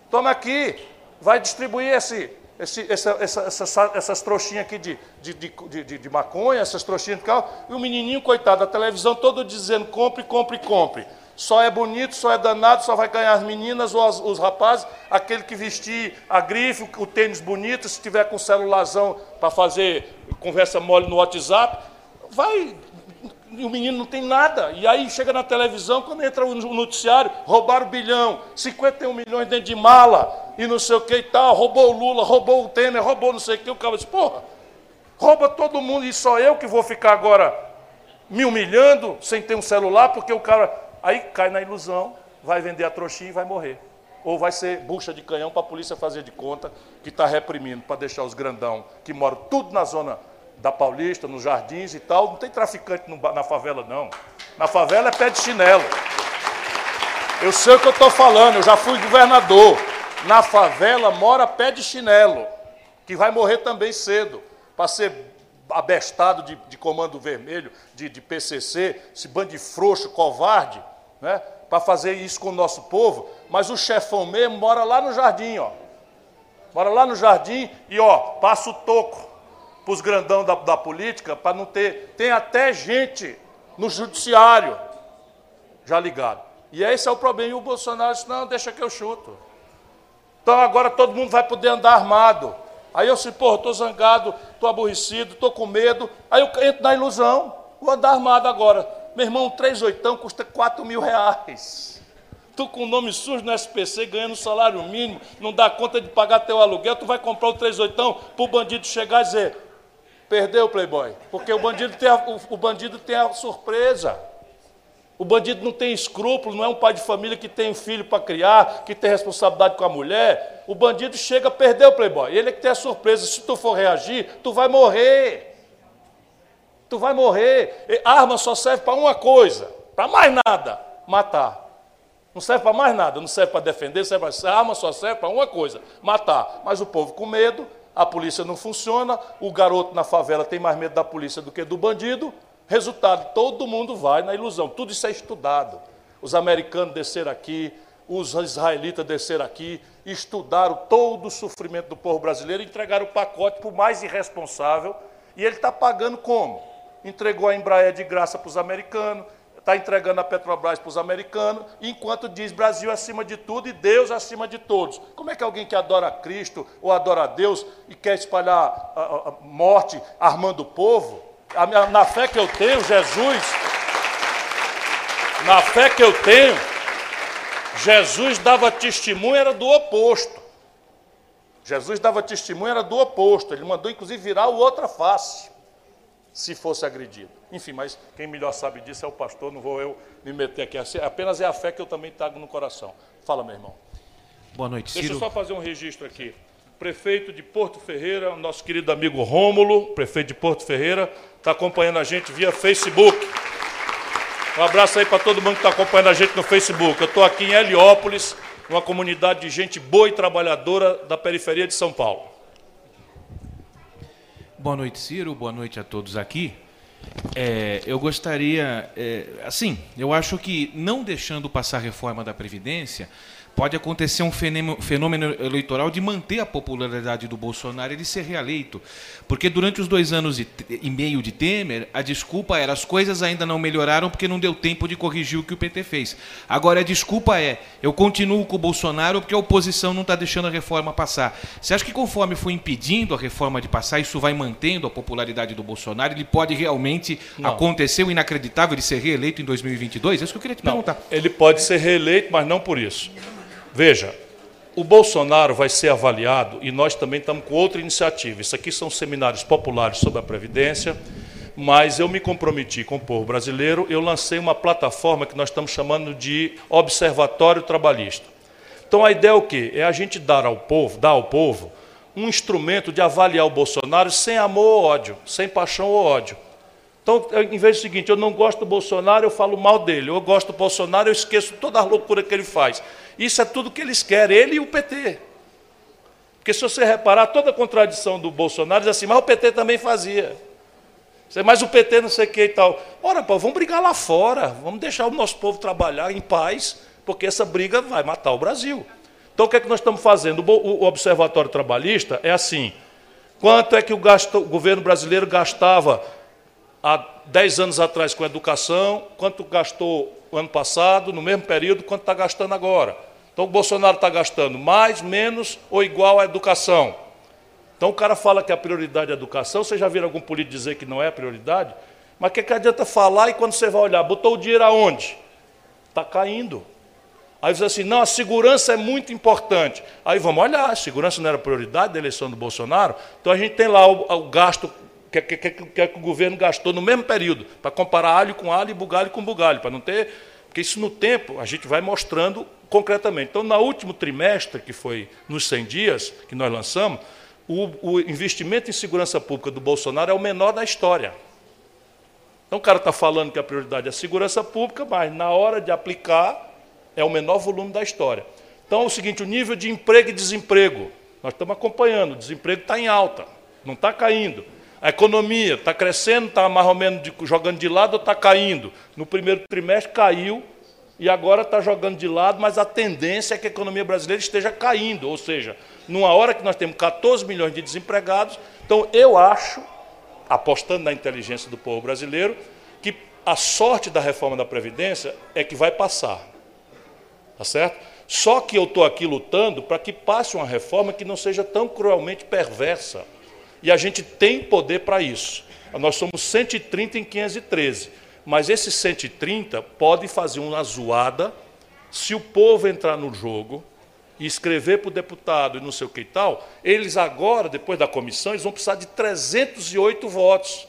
Toma aqui, vai distribuir esse, esse, essa, essa, essa, essas trouxinhas aqui de, de, de, de, maconha, essas trouxinhas de carro, e o menininho, coitado, da televisão todo dizendo compre, compre, compre. Só é bonito, só é danado, só vai ganhar as meninas ou as, os rapazes, aquele que vestir a grife, o tênis bonito, se tiver com celularzão para fazer conversa mole no WhatsApp, vai. O menino não tem nada. E aí chega na televisão, quando entra no noticiário, roubaram bilhão, 51 milhões dentro de mala, e não sei o que e tal, roubou o Lula, roubou o Temer, roubou não sei o que. O cara diz, porra, rouba todo mundo e só eu que vou ficar agora me humilhando sem ter um celular, porque o cara. Aí cai na ilusão, vai vender a trouxinha e vai morrer. Ou vai ser bucha de canhão para a polícia fazer de conta que está reprimindo, para deixar os grandão que moram tudo na zona da Paulista, nos jardins e tal. Não tem traficante na favela, não. Na favela é pé de chinelo. Eu sei o que eu estou falando, eu já fui governador. Na favela mora pé de chinelo, que vai morrer também cedo, para ser abestado de, de, comando vermelho, de, de PCC, esse bando de frouxo, covarde, né, para fazer isso com o nosso povo. Mas o chefão mesmo mora lá no jardim, ó. Mora lá no jardim e, ó, passa o toco para os grandão da, da política, para não ter. Tem até gente no judiciário já ligado. E esse é o problema. E o Bolsonaro disse: não, deixa que eu chuto. Então agora todo mundo vai poder andar armado. Aí eu disse: porra, estou zangado, estou aborrecido, estou com medo. Aí eu entro na ilusão, vou andar armado agora. Meu irmão, um 3 oitão custa 4 mil reais. Tu com o nome sujo no SPC, ganhando salário mínimo, não dá conta de pagar teu aluguel, tu vai comprar o 3 oitão para o bandido chegar e dizer, Perdeu, Playboy. Porque o bandido tem a, o, o bandido tem a surpresa. O bandido não tem escrúpulo, não é um pai de família que tem um filho para criar, que tem responsabilidade com a mulher. O bandido chega, perdeu, Playboy. Ele é que tem a surpresa. Se tu for reagir, tu vai morrer. Tu vai morrer. E arma só serve para uma coisa, para mais nada: matar. Não serve para mais nada, não serve para defender, serve pra... arma só serve para uma coisa: matar. Mas o povo com medo a polícia não funciona, o garoto na favela tem mais medo da polícia do que do bandido. Resultado, todo mundo vai na ilusão. Tudo isso é estudado. Os americanos desceram aqui, os israelitas desceram aqui, estudaram todo o sofrimento do povo brasileiro, entregaram o pacote para o mais irresponsável, e ele está pagando como? Entregou a Embraer de graça para os americanos, está entregando a Petrobras para os americanos, enquanto diz Brasil acima de tudo e Deus acima de todos. Como é que alguém que adora Cristo ou adora Deus e quer espalhar a, a, morte armando o povo? Na fé que eu tenho, Jesus, na fé que eu tenho, Jesus dava testemunho, era do oposto. Jesus dava testemunho, era do oposto. Ele mandou, inclusive, virar o outra face, se fosse agredido. Enfim, mas quem melhor sabe disso é o pastor, não vou eu me meter aqui. Apenas é a fé que eu também trago no coração. Fala, meu irmão. Boa noite, Ciro. Deixa eu só fazer um registro aqui. Prefeito de Porto Ferreira, nosso querido amigo Rômulo, prefeito de Porto Ferreira, está acompanhando a gente via Facebook. Um abraço aí para todo mundo que está acompanhando a gente no Facebook. Eu estou aqui em Heliópolis, uma comunidade de gente boa e trabalhadora da periferia de São Paulo. Boa noite, Ciro. Boa noite a todos aqui. É, eu gostaria, é, assim, eu acho que não deixando passar a reforma da Previdência, pode acontecer um fenômeno eleitoral de manter a popularidade do Bolsonaro e ele ser reeleito. Porque durante os dois anos e meio de Temer, a desculpa era as coisas ainda não melhoraram porque não deu tempo de corrigir o que o PT fez. Agora a desculpa é eu continuo com o Bolsonaro porque a oposição não está deixando a reforma passar. Você acha que conforme foi impedindo a reforma de passar, isso vai mantendo a popularidade do Bolsonaro? Ele pode realmente não. acontecer o inacreditável de ser reeleito em 2022? É isso que eu queria te não, perguntar. Ele pode ser reeleito, mas não por isso. Veja, o Bolsonaro vai ser avaliado e nós também estamos com outra iniciativa. Isso aqui são seminários populares sobre a Previdência, mas eu me comprometi com o povo brasileiro, eu lancei uma plataforma que nós estamos chamando de Observatório Trabalhista. Então a ideia é o quê? É a gente dar ao povo, dar ao povo um instrumento de avaliar o Bolsonaro sem amor ou ódio, sem paixão ou ódio. Então, em vez do seguinte, eu não gosto do Bolsonaro, eu falo mal dele. Eu gosto do Bolsonaro, eu esqueço toda a loucura que ele faz. Isso é tudo que eles querem, ele e o PT. Porque se você reparar, toda a contradição do Bolsonaro diz assim, mas o PT também fazia. Mas o PT não sei o que e tal. Ora, pô, vamos brigar lá fora, vamos deixar o nosso povo trabalhar em paz, porque essa briga vai matar o Brasil. Então o que é que nós estamos fazendo? O Observatório Trabalhista é assim. Quanto é que o, gasto, o governo brasileiro gastava há 10 anos atrás com educação, quanto gastou ano passado, no mesmo período, quanto está gastando agora. Então o Bolsonaro está gastando mais, menos ou igual à educação. Então o cara fala que a prioridade é a educação, você já viram algum político dizer que não é a prioridade? Mas o que, que adianta falar e quando você vai olhar, botou o dinheiro aonde? Está caindo. Aí diz assim, não, a segurança é muito importante. Aí vamos olhar, a segurança não era prioridade da eleição do Bolsonaro, então a gente tem lá o, o gasto que, que, que, que, o governo gastou no mesmo período, para comparar alho com alho e bugalho com bugalho, para não ter. Porque isso no tempo a gente vai mostrando concretamente. Então, no último trimestre, que foi nos 100 dias que nós lançamos, o, o investimento em segurança pública do Bolsonaro é o menor da história. Então, o cara está falando que a prioridade é a segurança pública, mas na hora de aplicar é o menor volume da história. Então, é o seguinte: o nível de emprego e desemprego, nós estamos acompanhando, o desemprego está em alta, não está caindo. A economia está crescendo, está mais ou menos de, jogando de lado ou está caindo? No primeiro trimestre caiu e agora está jogando de lado, mas a tendência é que a economia brasileira esteja caindo. Ou seja, numa hora que nós temos 14 milhões de desempregados, então eu acho, apostando na inteligência do povo brasileiro, que a sorte da reforma da Previdência é que vai passar. Tá certo? Só que eu estou aqui lutando para que passe uma reforma que não seja tão cruelmente perversa e a gente tem poder para isso. Nós somos 130 em 513. Mas esses 130 pode fazer uma zoada se o povo entrar no jogo e escrever para o deputado e não sei o que e tal. Eles agora, depois da comissão, eles vão precisar de 308 votos.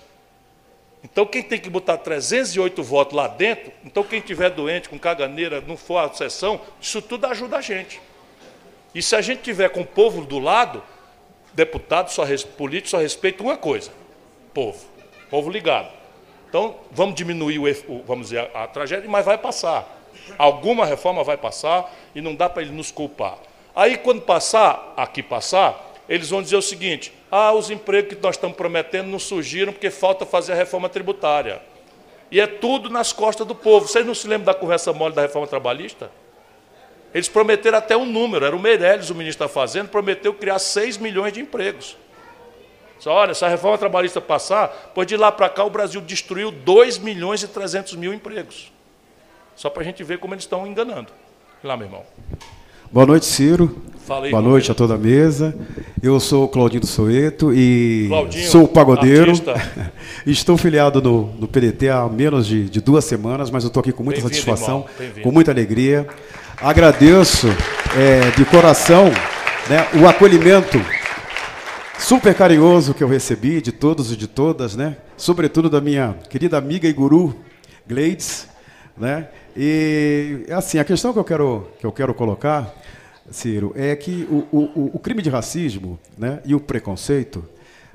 Então, quem tem que botar 308 votos lá dentro, então quem tiver doente, com caganeira, não for à sessão, isso tudo ajuda a gente. E se a gente tiver com o povo do lado, deputado, só, político só respeita uma coisa: povo. Povo ligado. Então, vamos diminuir o, vamos dizer, a, a tragédia, mas vai passar. Alguma reforma vai passar e não dá para ele nos culpar. Aí, quando passar, aqui passar, eles vão dizer o seguinte: ah, os empregos que nós estamos prometendo não surgiram porque falta fazer a reforma tributária. E é tudo nas costas do povo. Vocês não se lembram da conversa mole da reforma trabalhista? Eles prometeram até um número, era o Meirelles, o ministro da Fazenda, prometeu criar 6 milhões de empregos. Só, olha, se a reforma trabalhista passar, pois de lá para cá o Brasil destruiu 2 milhões e 300 mil empregos. Só para a gente ver como eles estão enganando. Lá, meu irmão. Boa noite, Ciro. Aí, Boa noite a toda a mesa. Eu sou o Claudinho Soeto e Claudinho, sou pagodeiro. Estou filiado no, no, PDT há menos de, de duas semanas, mas eu estou aqui com muita satisfação, com muita alegria. Agradeço é, de coração né, o acolhimento super carinhoso que eu recebi de todos e de todas, né? Sobretudo da minha querida amiga e guru Gleides, né? E assim, a questão que eu quero que eu quero colocar, Ciro, é que o, o, o crime de racismo, né, e o preconceito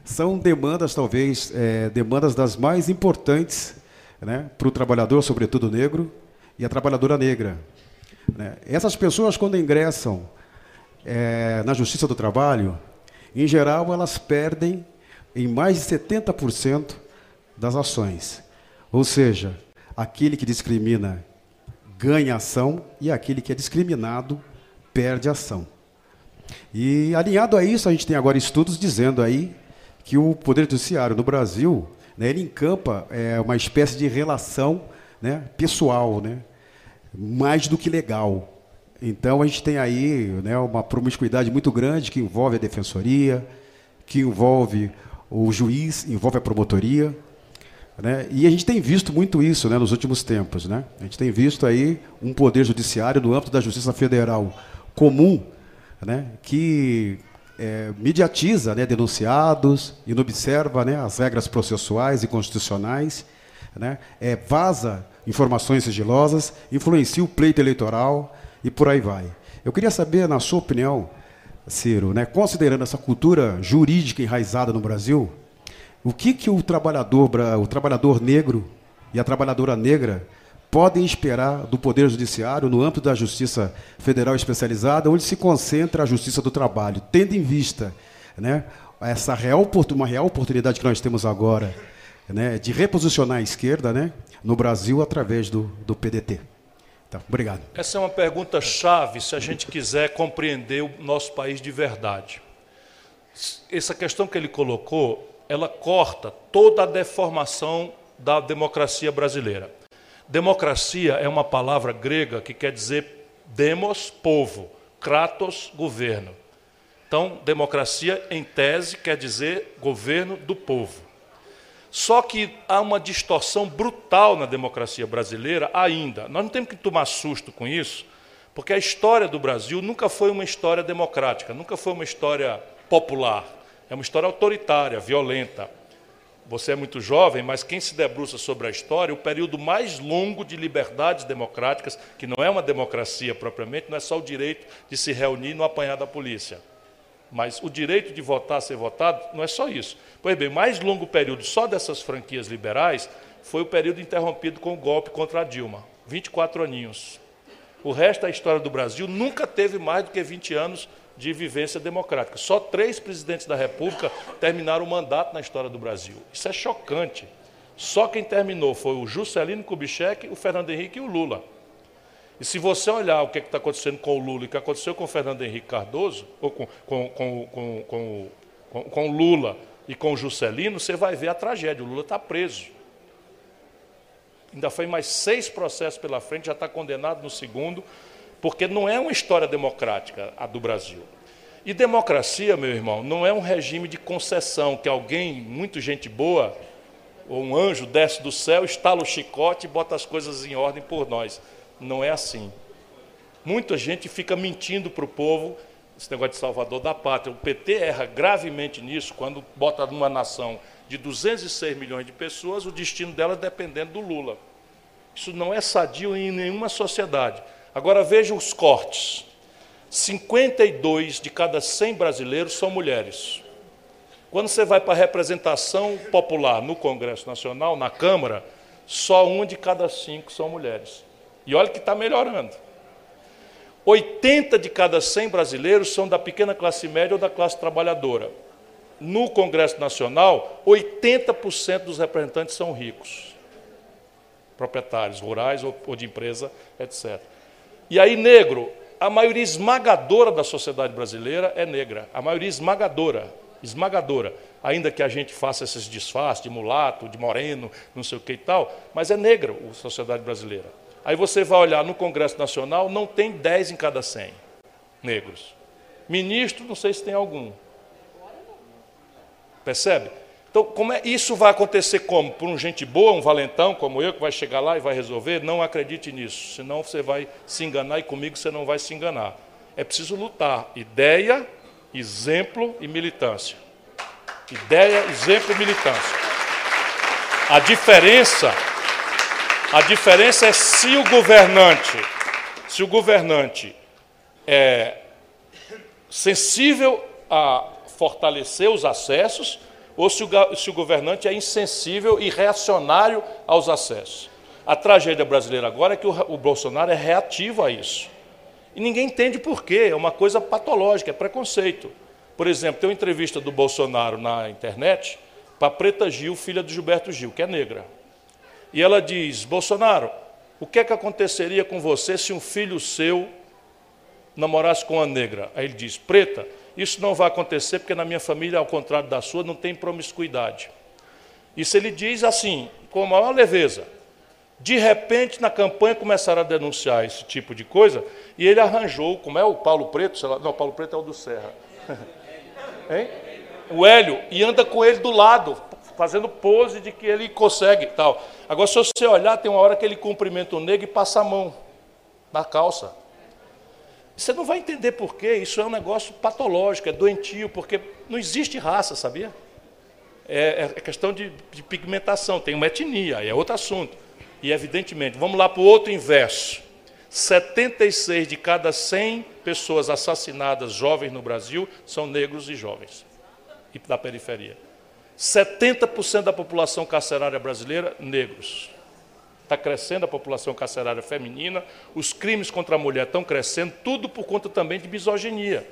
são demandas talvez é, demandas das mais importantes, né, para o trabalhador, sobretudo negro, e a trabalhadora negra, né? Essas pessoas, quando ingressam é, na Justiça do Trabalho, em geral, elas perdem em mais de 70% das ações. Ou seja, aquele que discrimina ganha ação e aquele que é discriminado perde ação. E alinhado a isso, a gente tem agora estudos dizendo aí que o Poder Judiciário no Brasil, né, ele encampa é, uma espécie de relação né, pessoal, né, mais do que legal. Então a gente tem aí né, uma promiscuidade muito grande que envolve a defensoria, que envolve o juiz, envolve a promotoria. Né? E a gente tem visto muito isso né, nos últimos tempos. Né? A gente tem visto aí um poder judiciário no âmbito da Justiça Federal comum, né, que é, mediatiza né, denunciados e não observa né, as regras processuais e constitucionais, né, é, vaza informações sigilosas, influencia o pleito eleitoral e por aí vai. Eu queria saber, na sua opinião, Ciro, né, considerando essa cultura jurídica enraizada no Brasil, O que, que o trabalhador, o trabalhador negro e a trabalhadora negra podem esperar do Poder Judiciário no âmbito da Justiça Federal Especializada, onde se concentra a Justiça do Trabalho, tendo em vista né, essa real, uma real oportunidade que nós temos agora né, de reposicionar a esquerda né, no Brasil através do, do PDT. Então, obrigado. Essa é uma pergunta chave se a gente quiser compreender o nosso país de verdade. Essa questão que ele colocou, ela corta toda a deformação da democracia brasileira. Democracia é uma palavra grega que quer dizer demos, povo, kratos, governo. Então, democracia, em tese, quer dizer governo do povo. Só que há uma distorção brutal na democracia brasileira ainda. Nós não temos que tomar susto com isso, porque a história do Brasil nunca foi uma história democrática, nunca foi uma história popular. É uma história autoritária, violenta. Você é muito jovem, mas quem se debruça sobre a história, o período mais longo de liberdades democráticas, que não é uma democracia propriamente, não é só o direito de se reunir no apanhar da polícia. Mas o direito de votar, ser votado, não é só isso. Pois bem, mais longo período só dessas franquias liberais foi o período interrompido com o golpe contra a Dilma 24 aninhos. O resto da história do Brasil nunca teve mais do que 20 anos de vivência democrática. Só três presidentes da República terminaram o mandato na história do Brasil. Isso é chocante. Só quem terminou foi o Juscelino Kubitschek, o Fernando Henrique e o Lula. E se você olhar o que é está acontecendo com o Lula e o que aconteceu com o Fernando Henrique Cardoso, ou com, com, com, com, com, Lula e com o Juscelino, você vai ver a tragédia. O Lula está preso. Ainda foi mais seis processos pela frente, já está condenado no segundo, porque não é uma história democrática a do Brasil. E democracia, meu irmão, não é um regime de concessão que alguém, muito gente boa, ou um anjo desce do céu, estala o chicote e bota as coisas em ordem por nós. Não é assim. Muita gente fica mentindo para o povo, esse negócio de salvador da pátria. O PT erra gravemente nisso, quando bota numa nação de 206 milhões de pessoas, o destino dela dependendo do Lula. Isso não é sadio em nenhuma sociedade. Agora veja os cortes. 52 de cada 100 brasileiros são mulheres. Quando você vai para a representação popular no Congresso Nacional, na Câmara, só uma de cada cinco são mulheres. E olha que está melhorando. 80 de cada 100 brasileiros são da pequena classe média ou da classe trabalhadora. No Congresso Nacional, 80% dos representantes são ricos, proprietários rurais ou de empresa, etc. E aí, negro, a maioria esmagadora da sociedade brasileira é negra. A maioria esmagadora, esmagadora. Ainda que a gente faça esses disfarces de mulato, de moreno, não sei o que e tal, mas é negra a sociedade brasileira. Aí você vai olhar no Congresso Nacional, não tem 10 em cada 100 negros. Ministro, não sei se tem algum. Percebe? Então, como é, isso vai acontecer como? Por um gente boa, um valentão como eu, que vai chegar lá e vai resolver? Não acredite nisso, senão você vai se enganar e comigo você não vai se enganar. É preciso lutar. Ideia, exemplo e militância. Ideia, exemplo e militância. A diferença a diferença é se o governante, se o governante é sensível a fortalecer os acessos ou se o, se o governante é insensível e reacionário aos acessos. A tragédia brasileira agora é que o, o Bolsonaro é reativo a isso. E ninguém entende por quê, é uma coisa patológica, é preconceito. Por exemplo, tem uma entrevista do Bolsonaro na internet para Preta Gil, filha de Gilberto Gil, que é negra. E ela diz: Bolsonaro, o que é que aconteceria com você se um filho seu namorasse com uma negra? Aí ele diz: Preta, isso não vai acontecer porque na minha família, ao contrário da sua, não tem promiscuidade. Isso ele diz assim, com a maior leveza. De repente, na campanha começaram a denunciar esse tipo de coisa e ele arranjou, como é o Paulo Preto, sei lá, não, Paulo Preto é o do Serra. hein? O Hélio, e anda com ele do lado, fazendo pose de que ele consegue tal. Agora, se você olhar, tem uma hora que ele cumprimenta o negro e passa a mão na calça. Você não vai entender por quê, isso é um negócio patológico, é doentio, porque não existe raça, sabia? É, é questão de, de pigmentação, tem uma etnia, é outro assunto. E, evidentemente, vamos lá para o outro inverso. 76 de cada 100 pessoas assassinadas jovens no Brasil são negros e jovens, e da periferia. 70% da população carcerária brasileira, negros. Está crescendo a população carcerária feminina, os crimes contra a mulher estão crescendo, tudo por conta também de misoginia.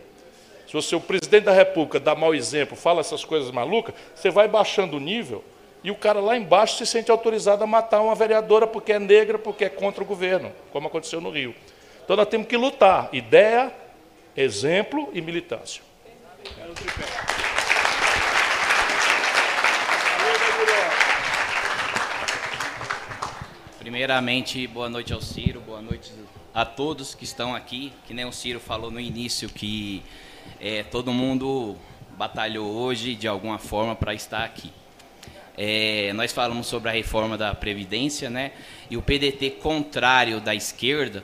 Se você, o presidente da República dá mau exemplo, fala essas coisas malucas, você vai baixando o nível e o cara lá embaixo se sente autorizado a matar uma vereadora porque é negra, porque é contra o governo, como aconteceu no Rio. Então nós temos que lutar. Ideia, exemplo e militância. Primeiramente, boa noite ao Ciro, boa noite a todos que estão aqui. Que nem o Ciro falou no início que é, todo mundo batalhou hoje de alguma forma para estar aqui. É, nós falamos sobre a reforma da Previdência, né? E o PDT contrário da esquerda,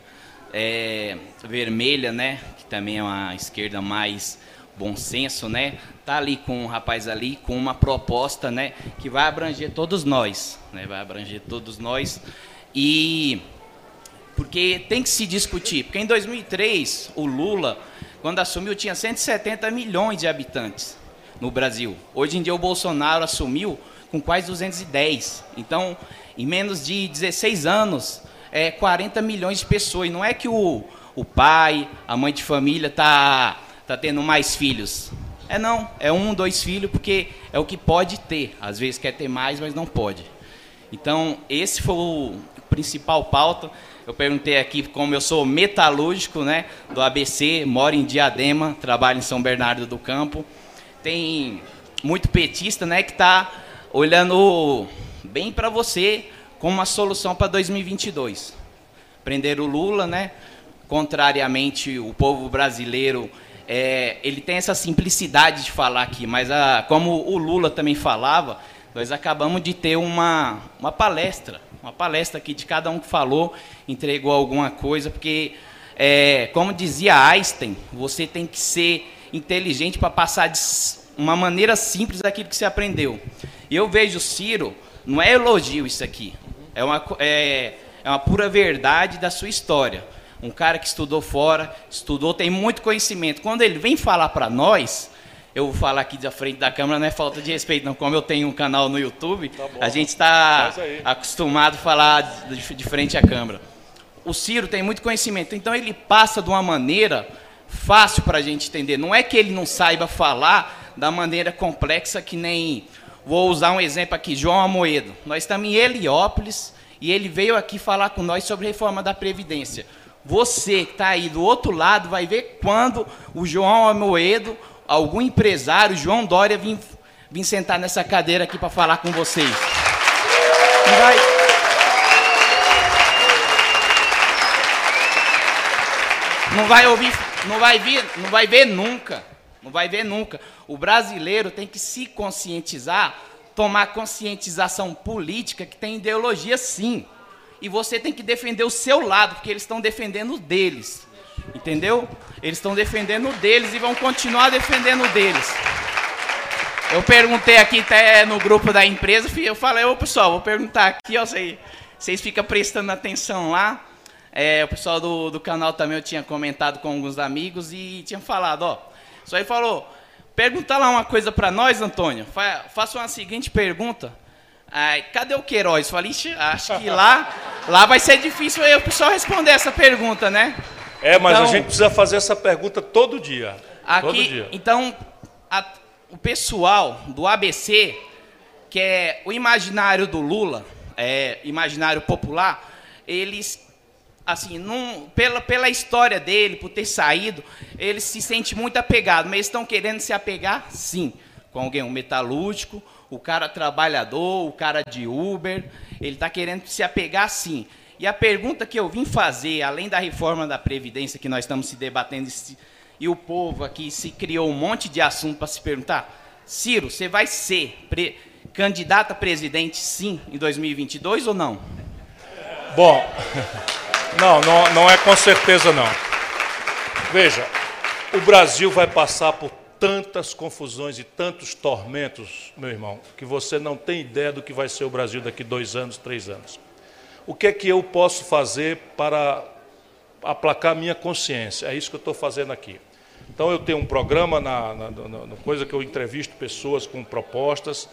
é, vermelha, né? Que também é uma esquerda mais bom senso, né? Tá ali com um rapaz ali com uma proposta, né? Que vai abranger todos nós, né? Vai abranger todos nós e porque tem que se discutir, porque em 2003 o Lula, quando assumiu, tinha 170 milhões de habitantes no Brasil. Hoje em dia o Bolsonaro assumiu com quase 210. Então, em menos de 16 anos, é 40 milhões de pessoas. E não é que o, o pai, a mãe de família tá tá tendo mais filhos. É não, é um, dois filhos, porque é o que pode ter. Às vezes quer ter mais, mas não pode. Então, esse foi o principal pauta. Eu perguntei aqui como eu sou metalúrgico, né, do ABC, moro em Diadema, trabalho em São Bernardo do Campo. Tem muito petista, né, que está olhando bem para você como uma solução para 2022. Prender o Lula, né? Contrariamente, o povo brasileiro é, ele tem essa simplicidade de falar aqui, mas a, como o Lula também falava, nós acabamos de ter uma, uma palestra, uma palestra aqui de cada um que falou, entregou alguma coisa, porque, é, como dizia Einstein, você tem que ser inteligente para passar de uma maneira simples aquilo que você aprendeu. E eu vejo Ciro, não é elogio isso aqui, é uma, é, é uma pura verdade da sua história. Um cara que estudou fora, estudou, tem muito conhecimento. Quando ele vem falar para nós, eu vou falar aqui da frente da câmera, não é falta de respeito, não. Como eu tenho um canal no YouTube, tá a gente está acostumado a falar de, de frente à câmera. O Ciro tem muito conhecimento, então ele passa de uma maneira fácil para a gente entender. Não é que ele não saiba falar da maneira complexa que nem Vou usar um exemplo aqui, João Amoedo. Nós estamos em Heliópolis e ele veio aqui falar com nós sobre reforma da Previdência. Você que está aí do outro lado vai ver quando o João Amoedo, algum empresário, João Dória, vir, sentar nessa cadeira aqui para falar com vocês. Não vai... Não vai ouvir, não vai vir, não vai ver nunca. Não vai ver nunca. O brasileiro tem que se conscientizar, tomar conscientização política que tem ideologia sim. E você tem que defender o seu lado, porque eles estão defendendo deles. Entendeu? Eles estão defendendo deles e vão continuar defendendo deles. Eu perguntei aqui até no grupo da empresa, eu falei, ô pessoal, vou perguntar aqui, ó, vocês, vocês ficam prestando atenção lá. É, o pessoal do, do canal também eu tinha comentado com alguns amigos e tinha falado, ó, só ele falou, pergunta lá uma coisa para nós, Antônio. Fa faça uma seguinte pergunta. Ai, cadê o Queiroz? Falei, acho que lá, lá vai ser difícil eu pessoal responder essa pergunta, né? É, mas então, a gente precisa fazer essa pergunta todo dia. Aqui, todo dia. Então, a, o pessoal do ABC, que é o imaginário do Lula, é, imaginário popular, eles assim, num, pela, pela história dele, por ter saído, ele se sente muito apegado, mas eles estão querendo se apegar, sim, com alguém, um metalúrgico, o cara trabalhador, o cara de Uber, ele está querendo se apegar, sim. E a pergunta que eu vim fazer, além da reforma da Previdência que nós estamos se debatendo, e o povo aqui se criou um monte de assunto para se perguntar, Ciro, você vai ser candidato a presidente, sim, em 2022 ou não? Bom... Não, não, não é com certeza não. Veja, o Brasil vai passar por tantas confusões e tantos tormentos, meu irmão, que você não tem ideia do que vai ser o Brasil daqui dois anos, três anos. O que é que eu posso fazer para aplacar minha consciência? É isso que eu estou fazendo aqui. Então eu tenho um programa na, na, na, na, coisa que eu entrevisto pessoas com propostas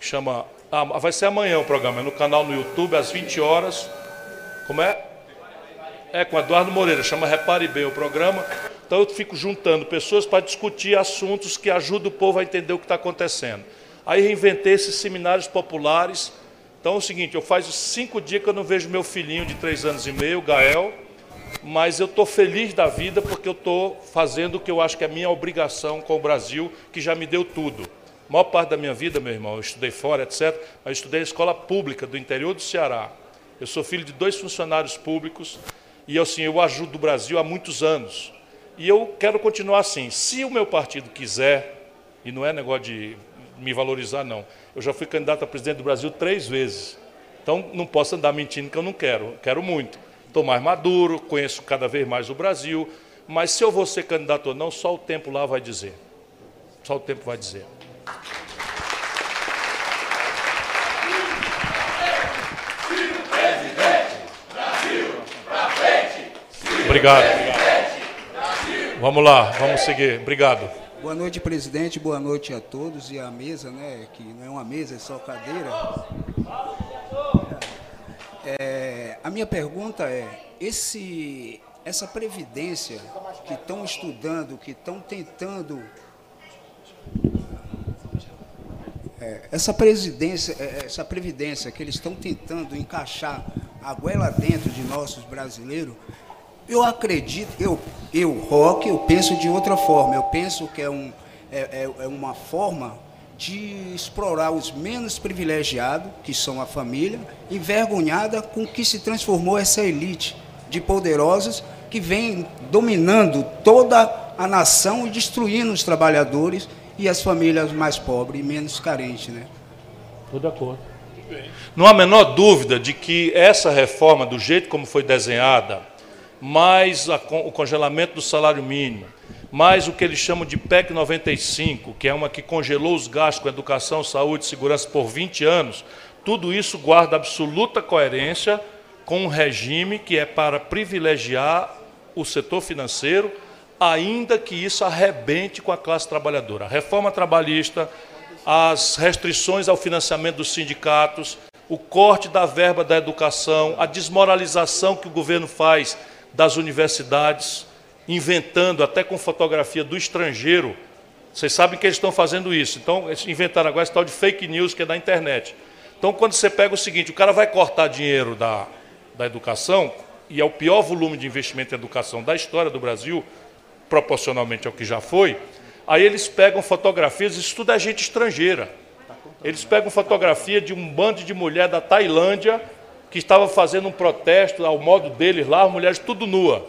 chama. Ah, vai ser amanhã o programa, é no canal no YouTube, às 20 horas. Como é? É, com Eduardo Moreira, chama Repare Bem o programa. Então eu fico juntando pessoas para discutir assuntos que ajudam o povo a entender o que está acontecendo. Aí reinventei esses seminários populares. Então é o seguinte, eu faz cinco dias que eu não vejo meu filhinho de três anos e meio, Gael, mas eu estou feliz da vida porque eu estou fazendo o que eu acho que é minha obrigação com o Brasil, que já me deu tudo. A maior parte da minha vida, meu irmão, eu estudei fora, etc., mas estudei na escola pública do interior do Ceará. Eu sou filho de dois funcionários públicos e assim, eu ajudo o Brasil há muitos anos. E eu quero continuar assim. Se o meu partido quiser, e não é negócio de me valorizar, não. Eu já fui candidato a presidente do Brasil três vezes. Então não posso andar mentindo que eu não quero. Quero muito. Estou mais maduro, conheço cada vez mais o Brasil. Mas se eu vou ser candidato ou não, só o tempo lá vai dizer. Só o tempo vai dizer. Obrigado. Vamos lá, vamos seguir. Obrigado. Boa noite, presidente. Boa noite a todos e a mesa, né? Que não é uma mesa, é só cadeira. É, a minha pergunta é: esse, essa previdência que estão estudando, que estão tentando é, essa presidência, é, essa previdência que eles estão tentando encaixar a goela dentro de nossos brasileiros, eu acredito, eu, eu, rock, eu penso de outra forma. Eu penso que é, um, é, é, é uma forma de explorar os menos privilegiados, que são a família, envergonhada com que se transformou essa elite de poderosos que vem dominando toda a nação e destruindo os trabalhadores e as famílias mais pobres e menos carentes. Né? Estou de acordo. Não há a menor dúvida de que essa reforma, do jeito como foi desenhada, mais a, o congelamento do salário mínimo, mais o que eles chamam de PEC 95, que é uma que congelou os gastos com educação, saúde e segurança por 20 anos, tudo isso guarda absoluta coerência com um regime que é para privilegiar o setor financeiro, ainda que isso arrebente com a classe trabalhadora. A reforma trabalhista, as restrições ao financiamento dos sindicatos, o corte da verba da educação, a desmoralização que o governo faz das universidades, inventando até com fotografia do estrangeiro. Vocês sabem que eles estão fazendo isso. Então, eles inventaram agora esse tal de fake news que é da internet. Então, quando você pega o seguinte, o cara vai cortar dinheiro da, da educação, e é o pior volume de investimento em educação da história do Brasil, proporcionalmente ao que já foi, aí eles pegam fotografias, isso tudo é gente estrangeira. Eles pegam fotografia de um bando de mulher da Tailândia que estava fazendo um protesto ao modo deles lá, as mulheres tudo nua.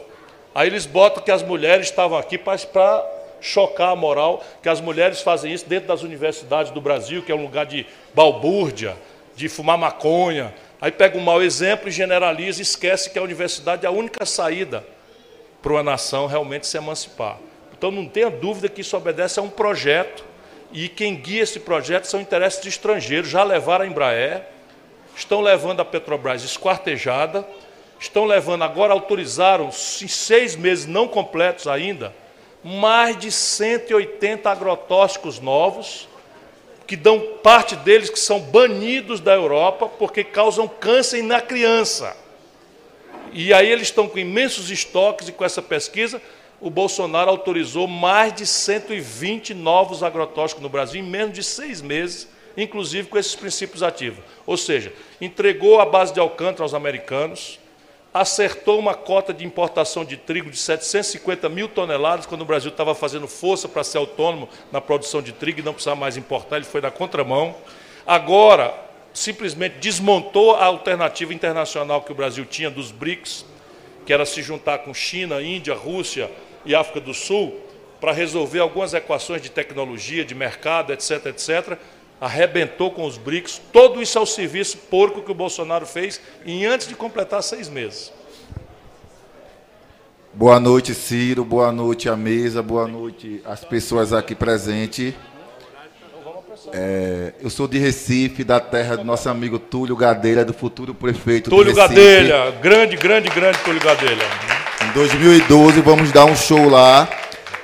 Aí eles botam que as mulheres estavam aqui para chocar a moral, que as mulheres fazem isso dentro das universidades do Brasil, que é um lugar de balbúrdia, de fumar maconha. Aí pega um mau exemplo e generaliza e esquece que a universidade é a única saída para uma nação realmente se emancipar. Então não tenha dúvida que isso obedece a um projeto e quem guia esse projeto são interesses de estrangeiros. Já levaram a Embraer, estão levando a Petrobras esquartejada, estão levando, agora autorizaram, em seis meses não completos ainda, mais de 180 agrotóxicos novos, que dão parte deles que são banidos da Europa porque causam câncer na criança. E aí eles estão com imensos estoques e com essa pesquisa, o Bolsonaro autorizou mais de 120 novos agrotóxicos no Brasil em menos de seis meses inclusive com esses princípios ativos. Ou seja, entregou a base de Alcântara aos americanos, acertou uma cota de importação de trigo de 750 mil toneladas, quando o Brasil estava fazendo força para ser autônomo na produção de trigo e não precisava mais importar, ele foi na contramão. Agora, simplesmente desmontou a alternativa internacional que o Brasil tinha dos BRICS, que era se juntar com China, Índia, Rússia e África do Sul, para resolver algumas equações de tecnologia, de mercado, etc., etc., arrebentou com os BRICS, todo isso é o serviço porco que o Bolsonaro fez em antes de completar seis meses. Boa noite, Ciro. Boa noite à mesa. Boa noite às pessoas aqui presentes. É, eu sou de Recife, da terra do nosso amigo Túlio Gadelha, do futuro prefeito Túlio Gadelha, grande, grande, grande Túlio Gadelha. Em 2012 vamos dar um show lá.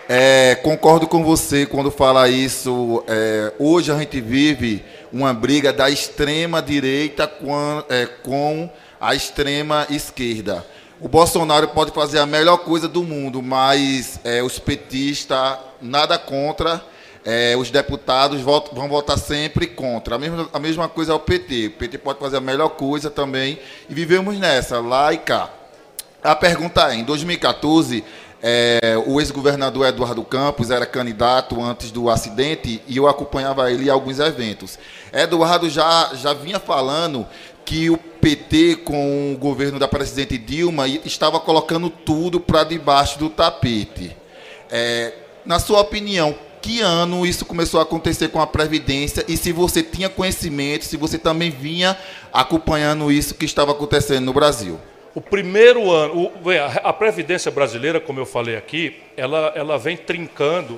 É, concordo com você quando fala isso. É, hoje a gente vive uma briga da extrema direita com, é, com a extrema esquerda. O Bolsonaro pode fazer a melhor coisa do mundo, mas é, os petistas nada contra. É, os deputados votam, vão votar sempre contra. A mesma, a mesma coisa é o PT. O PT pode fazer a melhor coisa também. E vivemos nessa, lá e cá. A pergunta é: em 2014, é, o ex-governador Eduardo Campos era candidato antes do acidente e eu acompanhava ele em alguns eventos. Eduardo já, já vinha falando que o PT, com o governo da presidente Dilma, estava colocando tudo para debaixo do tapete. É, na sua opinião, que ano isso começou a acontecer com a Previdência e se você tinha conhecimento, se você também vinha acompanhando isso que estava acontecendo no Brasil? O primeiro ano, o, a Previdência brasileira, como eu falei aqui, ela, ela vem trincando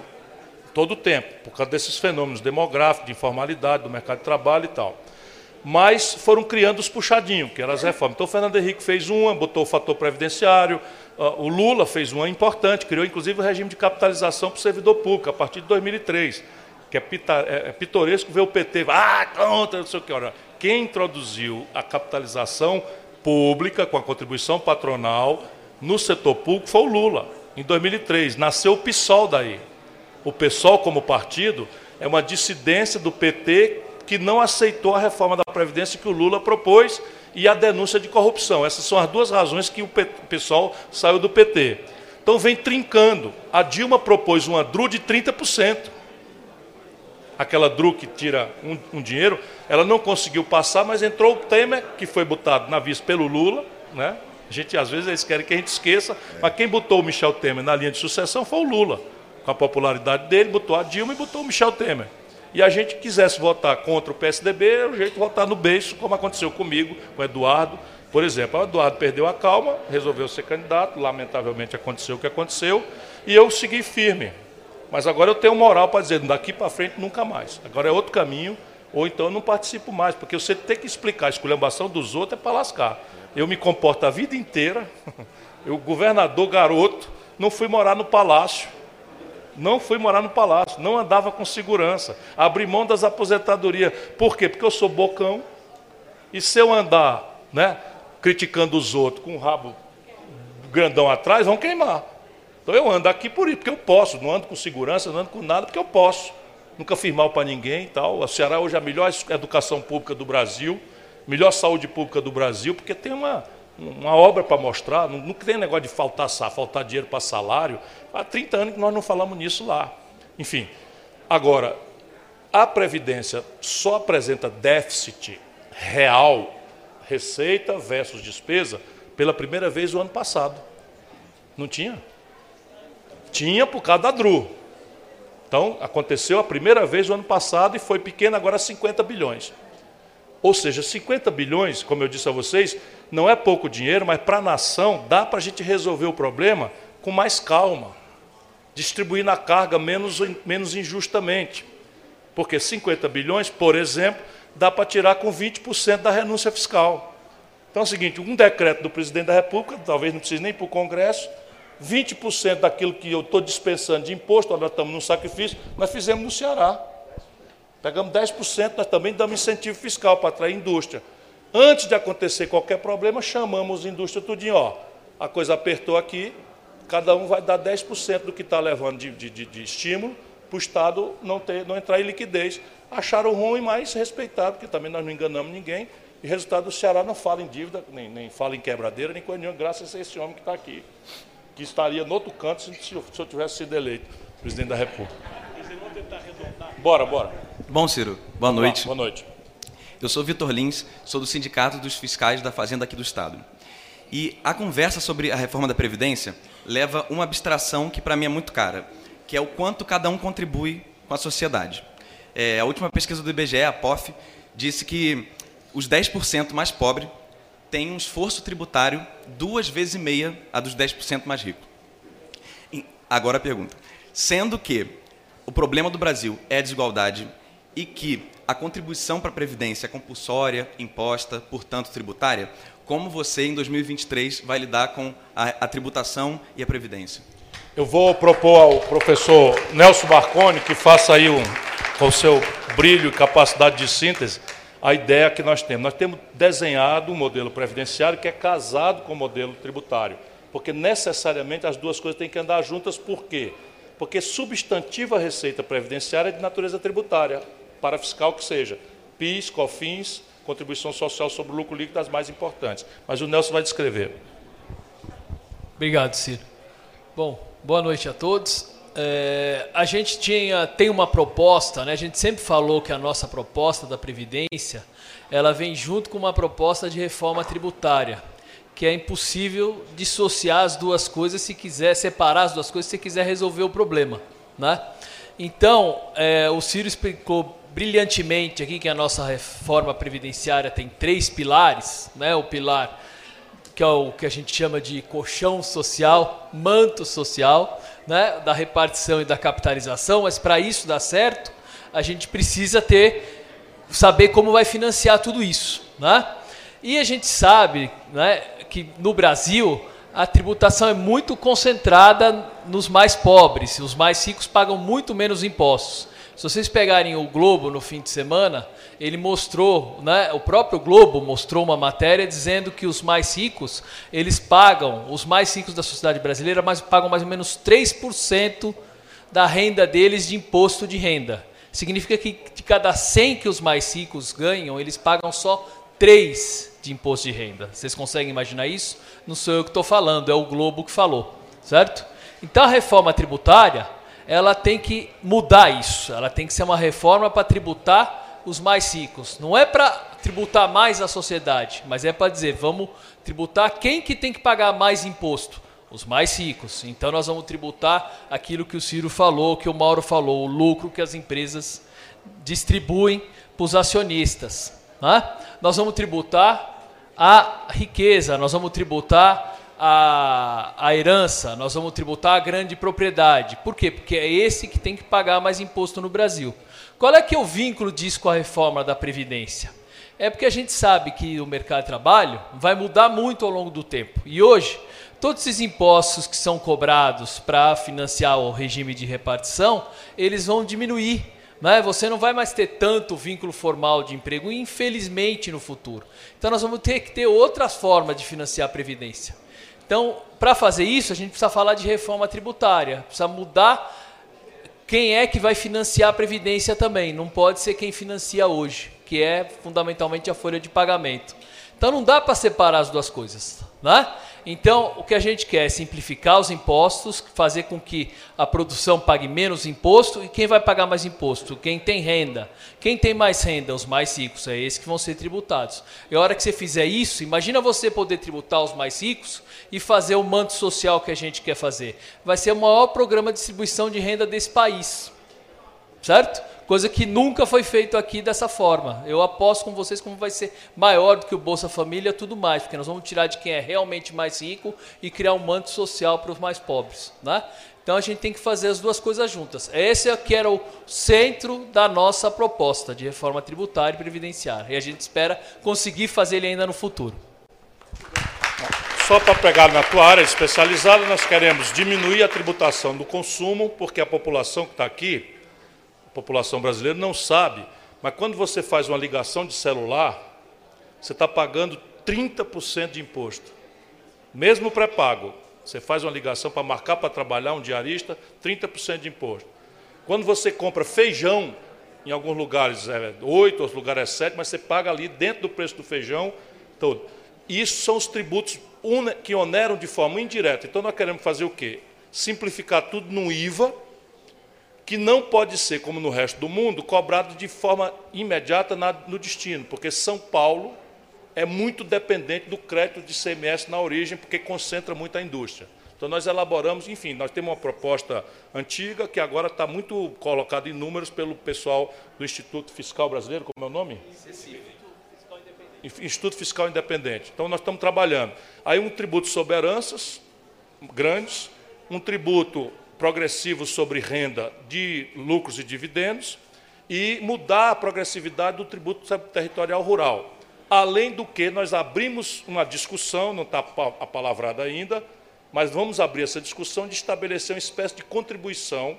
todo o tempo, por causa desses fenômenos demográficos, de informalidade, do mercado de trabalho e tal. Mas foram criando os puxadinhos, que eram as reformas. Então o Fernando Henrique fez uma, botou o fator previdenciário, o Lula fez uma importante, criou inclusive o regime de capitalização para o servidor público, a partir de 2003, que é, pita, é, é pitoresco ver o PT, ah, contra, não sei o que. Quem introduziu a capitalização pública, com a contribuição patronal, no setor público foi o Lula, em 2003. Nasceu o PSOL daí. O PSOL, como partido, é uma dissidência do PT que não aceitou a reforma da Previdência que o Lula propôs e a denúncia de corrupção. Essas são as duas razões que o PSOL saiu do PT. Então vem trincando. A Dilma propôs uma DRU de 30% aquela DRU que tira um, um, dinheiro, ela não conseguiu passar, mas entrou o Temer, que foi botado na vista pelo Lula, né? A gente, às vezes, eles querem que a gente esqueça, mas quem botou o Michel Temer na linha de sucessão foi o Lula. Com a popularidade dele, botou a Dilma e botou o Michel Temer. E a gente quisesse votar contra o PSDB, era o jeito de votar no beijo, como aconteceu comigo, com o Eduardo. Por exemplo, o Eduardo perdeu a calma, resolveu ser candidato, lamentavelmente aconteceu o que aconteceu, e eu segui firme. Mas agora eu tenho moral para dizer, daqui para frente nunca mais. Agora é outro caminho, ou então eu não participo mais, porque você tem que explicar a esculhambação dos outros é para lascar. Eu me comporto a vida inteira, eu, governador garoto, não fui morar no palácio. Não fui morar no palácio, não andava com segurança, abri mão das aposentadorias. Por quê? Porque eu sou bocão, e se eu andar né, criticando os outros com o rabo grandão atrás, vão queimar. Então eu ando aqui por isso, porque eu posso, não ando com segurança, não ando com nada, porque eu posso. Nunca fiz mal para ninguém e tal. A Ceará hoje é a melhor educação pública do Brasil, melhor saúde pública do Brasil, porque tem uma, uma obra para mostrar, não, não tem negócio de faltar, faltar dinheiro para salário. Há 30 anos que nós não falamos nisso lá. Enfim, agora, a Previdência só apresenta déficit real, receita versus despesa, pela primeira vez o ano passado. Não tinha? Tinha por causa da DRU. Então, aconteceu a primeira vez no ano passado e foi pequeno, agora 50 bilhões. Ou seja, 50 bilhões, como eu disse a vocês, não é pouco dinheiro, mas para a nação dá para a gente resolver o problema com mais calma, distribuindo a carga menos, menos injustamente. Porque 50 bilhões, por exemplo, dá para tirar com 20% da renúncia fiscal. Então é o seguinte: um decreto do presidente da República, talvez não precise nem para o Congresso, 20% daquilo que eu estou dispensando de imposto, nós estamos num sacrifício, nós fizemos no Ceará. Pegamos 10%, nós também damos incentivo fiscal para atrair indústria. Antes de acontecer qualquer problema, chamamos a indústria tudinho, ó, a coisa apertou aqui, cada um vai dar 10% do que está levando de, de, de estímulo para o Estado não, ter, não entrar em liquidez. Acharam ruim, mas respeitaram, porque também nós não enganamos ninguém. E resultado, o Ceará não fala em dívida, nem, nem fala em quebradeira, nem coisa nenhuma, graças a esse homem que está aqui que estaria no outro canto se, eu tivesse sido eleito presidente da República. Bora, bora. Bom, Ciro, boa noite. boa noite. Eu sou Vitor Lins, sou do Sindicato dos Fiscais da Fazenda aqui do Estado. E a conversa sobre a reforma da Previdência leva uma abstração que para mim é muito cara, que é o quanto cada um contribui com a sociedade. É, a última pesquisa do IBGE, a POF, disse que os 10% mais pobres tem um esforço tributário duas vezes e meia a dos 10% mais ricos. Agora a pergunta. Sendo que o problema do Brasil é a desigualdade e que a contribuição para a Previdência é compulsória, imposta, portanto tributária, como você, em 2023, vai lidar com a, a tributação e a Previdência? Eu vou propor ao professor Nelson Marconi que faça aí um, com seu brilho e capacidade de síntese, a ideia que nós temos. Nós temos desenhado um modelo previdenciário que é casado com o modelo tributário, porque necessariamente as duas coisas têm que andar juntas, por quê? Porque substantiva receita previdenciária é de natureza tributária, para fiscal que seja, PIS, COFINS, contribuição social sobre o lucro líquido das mais importantes. Mas o Nelson vai descrever. Obrigado, Ciro. Bom, boa noite a todos. É, a gente tinha, tem uma proposta, né? a gente sempre falou que a nossa proposta da Previdência ela vem junto com uma proposta de reforma tributária, que é impossível dissociar as duas coisas se quiser, separar as duas coisas se quiser resolver o problema. Né? Então, é, o Ciro explicou brilhantemente aqui que a nossa reforma previdenciária tem três pilares, né? o pilar que é o que a gente chama de colchão social, manto social, né, da repartição e da capitalização, mas para isso dar certo, a gente precisa ter saber como vai financiar tudo isso, né? E a gente sabe, né, que no Brasil a tributação é muito concentrada nos mais pobres, os mais ricos pagam muito menos impostos. Se vocês pegarem o Globo no fim de semana, ele mostrou, né, o próprio Globo mostrou uma matéria dizendo que os mais ricos, eles pagam, os mais ricos da sociedade brasileira mais, pagam mais ou menos 3% da renda deles de imposto de renda. Significa que de cada 100 que os mais ricos ganham, eles pagam só 3 de imposto de renda. Vocês conseguem imaginar isso? Não sou eu que estou falando, é o Globo que falou, certo? Então a reforma tributária, ela tem que mudar isso. Ela tem que ser uma reforma para tributar os mais ricos. Não é para tributar mais a sociedade, mas é para dizer, vamos tributar quem que tem que pagar mais imposto? Os mais ricos. Então nós vamos tributar aquilo que o Ciro falou, que o Mauro falou, o lucro que as empresas distribuem para os acionistas. Né? Nós vamos tributar a riqueza, nós vamos tributar a, a herança, nós vamos tributar a grande propriedade. Por quê? Porque é esse que tem que pagar mais imposto no Brasil. Qual é que é o vínculo disso com a reforma da Previdência? É porque a gente sabe que o mercado de trabalho vai mudar muito ao longo do tempo. E hoje, todos esses impostos que são cobrados para financiar o regime de repartição, eles vão diminuir. Né? Você não vai mais ter tanto vínculo formal de emprego, infelizmente, no futuro. Então, nós vamos ter que ter outras formas de financiar a Previdência. Então, para fazer isso, a gente precisa falar de reforma tributária, precisa mudar quem é que vai financiar a Previdência também. Não pode ser quem financia hoje, que é fundamentalmente a folha de pagamento. Então não dá para separar as duas coisas. Né? Então, o que a gente quer é simplificar os impostos, fazer com que a produção pague menos imposto e quem vai pagar mais imposto? Quem tem renda. Quem tem mais renda? Os mais ricos. É esses que vão ser tributados. E a hora que você fizer isso, imagina você poder tributar os mais ricos e fazer o manto social que a gente quer fazer. Vai ser o maior programa de distribuição de renda desse país. Certo? Coisa que nunca foi feito aqui dessa forma. Eu aposto com vocês como vai ser maior do que o Bolsa Família tudo mais, porque nós vamos tirar de quem é realmente mais rico e criar um manto social para os mais pobres. Né? Então a gente tem que fazer as duas coisas juntas. Esse é que era o centro da nossa proposta de reforma tributária e previdenciária. E a gente espera conseguir fazer ele ainda no futuro. Só para pegar na tua área especializada, nós queremos diminuir a tributação do consumo, porque a população que está aqui população brasileira não sabe, mas quando você faz uma ligação de celular, você está pagando 30% de imposto. Mesmo pré-pago. Você faz uma ligação para marcar para trabalhar um diarista, 30% de imposto. Quando você compra feijão, em alguns lugares é 8, outros lugares é 7, mas você paga ali dentro do preço do feijão todo. Isso são os tributos que oneram de forma indireta. Então nós queremos fazer o quê? Simplificar tudo no IVA, que não pode ser, como no resto do mundo, cobrado de forma imediata no destino, porque São Paulo é muito dependente do crédito de CMS na origem, porque concentra muito a indústria. Então, nós elaboramos, enfim, nós temos uma proposta antiga que agora está muito colocada em números pelo pessoal do Instituto Fiscal Brasileiro, como é o nome? Instituto Fiscal Independente. Então, nós estamos trabalhando. Aí, um tributo sobre heranças grandes, um tributo progressivo sobre renda de lucros e dividendos e mudar a progressividade do tributo territorial rural. Além do que, nós abrimos uma discussão, não está apalavrada ainda, mas vamos abrir essa discussão de estabelecer uma espécie de contribuição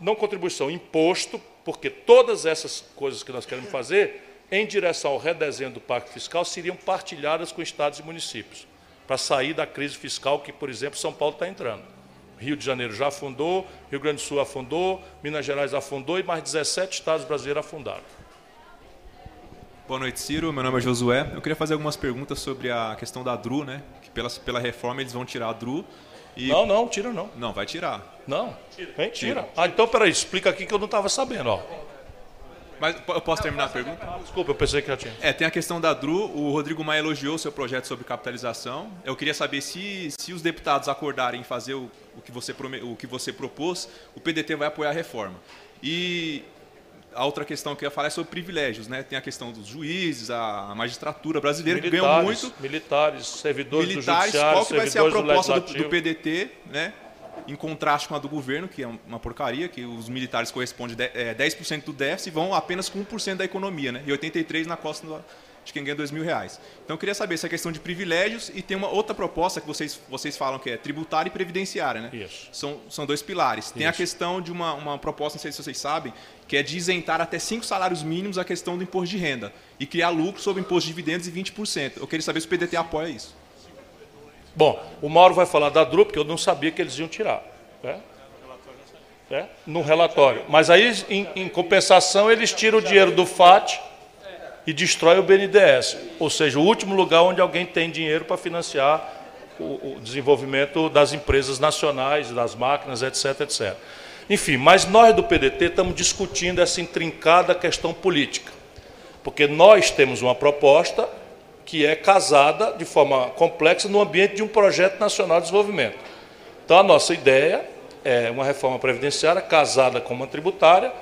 não contribuição, imposto, porque todas essas coisas que nós queremos fazer em direção ao redesenho do pacto fiscal seriam partilhadas com estados e municípios, para sair da crise fiscal que, por exemplo, São Paulo está entrando. Rio de Janeiro já afundou, Rio Grande do Sul afundou, Minas Gerais afundou e mais 17 estados brasileiros afundaram. Boa noite, Ciro. Meu nome é Josué. Eu queria fazer algumas perguntas sobre a questão da DRU, né? Que pela, pela reforma eles vão tirar a DRU. E... Não, não, tira não. Não, vai tirar. Não, vem, tira. Ah, então peraí, explica aqui que eu não estava sabendo, ó. Mas eu posso terminar a pergunta? Desculpa, eu pensei que já tinha. É, tem a questão da DRU. O Rodrigo Maia elogiou o seu projeto sobre capitalização. Eu queria saber se, se os deputados acordarem em fazer o, o, que você, o que você propôs, o PDT vai apoiar a reforma. E a outra questão que eu ia falar é sobre privilégios, né? Tem a questão dos juízes, a magistratura brasileira militares, que ganham muito. Militares, servidores militares, do judiciário, qual que vai ser a proposta do, do, PDT, né? Em contraste com a do governo, que é uma porcaria, que os militares correspondem a 10% do déficit e vão apenas com 1% da economia, né? E 83% na costa do, de quem ganha dois mil reais. Então eu queria saber essa questão de privilégios e tem uma outra proposta que vocês, vocês falam que é tributária e previdenciária, né? Isso. São, são dois pilares. Tem Isso. a questão de uma, uma proposta, não sei se vocês sabem, que é de isentar até cinco salários mínimos a questão do imposto de renda e criar lucro sobre imposto de dividendos de 20%. Eu queria saber se o PDT apoia isso. Bom, o Mauro vai falar da DRU, porque eu não sabia que eles iam tirar. Né? É? No relatório. Mas aí, em, em compensação, eles tiram o dinheiro do FAT e destrói o BNDES, ou seja, o último lugar onde alguém tem dinheiro para financiar o, o, desenvolvimento das empresas nacionais, das máquinas, etc, etc. Enfim, mas nós do PDT estamos discutindo essa intrincada questão política, porque nós temos uma proposta que é casada de forma complexa no ambiente de um projeto nacional de desenvolvimento. Então, a nossa ideia é uma reforma previdenciária casada com uma tributária,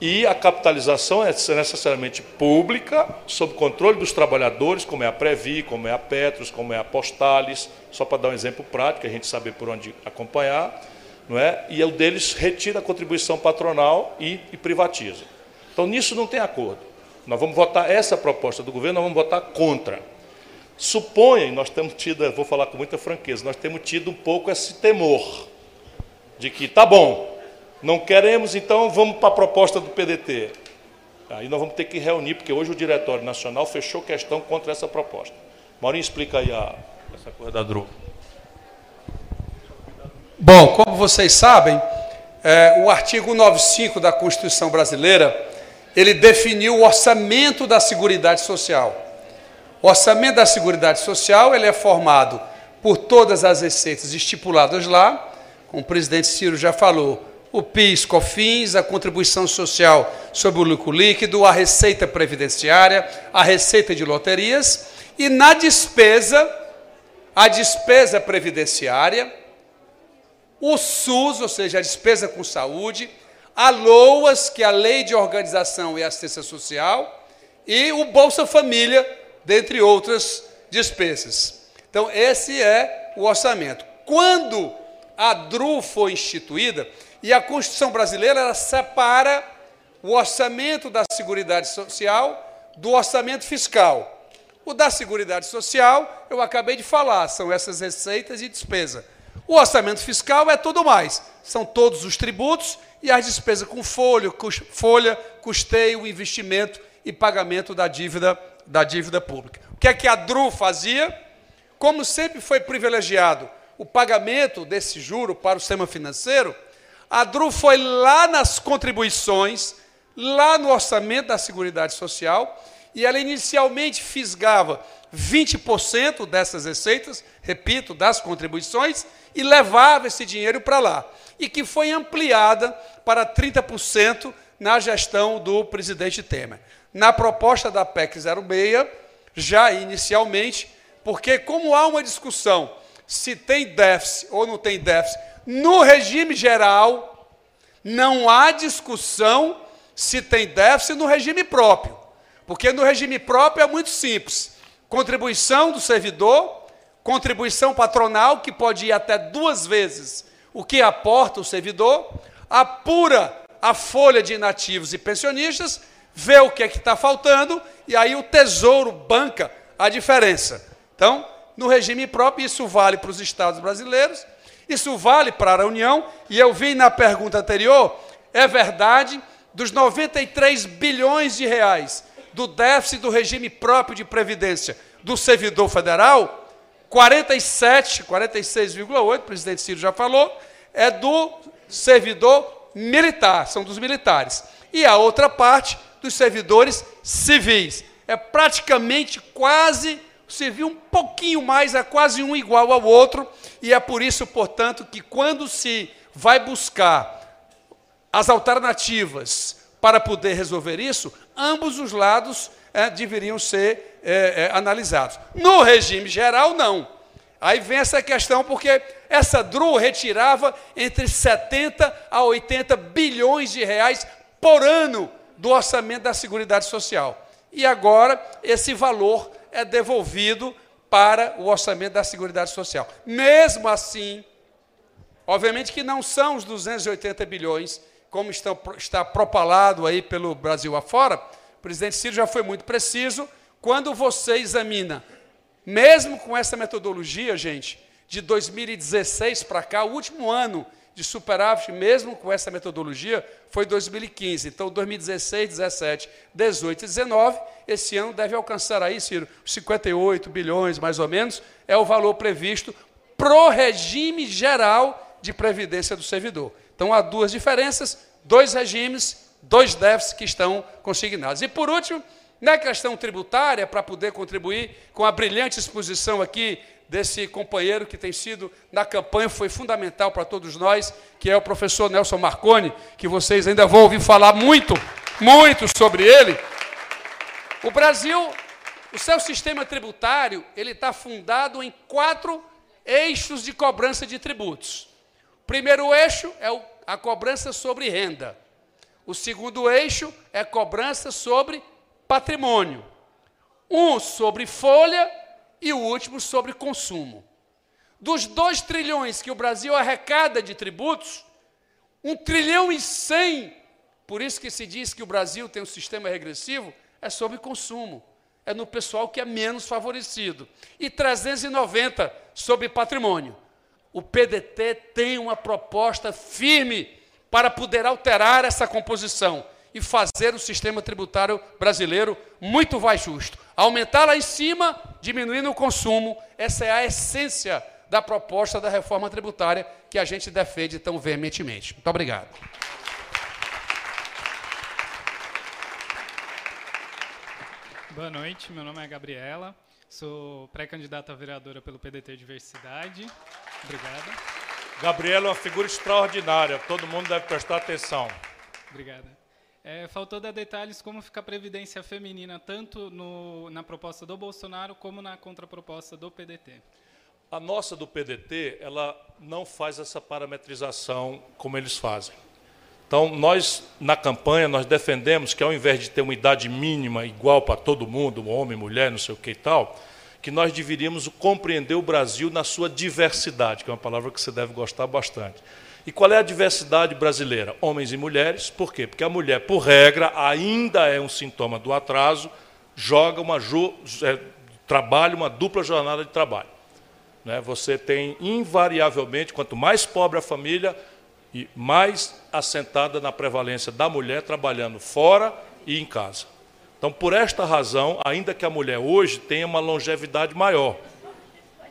e a capitalização é necessariamente pública, sob controle dos trabalhadores, como é a Previ, como é a Petros, como é a Postales, só para dar um exemplo prático, a gente saber por onde acompanhar, não é? E o deles retira a contribuição patronal e, e privatiza. Então, nisso não tem acordo. Nós vamos votar essa proposta do governo, nós vamos votar contra. Suponham, nós temos tido, vou falar com muita franqueza, nós temos tido um pouco esse temor de que, tá bom, não queremos, então vamos para a proposta do PDT. Aí nós vamos ter que reunir, porque hoje o Diretório Nacional fechou questão contra essa proposta. Maurinho, explica aí a, essa coisa da DRU. Bom, como vocês sabem, é, o artigo 95 da Constituição Brasileira, ele definiu o orçamento da Seguridade Social. O orçamento da Seguridade Social ele é formado por todas as receitas estipuladas lá, como o presidente Ciro já falou, o PIS, COFINS, a contribuição social sobre o lucro líquido, a receita previdenciária, a receita de loterias e na despesa, a despesa previdenciária, o SUS, ou seja, a despesa com saúde, a LOAS, que é a Lei de Organização e Assistência Social, e o Bolsa Família, dentre outras despesas. Então, esse é o orçamento. Quando a DRU foi instituída, e a Constituição brasileira ela separa o orçamento da Seguridade Social do orçamento fiscal. O da Seguridade Social, eu acabei de falar, são essas receitas e despesa. O orçamento fiscal é tudo mais. São todos os tributos e as despesas com folha, folha, custeio, investimento e pagamento da dívida, da dívida pública. O que é que a DRU fazia? Como sempre foi privilegiado o pagamento desse juro para o sistema financeiro, a DRU foi lá nas contribuições, lá no orçamento da Seguridade Social, e ela inicialmente fisgava 20% dessas receitas, repito, das contribuições, e levava esse dinheiro para lá. E que foi ampliada para 30% na gestão do presidente Temer. Na proposta da PEC 06, já inicialmente, porque como há uma discussão se tem déficit ou não tem déficit no regime geral, não há discussão se tem déficit no regime próprio. Porque no regime próprio é muito simples: contribuição do servidor, contribuição patronal, que pode ir até duas vezes o que aporta o servidor, apura a folha de inativos e pensionistas, vê o que é que está faltando, e aí o tesouro banca a diferença. Então, no regime próprio, isso vale para os estados brasileiros isso vale para a União, e eu vi na pergunta anterior é verdade, dos 93 bilhões de reais do déficit do regime próprio de previdência do servidor federal, 47, 46,8, o presidente Ciro já falou, é do servidor militar, são dos militares. E a outra parte dos servidores civis. É praticamente quase, se viu um pouquinho mais, é quase um igual ao outro, e é por isso, portanto, que quando se vai buscar as alternativas para poder resolver isso, ambos os lados é, deveriam ser é, é, analisados. No regime geral, não. Aí vem essa questão, porque essa DRU retirava entre 70 a 80 bilhões de reais por ano do orçamento da Seguridade Social. E agora esse valor é devolvido para o orçamento da Seguridade Social. Mesmo assim, obviamente que não são os 280 bilhões como está propalado aí pelo Brasil afora, o presidente Ciro já foi muito preciso. Quando você examina, mesmo com essa metodologia, gente, de 2016 para cá, o último ano de superávit, mesmo com essa metodologia, foi 2015. Então, 2016, 17, 18 e 19, esse ano deve alcançar aí, Ciro, 58 bilhões, mais ou menos, é o valor previsto pro regime geral de previdência do servidor. Então há duas diferenças, dois regimes, dois déficits que estão consignados. E por último, na questão tributária, para poder contribuir com a brilhante exposição aqui desse companheiro que tem sido na campanha, foi fundamental para todos nós, que é o professor Nelson Marconi, que vocês ainda vão ouvir falar muito, muito sobre ele. O Brasil, o seu sistema tributário, ele está fundado em quatro eixos de cobrança de tributos. Primeiro eixo é a cobrança sobre renda. O segundo eixo é cobrança sobre patrimônio. Um sobre folha e o último sobre consumo. Dos 2 trilhões que o Brasil arrecada de tributos, um trilhão e cem, por isso que se diz que o Brasil tem um sistema regressivo, é sobre consumo. É no pessoal que é menos favorecido. E 390 sobre patrimônio o PDT tem uma proposta firme para poder alterar essa composição e fazer o sistema tributário brasileiro muito mais justo. Aumentar lá em cima, diminuindo o consumo, essa é a essência da proposta da reforma tributária que a gente defende tão veementemente. Muito obrigado. Boa noite, meu nome é Gabriela, sou pré-candidata a vereadora pelo PDT Diversidade. Obrigado. Gabriela é uma figura extraordinária, todo mundo deve prestar atenção. Obrigada. É, faltou dar detalhes como fica a previdência feminina, tanto no, na proposta do Bolsonaro como na contraproposta do PDT. A nossa do PDT, ela não faz essa parametrização como eles fazem. Então, nós, na campanha, nós defendemos que ao invés de ter uma idade mínima igual para todo mundo, homem, mulher, não sei o que e tal, que nós deveríamos compreender o Brasil na sua diversidade, que é uma palavra que você deve gostar bastante. E qual é a diversidade brasileira? Homens e mulheres. Por quê? Porque a mulher, por regra, ainda é um sintoma do atraso, joga uma é, trabalho, uma dupla jornada de trabalho. Né? Você tem invariavelmente, quanto mais pobre a família, e mais assentada na prevalência da mulher trabalhando fora e em casa. Então, por esta razão, ainda que a mulher hoje tenha uma longevidade maior,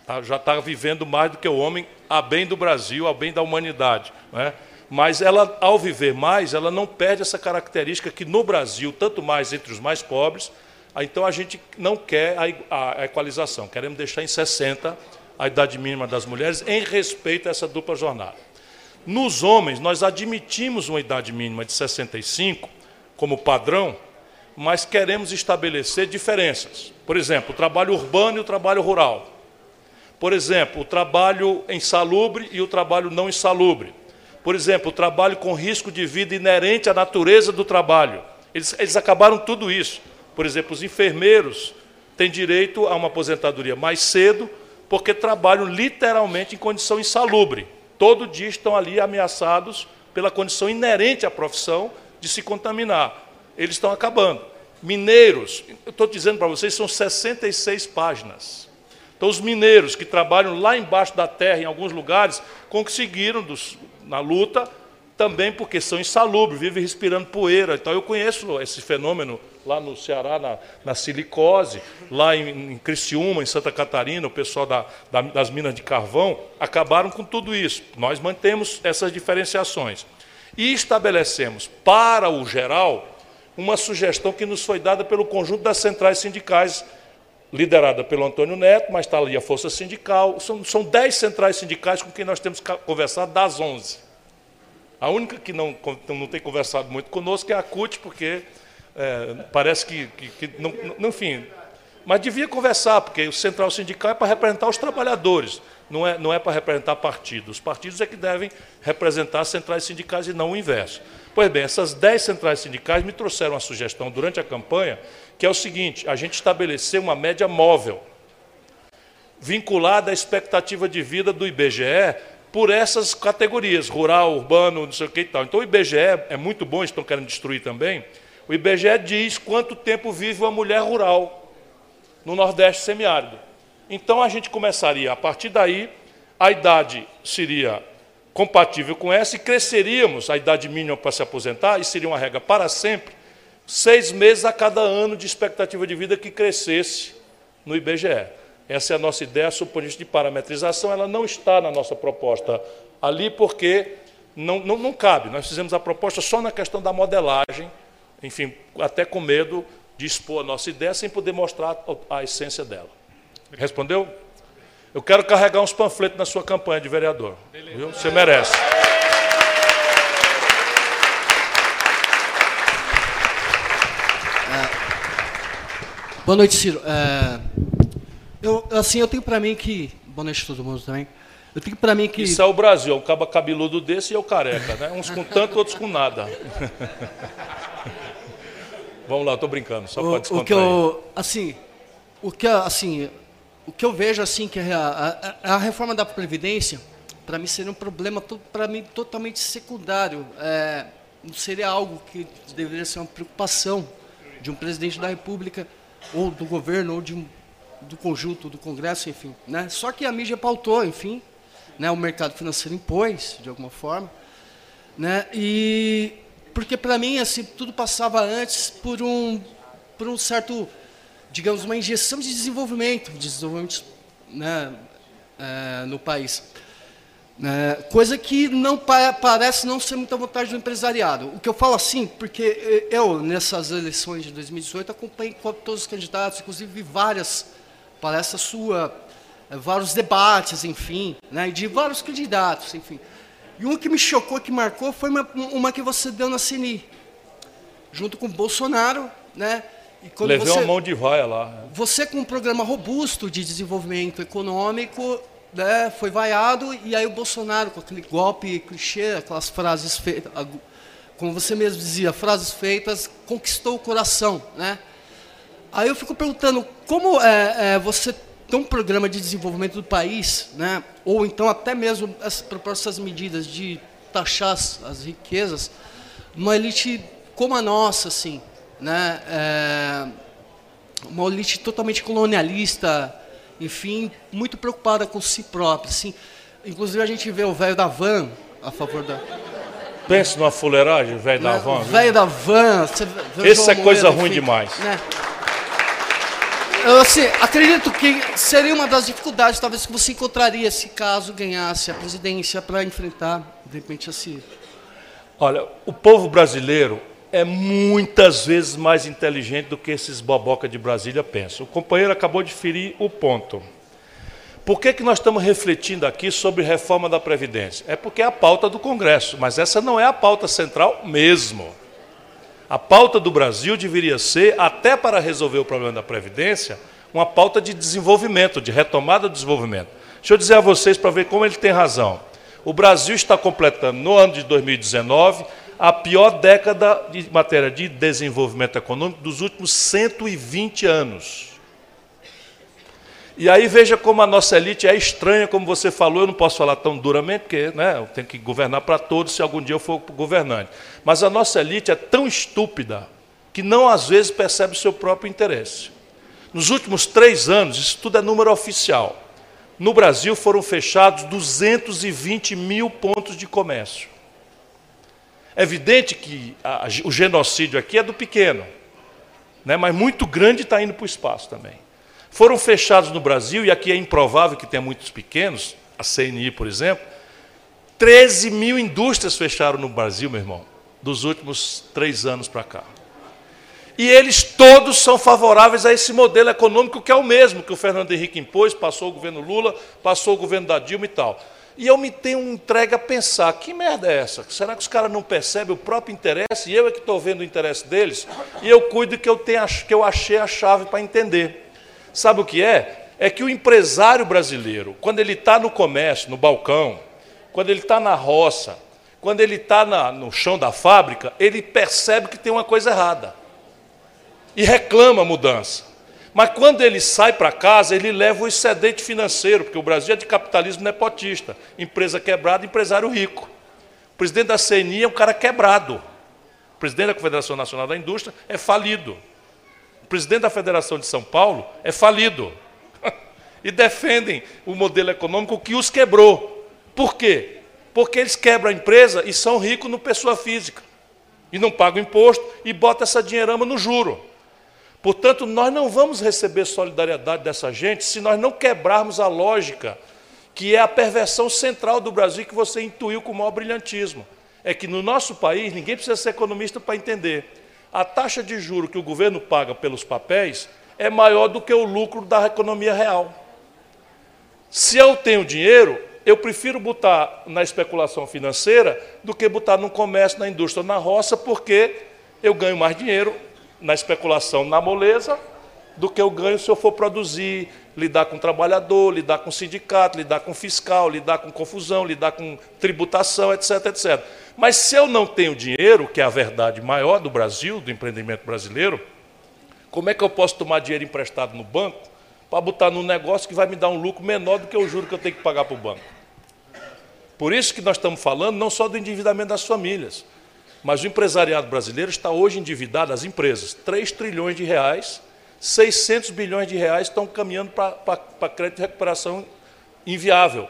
tá? já está vivendo mais do que o homem, a bem do Brasil, a bem da humanidade. Né? Mas ela, ao viver mais, ela não perde essa característica que no Brasil, tanto mais entre os mais pobres, então a gente não quer a, a equalização, queremos deixar em 60 a idade mínima das mulheres em respeito a essa dupla jornada. Nos homens, nós admitimos uma idade mínima de 65 como padrão, mas queremos estabelecer diferenças. Por exemplo, o trabalho urbano e o trabalho rural. Por exemplo, o trabalho insalubre e o trabalho não insalubre. Por exemplo, o trabalho com risco de vida inerente à natureza do trabalho. Eles, eles acabaram tudo isso. Por exemplo, os enfermeiros têm direito a uma aposentadoria mais cedo, porque trabalham literalmente em condição insalubre. Todo dia estão ali ameaçados pela condição inerente à profissão de se contaminar eles estão acabando. Mineiros, eu estou dizendo para vocês, são 66 páginas. Então, os mineiros que trabalham lá embaixo da terra, em alguns lugares, conseguiram, dos, na luta, também porque são insalubres, vivem respirando poeira. Então eu conheço esse fenômeno lá no Ceará, na, na silicose, lá em, em Criciúma, em Santa Catarina, o pessoal da, da, das minas de carvão acabaram com tudo isso. Nós mantemos essas diferenciações. E estabelecemos para o geral uma sugestão que nos foi dada pelo conjunto das centrais sindicais, liderada pelo Antônio Neto, mas está ali a Força Sindical. São, são dez centrais sindicais com quem nós temos conversado das onze. A única que não, não tem conversado muito conosco é a CUT, porque é, parece que, que, que não, não, enfim. Mas devia conversar, porque o central sindical é para representar os trabalhadores, não é, não é para representar partidos. Os partidos é que devem representar as centrais sindicais e não o inverso. Pois bem, essas dez centrais sindicais me trouxeram uma sugestão durante a campanha, que é o seguinte: a gente estabelecer uma média móvel, vinculada à expectativa de vida do IBGE por essas categorias, rural, urbano, não sei o que e tal. Então o IBGE é muito bom, estão querendo destruir também. O IBGE diz quanto tempo vive uma mulher rural no Nordeste semiárido. Então a gente começaria, a partir daí, a idade seria compatível com essa e cresceríamos a idade mínima para se aposentar, e seria uma regra para sempre, seis meses a cada ano de expectativa de vida que crescesse no IBGE. Essa é a nossa ideia, suponente de parametrização, ela não está na nossa proposta ali porque não, não, não cabe. Nós fizemos a proposta só na questão da modelagem, enfim, até com medo de expor a nossa ideia sem poder mostrar a, a essência dela. Respondeu? Eu quero carregar uns panfletos na sua campanha de vereador. Viu? Você merece. Boa noite, Ciro. É... Eu, assim, eu tenho para mim que. Boa noite a todo mundo também. Eu tenho para mim que. Isso é o Brasil, é um caba cabeludo desse e eu careca, né? Uns com tanto, outros com nada. Vamos lá, estou brincando, só pode o que eu, assim, o que assim, o que eu vejo assim que a, a, a reforma da previdência, para mim seria um problema para mim totalmente secundário. É, não seria algo que deveria ser uma preocupação de um presidente da República ou do governo ou de do conjunto do Congresso, enfim. Né? Só que a mídia pautou, enfim, né? o mercado financeiro impôs, de alguma forma. Né? E porque para mim assim tudo passava antes por um por um certo digamos uma injeção de desenvolvimento de desenvolvimento né, é, no país é, coisa que não pa parece não ser muita vontade do empresariado o que eu falo assim porque eu nessas eleições de 2018 acompanhei todos os candidatos inclusive vi várias palestra sua, eh, vários debates, enfim, né, de vários candidatos, enfim. E uma que me chocou, que marcou, foi uma, uma que você deu na CNI, junto com o Bolsonaro, né? Levei você, uma mão de vaia lá. Você com um programa robusto de desenvolvimento econômico, né, foi vaiado, e aí o Bolsonaro, com aquele golpe clichê, aquelas frases feitas, como você mesmo dizia, frases feitas, conquistou o coração, né? Aí eu fico perguntando, como é, é, você tem um programa de desenvolvimento do país, né, ou então até mesmo as propostas medidas de taxar as, as riquezas, uma elite como a nossa, assim, né, é, uma elite totalmente colonialista, enfim, muito preocupada com si própria, assim. Inclusive a gente vê o velho da van a favor da Pense numa fuleiragem, velho da van. Velho da van. Esse é coisa ruim enfim, demais. Né? Eu assim, acredito que seria uma das dificuldades, talvez, que você encontraria se caso ganhasse a presidência para enfrentar, de repente, assim. Olha, o povo brasileiro é muitas vezes mais inteligente do que esses boboca de Brasília pensam. O companheiro acabou de ferir o ponto. Por que, que nós estamos refletindo aqui sobre reforma da Previdência? É porque é a pauta do Congresso, mas essa não é a pauta central mesmo. A pauta do Brasil deveria ser, até para resolver o problema da Previdência, uma pauta de desenvolvimento, de retomada do desenvolvimento. Deixa eu dizer a vocês para ver como ele tem razão. O Brasil está completando, no ano de 2019, a pior década de matéria de desenvolvimento econômico dos últimos 120 anos. E aí veja como a nossa elite é estranha, como você falou, eu não posso falar tão duramente, porque né, eu tenho que governar para todos se algum dia eu for governante. Mas a nossa elite é tão estúpida que não às vezes percebe o seu próprio interesse. Nos últimos três anos, isso tudo é número oficial. No Brasil foram fechados 220 mil pontos de comércio. É evidente que a, o genocídio aqui é do pequeno, né? mas muito grande está indo para o espaço também. Foram fechados no Brasil, e aqui é improvável que tenha muitos pequenos, a CNI, por exemplo, 13 mil indústrias fecharam no Brasil, meu irmão, dos últimos três anos para cá. E eles todos são favoráveis a esse modelo econômico que é o mesmo que o Fernando Henrique impôs, passou o governo Lula, passou o governo da Dilma e tal. E eu me tenho entregue a pensar, que merda é essa? Será que os caras não percebem o próprio interesse? E eu é que estou vendo o interesse deles? E eu cuido que eu, tenha, que eu achei a chave para entender. Sabe o que é? É que o empresário brasileiro, quando ele está no comércio, no balcão, quando ele está na roça, quando ele está no chão da fábrica, ele percebe que tem uma coisa errada. E reclama a mudança. Mas quando ele sai para casa, ele leva o excedente financeiro, porque o Brasil é de capitalismo nepotista. Empresa quebrada, empresário rico. O presidente da CNI é um cara quebrado. O presidente da Confederação Nacional da Indústria é falido. O presidente da Federação de São Paulo é falido. e defendem o modelo econômico que os quebrou. Por quê? Porque eles quebram a empresa e são ricos no pessoa física. E não pagam imposto e botam essa dinheirama no juro. Portanto, nós não vamos receber solidariedade dessa gente se nós não quebrarmos a lógica, que é a perversão central do Brasil que você intuiu com o maior brilhantismo. É que no nosso país, ninguém precisa ser economista para entender. A taxa de juro que o governo paga pelos papéis é maior do que o lucro da economia real. Se eu tenho dinheiro, eu prefiro botar na especulação financeira do que botar no comércio, na indústria, na roça, porque eu ganho mais dinheiro na especulação na moleza do que eu ganho se eu for produzir, lidar com trabalhador, lidar com sindicato, lidar com fiscal, lidar com confusão, lidar com tributação, etc, etc. Mas se eu não tenho dinheiro, que é a verdade maior do Brasil, do empreendimento brasileiro, como é que eu posso tomar dinheiro emprestado no banco para botar num negócio que vai me dar um lucro menor do que o juro que eu tenho que pagar para o banco? Por isso que nós estamos falando não só do endividamento das famílias, mas o empresariado brasileiro está hoje endividado, as empresas, 3 trilhões de reais, 600 bilhões de reais estão caminhando para crédito de recuperação inviável.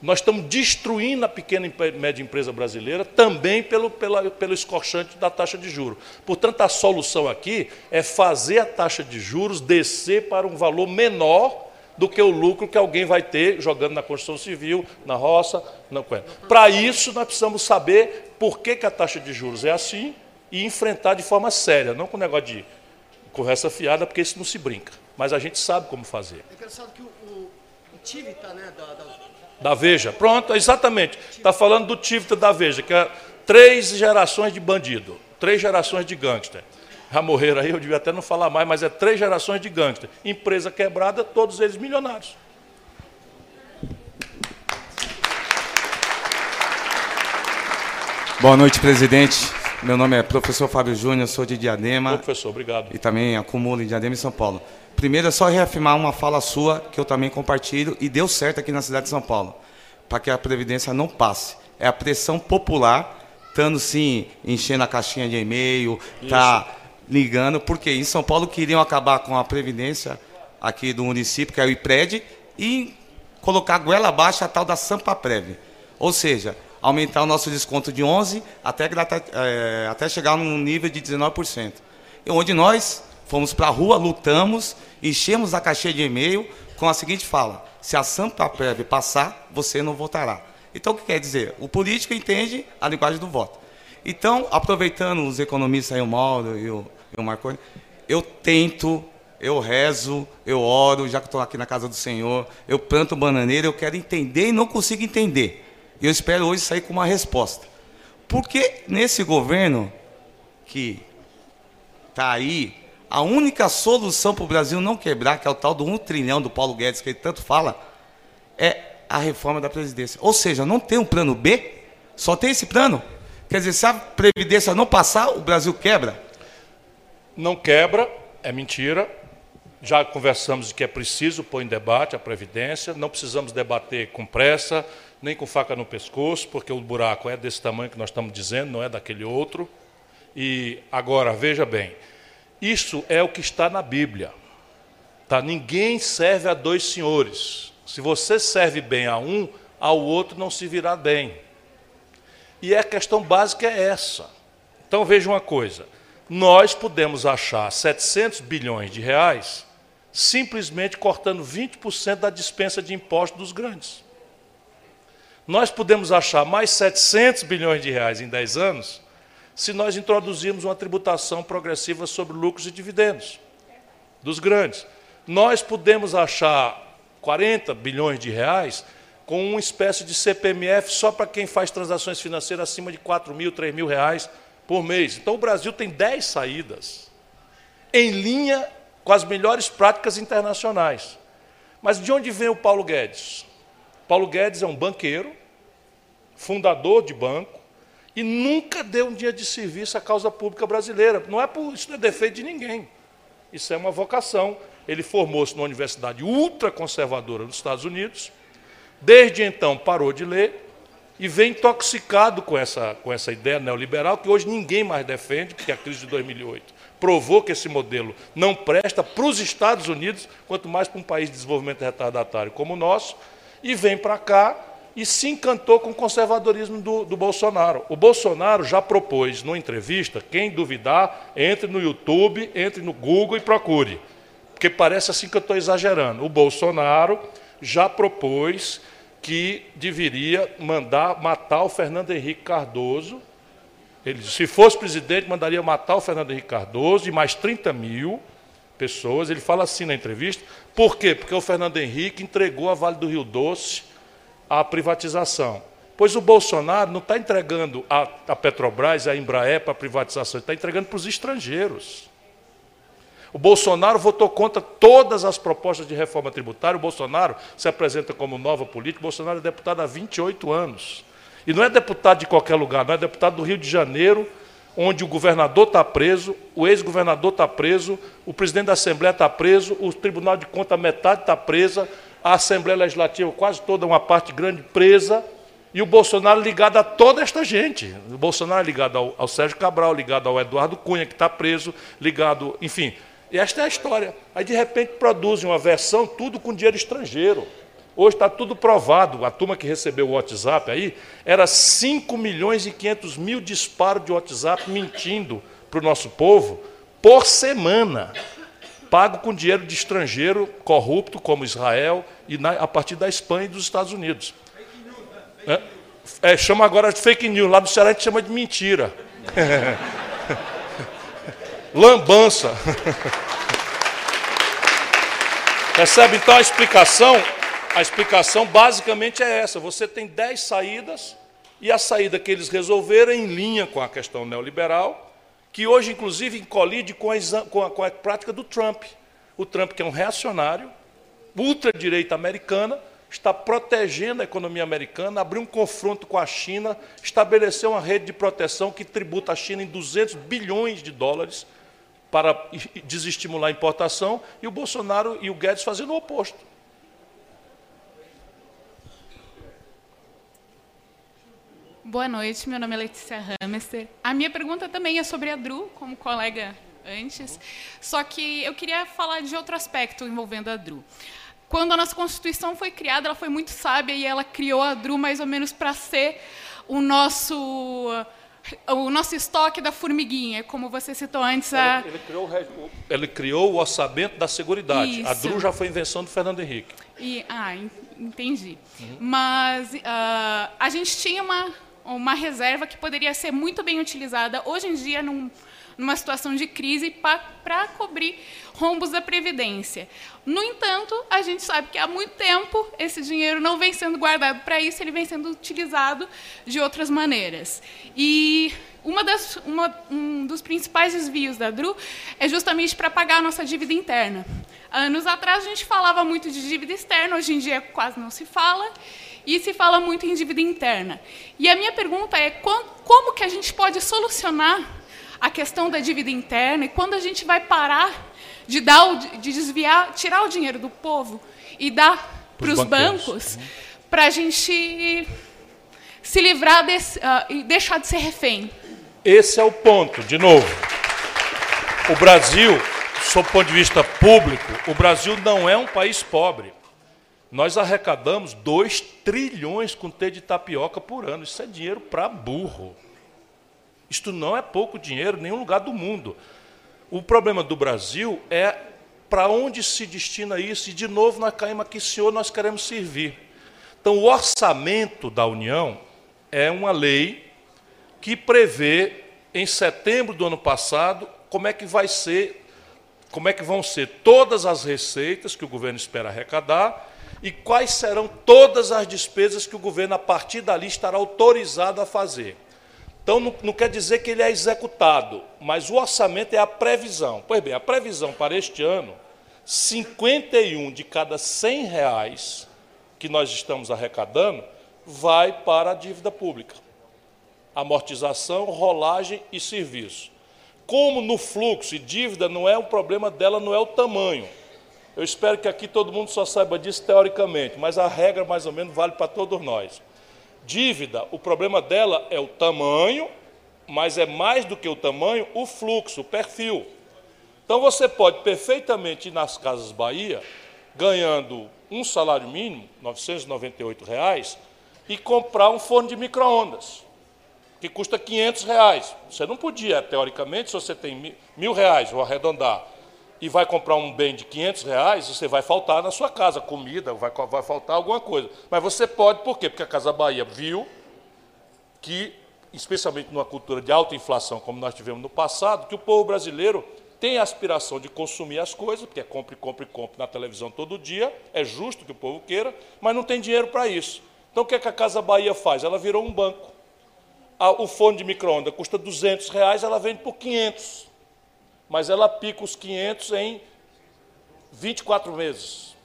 Nós estamos destruindo a pequena e média empresa brasileira também pelo, pela, pelo escorchante da taxa de juros. Portanto, a solução aqui é fazer a taxa de juros descer para um valor menor do que o lucro que alguém vai ter jogando na construção civil, na roça. Para isso, nós precisamos saber por que, que a taxa de juros é assim e enfrentar de forma séria, não com negócio de conversa fiada, porque isso não se brinca. Mas a gente sabe como fazer. É engraçado que o, o, o Tivita, né, da, da... da Veja, pronto, exatamente. Está falando do Tivita da Veja, que é três gerações de bandido, três gerações de gangster já morreram aí, eu devia até não falar mais, mas é três gerações de gangster. Empresa quebrada, todos eles milionários. Boa noite, presidente. Meu nome é professor Fábio Júnior, sou de Diadema. Ô, professor, obrigado. E também acumulo em Diadema e São Paulo. Primeiro é só reafirmar uma fala sua que eu também compartilho e deu certo aqui na cidade de São Paulo, para que a Previdência não passe. É a pressão popular, estando sim enchendo a caixinha de e-mail, tá ligando, porque em São Paulo queriam acabar com a Previdência aqui do município, que é o IPRED, e colocar goela abaixo a tal da Sampa Prev. Ou seja, aumentar o nosso desconto de 11% até, é, até chegar num nível de 19%. E onde nós fomos para a rua, lutamos, enchemos a caixinha de e-mail com a seguinte fala: se a Sampa Prev passar, você não votará. Então, o que quer dizer? O político entende a linguagem do voto. Então, aproveitando os economistas aí, o Mauro e o, eu Marconi, eu tento, eu rezo, eu oro, já que estou aqui na casa do Senhor, eu planto bananeira, eu quero entender e não consigo entender. Eu espero hoje sair com uma resposta. Porque nesse governo que está aí, a única solução para o Brasil não quebrar, que é o tal do um trilhão do Paulo Guedes, que ele tanto fala, é a reforma da Previdência. Ou seja, não tem um plano B, só tem esse plano. Quer dizer, se a Previdência não passar, o Brasil quebra não quebra, é mentira. Já conversamos de que é preciso pôr em debate a Previdência, não precisamos debater com pressa, nem com faca no pescoço, porque o buraco é desse tamanho que nós estamos dizendo, não é daquele outro. E agora, veja bem, isso é o que está na Bíblia. Tá? Ninguém serve a dois senhores. Se você serve bem a um, ao outro não se virá bem. E a questão básica é essa. Então veja uma coisa: nós podemos achar 700 bilhões de reais simplesmente cortando 20% da dispensa de impostos dos grandes. Nós podemos achar mais 700 bilhões de reais em 10 anos se nós introduzirmos uma tributação progressiva sobre lucros e dividendos dos grandes. Nós podemos achar 40 bilhões de reais com uma espécie de CPMF só para quem faz transações financeiras acima de 4 mil, 3 mil reais por mês. Então o Brasil tem 10 saídas em linha com as melhores práticas internacionais. Mas de onde vem o Paulo Guedes? Paulo Guedes é um banqueiro, fundador de banco, e nunca deu um dia de serviço à causa pública brasileira. Não é por isso não é defeito de ninguém. Isso é uma vocação. Ele formou-se numa universidade ultraconservadora nos Estados Unidos. Desde então parou de ler e vem intoxicado com essa, com essa ideia neoliberal que hoje ninguém mais defende, porque a crise de 2008 provou que esse modelo não presta para os Estados Unidos, quanto mais para um país de desenvolvimento retardatário como o nosso, e vem para cá e se encantou com o conservadorismo do, do, Bolsonaro. O Bolsonaro já propôs, numa entrevista, quem duvidar, entre no YouTube, entre no Google e procure. Porque parece assim que eu estou exagerando. O Bolsonaro já propôs que deveria mandar matar o Fernando Henrique Cardoso ele, se fosse presidente, mandaria matar o Fernando Henrique Cardoso e mais 30 mil pessoas. Ele fala assim na entrevista. Por quê? Porque o Fernando Henrique entregou a Vale do Rio Doce à privatização. Pois o Bolsonaro não está entregando a, a Petrobras a Embraer para privatização, está entregando para os estrangeiros. O Bolsonaro votou contra todas as propostas de reforma tributária. O Bolsonaro se apresenta como nova política. O Bolsonaro é deputado há 28 anos. E não é deputado de qualquer lugar, não é deputado do Rio de Janeiro, onde o governador está preso, o ex-governador está preso, o presidente da Assembleia está preso, o Tribunal de Contas, metade está presa, a Assembleia Legislativa, quase toda uma parte grande presa, e o Bolsonaro ligado a toda esta gente. O Bolsonaro ligado ao, ao Sérgio Cabral, ligado ao Eduardo Cunha, que está preso, ligado, enfim. E esta é a história. Aí, de repente, produzem uma versão, tudo com dinheiro estrangeiro. Hoje está tudo provado. A turma que recebeu o WhatsApp aí era 5 milhões e 500 mil disparos de WhatsApp mentindo para o nosso povo por semana, pago com dinheiro de estrangeiro corrupto como Israel e na, a partir da Espanha e dos Estados Unidos. É, é, chama agora de fake news. Lá do Ceará a gente chama de mentira. Lambança. Recebe então a explicação a explicação basicamente é essa: você tem dez saídas, e a saída que eles resolveram é em linha com a questão neoliberal, que hoje, inclusive, colide com a, com a, com a prática do Trump. O Trump, que é um reacionário, ultradireita americana, está protegendo a economia americana, abriu um confronto com a China, estabeleceu uma rede de proteção que tributa a China em 200 bilhões de dólares para desestimular a importação, e o Bolsonaro e o Guedes fazendo o oposto. Boa noite, meu nome é Letícia Hamester. A minha pergunta também é sobre a Dru, como colega antes, só que eu queria falar de outro aspecto envolvendo a Dru. Quando a nossa Constituição foi criada, ela foi muito sábia e ela criou a Dru mais ou menos para ser o nosso o nosso estoque da formiguinha, como você citou antes. A... Ele, ele, criou o, ele, criou o, orçamento da Seguridade. Isso. A DRU já foi invenção do Fernando Henrique. E, ah, entendi. Uhum. Mas uh, a gente tinha uma, uma reserva que poderia ser muito bem utilizada hoje em dia num, numa situação de crise para cobrir rombos da Previdência. No entanto, a gente sabe que há muito tempo esse dinheiro não vem sendo guardado para isso, ele vem sendo utilizado de outras maneiras. E uma das, uma, um dos principais desvios da DRU é justamente para pagar a nossa dívida interna. Anos atrás a gente falava muito de dívida externa, hoje em dia quase não se fala e se fala muito em dívida interna. E a minha pergunta é como que a gente pode solucionar a questão da dívida interna e quando a gente vai parar de dar o, de desviar, tirar o dinheiro do povo e dar para os bancos para a gente se livrar desse, uh, e deixar de ser refém. Esse é o ponto, de novo. O Brasil, sob o ponto de vista público, o Brasil não é um país pobre. Nós arrecadamos 2 trilhões com T de tapioca por ano. Isso é dinheiro para burro. Isto não é pouco dinheiro em nenhum lugar do mundo. O problema do Brasil é para onde se destina isso, e de novo nós caímos aqui, senhor, nós queremos servir. Então, o orçamento da União é uma lei que prevê, em setembro do ano passado, como é que vai ser, como é que vão ser todas as receitas que o governo espera arrecadar e quais serão todas as despesas que o governo, a partir dali, estará autorizado a fazer. Então, não, não, quer dizer que ele é executado, mas o orçamento é a previsão. Pois bem, a previsão para este ano, 51 de cada 100 reais que nós estamos arrecadando vai para a dívida pública. Amortização, rolagem e serviço. Como no fluxo e dívida não é um problema dela, não é o tamanho. Eu espero que aqui todo mundo só saiba disso teoricamente, mas a regra mais ou menos vale para todos nós. Dívida, o problema dela é o tamanho, mas é mais do que o tamanho, o fluxo, o perfil. Então você pode perfeitamente ir nas Casas Bahia, ganhando um salário mínimo, 998 reais, e comprar um forno de micro-ondas, que custa 500 reais. Você não podia, teoricamente, se você tem mil reais, vou arredondar, e vai comprar um bem de 500 reais, você vai faltar na sua casa, comida, vai, vai faltar alguma coisa. Mas você pode, por quê? Porque a Casa Bahia viu que, especialmente numa cultura de alta inflação, como nós tivemos no passado, que o povo brasileiro tem a aspiração de consumir as coisas, porque é compre, compre, compre na televisão todo dia, é justo que o povo queira, mas não tem dinheiro para isso. Então o que, é que a Casa Bahia faz? Ela virou um banco. O fone de micro-ondas custa 200 reais, ela vende por 500 mas ela pica os 500 em 24 meses.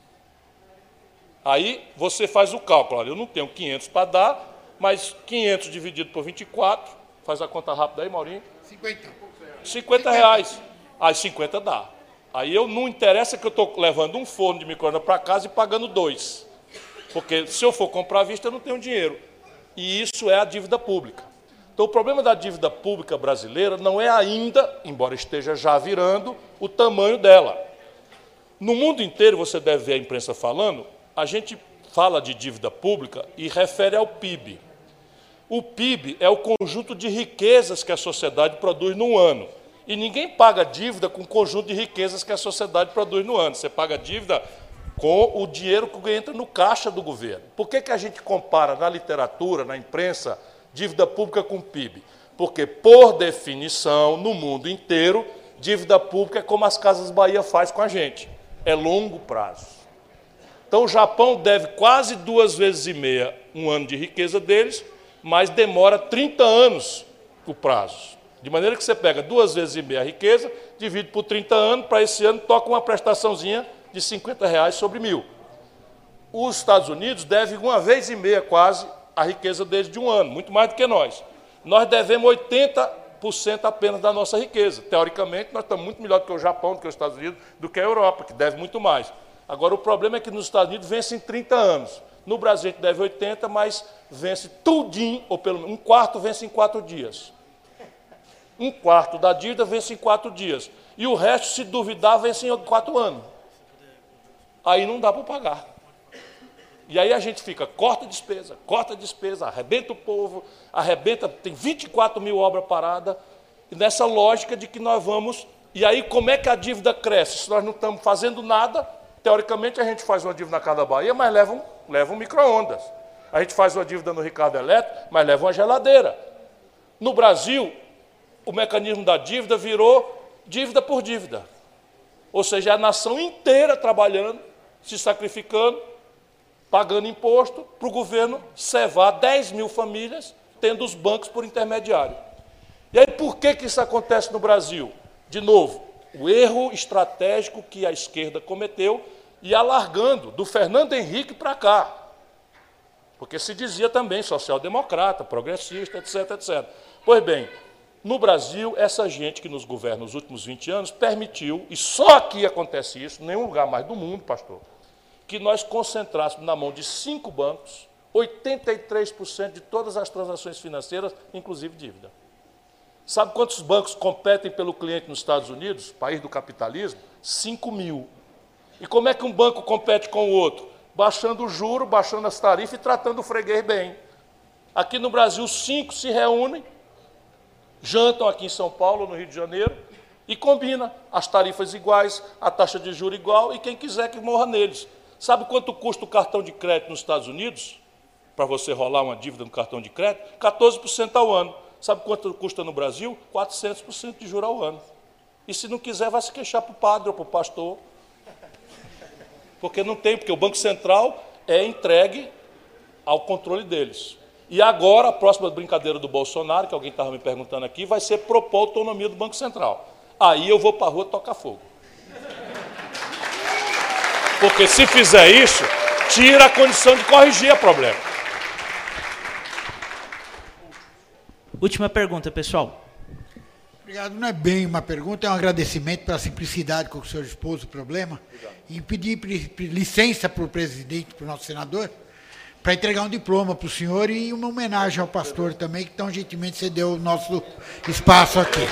Aí você faz o cálculo. Olha, eu não tenho 500 para dar, mas 500 dividido por 24, faz a conta rápida aí, Maurinho. 50. 50 reais. Aí 50 dá. Aí eu não interessa que eu estou levando um forno de micro-ondas para casa e pagando dois. Porque se eu for comprar à vista, eu não tenho dinheiro. E isso é a dívida pública. Então, o problema da dívida pública brasileira não é ainda, embora esteja já virando, o tamanho dela. No mundo inteiro, você deve ver a imprensa falando, a gente fala de dívida pública e refere ao PIB. O PIB é o conjunto de riquezas que a sociedade produz no ano. E ninguém paga dívida com o conjunto de riquezas que a sociedade produz no ano. Você paga dívida com o dinheiro que entra no caixa do governo. Por que, que a gente compara na literatura, na imprensa, dívida pública com PIB? Porque, por definição, no mundo inteiro, dívida pública é como as Casas Bahia faz com a gente, é longo prazo. Então, o Japão deve quase duas vezes e meia um ano de riqueza deles, mas demora 30 anos o prazo. De maneira que você pega duas vezes e meia a riqueza, divide por 30 anos, para esse ano toca uma prestaçãozinha de 50 reais sobre mil. Os Estados Unidos devem uma vez e meia quase a riqueza deles de um ano, muito mais do que nós. Nós devemos 80% apenas da nossa riqueza. Teoricamente, nós estamos muito melhor do que o Japão, do que os Estados Unidos, do que a Europa, que deve muito mais. Agora, o problema é que nos Estados Unidos vence em 30 anos. No Brasil, a gente deve 80, mas vence tudinho, ou pelo menos um quarto vence em quatro dias. Um quarto da dívida vence em quatro dias. E o resto, se duvidar, vence em quatro anos. Aí não dá para pagar. E aí a gente fica, corta despesa, corta despesa, arrebenta o povo, arrebenta, tem 24 mil obras paradas, e nessa lógica de que nós vamos. E aí, como é que a dívida cresce? Se nós não estamos fazendo nada, teoricamente a gente faz uma dívida na Casa Bahia, mas leva um, leva um micro-ondas. A gente faz uma dívida no Ricardo Elétrico, mas leva uma geladeira. No Brasil, o mecanismo da dívida virou dívida por dívida. Ou seja, a nação inteira trabalhando, se sacrificando, pagando imposto para o governo cevar 10 mil famílias, tendo os bancos por intermediário. E aí, por que, que isso acontece no Brasil? De novo, o erro estratégico que a esquerda cometeu e alargando do Fernando Henrique para cá. Porque se dizia também social-democrata, progressista, etc, etc. Pois bem, no Brasil, essa gente que nos governa nos últimos 20 anos permitiu, e só aqui acontece isso, nenhum lugar mais do mundo, pastor, que nós concentrássemos na mão de cinco bancos 83% de todas as transações financeiras, inclusive dívida. Sabe quantos bancos competem pelo cliente nos Estados Unidos, país do capitalismo? 5 mil. E como é que um banco compete com o outro? baixando o juro, baixando as tarifas e tratando o freguês bem. Aqui no Brasil, cinco se reúnem, jantam aqui em São Paulo, no Rio de Janeiro, e combina as tarifas iguais, a taxa de juro igual, e quem quiser que morra neles. Sabe quanto custa o cartão de crédito nos Estados Unidos? Para você rolar uma dívida no cartão de crédito? 14% ao ano. Sabe quanto custa no Brasil? 400% de juro ao ano. E se não quiser, vai se queixar para o padre ou para o pastor. Porque não tem, porque o Banco Central é entregue ao controle deles. E agora, a próxima brincadeira do Bolsonaro, que alguém estava me perguntando aqui, vai ser propor a autonomia do Banco Central. Aí eu vou para a rua tocar fogo. Porque se fizer isso, tira a condição de corrigir o problema. Última pergunta, pessoal. Obrigado. Não é bem uma pergunta, é um agradecimento pela simplicidade com que o senhor expôs o problema e pedir licença para o presidente, para o nosso senador, para entregar um diploma para o senhor e uma homenagem ao pastor também, que tão gentilmente cedeu o nosso espaço aqui.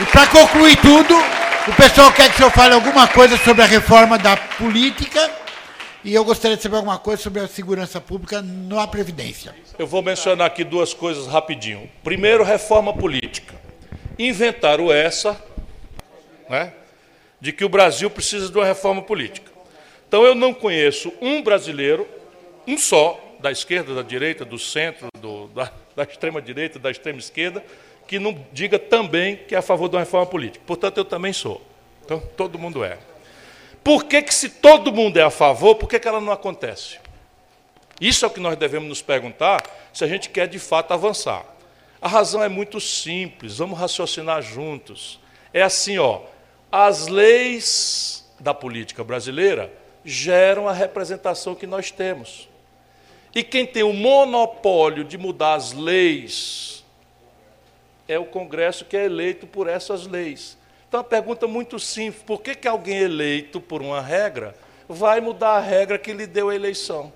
E para concluir tudo, o pessoal quer que o senhor fale alguma coisa sobre a reforma da política e eu gostaria de saber alguma coisa sobre a segurança pública na Previdência. Eu vou mencionar aqui duas coisas rapidinho. Primeiro, reforma política. Inventaram essa, né, de que o Brasil precisa de uma reforma política. Então, eu não conheço um brasileiro, um só, da esquerda, da direita, do centro, do, da, da extrema-direita, da extrema-esquerda, que não diga também que é a favor de uma reforma política. Portanto, eu também sou. Então, todo mundo é. Por que, que se todo mundo é a favor, por que, que ela não acontece? Isso é o que nós devemos nos perguntar se a gente quer de fato avançar. A razão é muito simples, vamos raciocinar juntos. É assim, ó, as leis da política brasileira geram a representação que nós temos. E quem tem o monopólio de mudar as leis é o Congresso que é eleito por essas leis. Então, a pergunta muito simples: por que, que alguém eleito por uma regra vai mudar a regra que lhe deu a eleição?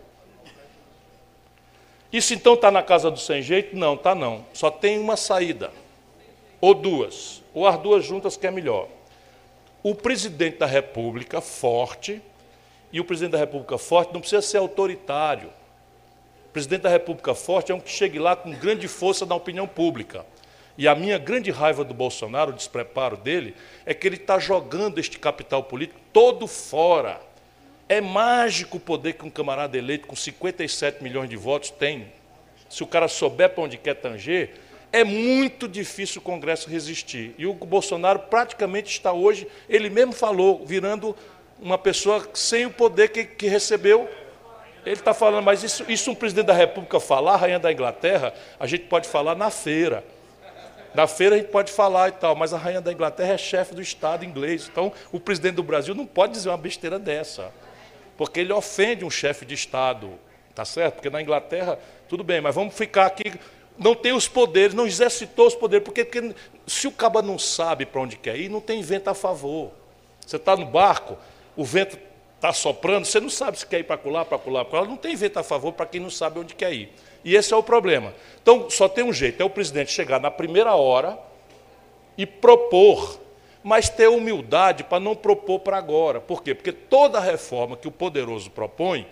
Isso então está na casa do sem jeito? Não, está não. Só tem uma saída. Ou duas. Ou as duas juntas que é melhor. O presidente da República forte, e o presidente da República forte não precisa ser autoritário. O presidente da República forte é um que chegue lá com grande força na opinião pública. E a minha grande raiva do Bolsonaro, o despreparo dele, é que ele está jogando este capital político todo fora. É mágico o poder que um camarada eleito com 57 milhões de votos tem. Se o cara souber para onde quer tanger, é muito difícil o Congresso resistir. E o Bolsonaro praticamente está hoje, ele mesmo falou, virando uma pessoa sem o poder que, que recebeu. Ele está falando, mas isso, isso um presidente da República falar, rainha da Inglaterra, a gente pode falar na feira. Na feira a gente pode falar e tal, mas a rainha da Inglaterra é chefe do Estado inglês. Então, o presidente do Brasil não pode dizer uma besteira dessa, porque ele ofende um chefe de Estado, tá certo? Porque na Inglaterra, tudo bem, mas vamos ficar aqui. Não tem os poderes, não exercitou os poderes, porque, porque se o caba não sabe para onde quer ir, não tem vento a favor. Você está no barco, o vento está soprando, você não sabe se quer ir para lá, para lá, para lá, não tem vento a favor para quem não sabe onde quer ir. E esse é o problema. Então, só tem um jeito: é o presidente chegar na primeira hora e propor, mas ter humildade para não propor para agora. Por quê? Porque toda reforma que o poderoso propõe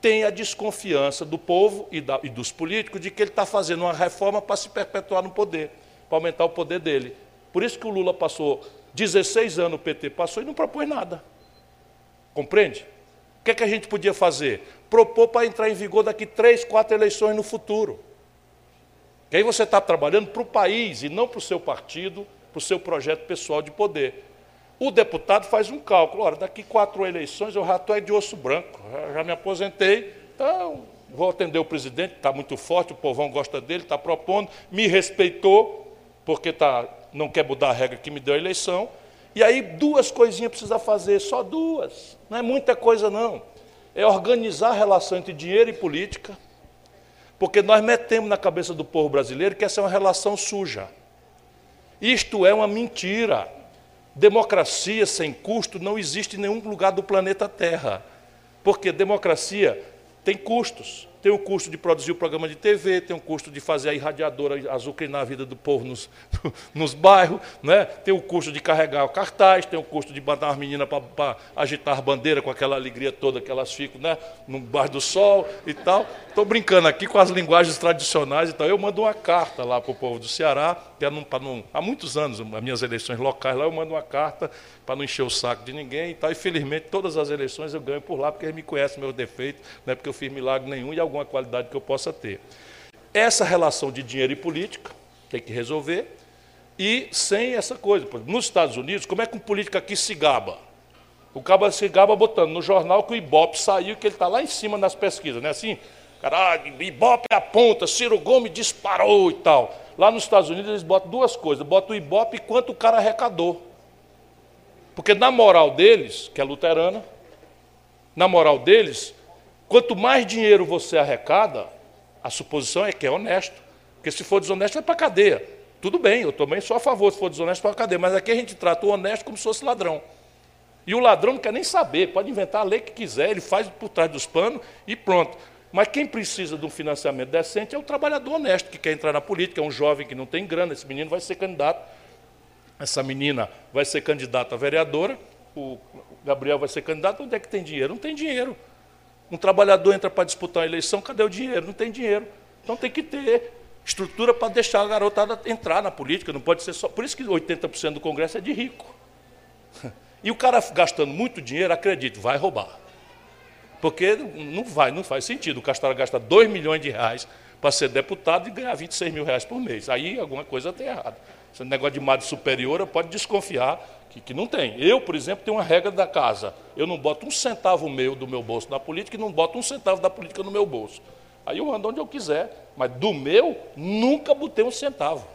tem a desconfiança do povo e, da, e dos políticos de que ele está fazendo uma reforma para se perpetuar no poder, para aumentar o poder dele. Por isso que o Lula passou 16 anos, o PT passou e não propôs nada. Compreende? O que, é que a gente podia fazer? Propor para entrar em vigor daqui três, quatro eleições no futuro. E aí você está trabalhando para o país e não para o seu partido, para o seu projeto pessoal de poder. O deputado faz um cálculo, olha, daqui quatro eleições eu já estou de osso branco, já me aposentei, então vou atender o presidente, está muito forte, o povão gosta dele, está propondo, me respeitou, porque tá, não quer mudar a regra que me deu a eleição, e aí duas coisinhas precisa fazer, só duas. Não é muita coisa não. É organizar a relação entre dinheiro e política. Porque nós metemos na cabeça do povo brasileiro que essa é uma relação suja. Isto é uma mentira. Democracia sem custo não existe em nenhum lugar do planeta Terra. Porque democracia tem custos. Tem o custo de produzir o programa de TV, tem o custo de fazer a irradiadora azucrinar a vida do povo nos, nos bairros, né? tem o custo de carregar o cartaz, tem o custo de botar as meninas para agitar a bandeira com aquela alegria toda que elas ficam né? no bar do sol e tal. Estou brincando aqui com as linguagens tradicionais e tal. Eu mando uma carta lá para o povo do Ceará, que é não, não, há muitos anos, as minhas eleições locais lá, eu mando uma carta para não encher o saco de ninguém e tal. E felizmente todas as eleições eu ganho por lá, porque eles me conhecem meus defeitos, não é porque eu fiz milagre nenhum e alguma qualidade que eu possa ter. Essa relação de dinheiro e política tem que resolver, e sem essa coisa. Nos Estados Unidos, como é que um político aqui se gaba? O cabo se gaba botando no jornal que o Ibope saiu, que ele está lá em cima nas pesquisas, não é assim? Caralho, Ibope aponta, Ciro Gomes disparou e tal. Lá nos Estados Unidos eles botam duas coisas, botam o Ibope e quanto o cara arrecadou. Porque na moral deles, que é luterana, na moral deles, quanto mais dinheiro você arrecada, a suposição é que é honesto. Porque se for desonesto, vai para a cadeia. Tudo bem, eu também sou a favor, se for desonesto, para a cadeia. Mas aqui a gente trata o honesto como se fosse ladrão. E o ladrão não quer nem saber, pode inventar a lei que quiser, ele faz por trás dos panos e pronto. Mas quem precisa de um financiamento decente é o trabalhador honesto, que quer entrar na política, é um jovem que não tem grana, esse menino vai ser candidato, essa menina vai ser candidata a vereadora, o Gabriel vai ser candidato, onde é que tem dinheiro? Não tem dinheiro. Um trabalhador entra para disputar a eleição, cadê o dinheiro? Não tem dinheiro. Então tem que ter estrutura para deixar a garotada entrar na política, não pode ser só. Por isso que 80% do Congresso é de rico. E o cara gastando muito dinheiro, acredite, vai roubar. Porque não vai, não faz sentido. O Castor gasta 2 milhões de reais para ser deputado e ganhar 26 mil reais por mês. Aí alguma coisa está errada. Esse negócio de madre superior pode desconfiar que, que não tem. Eu, por exemplo, tenho uma regra da casa. Eu não boto um centavo meu do meu bolso na política e não boto um centavo da política no meu bolso. Aí eu ando onde eu quiser. Mas do meu, nunca botei um centavo.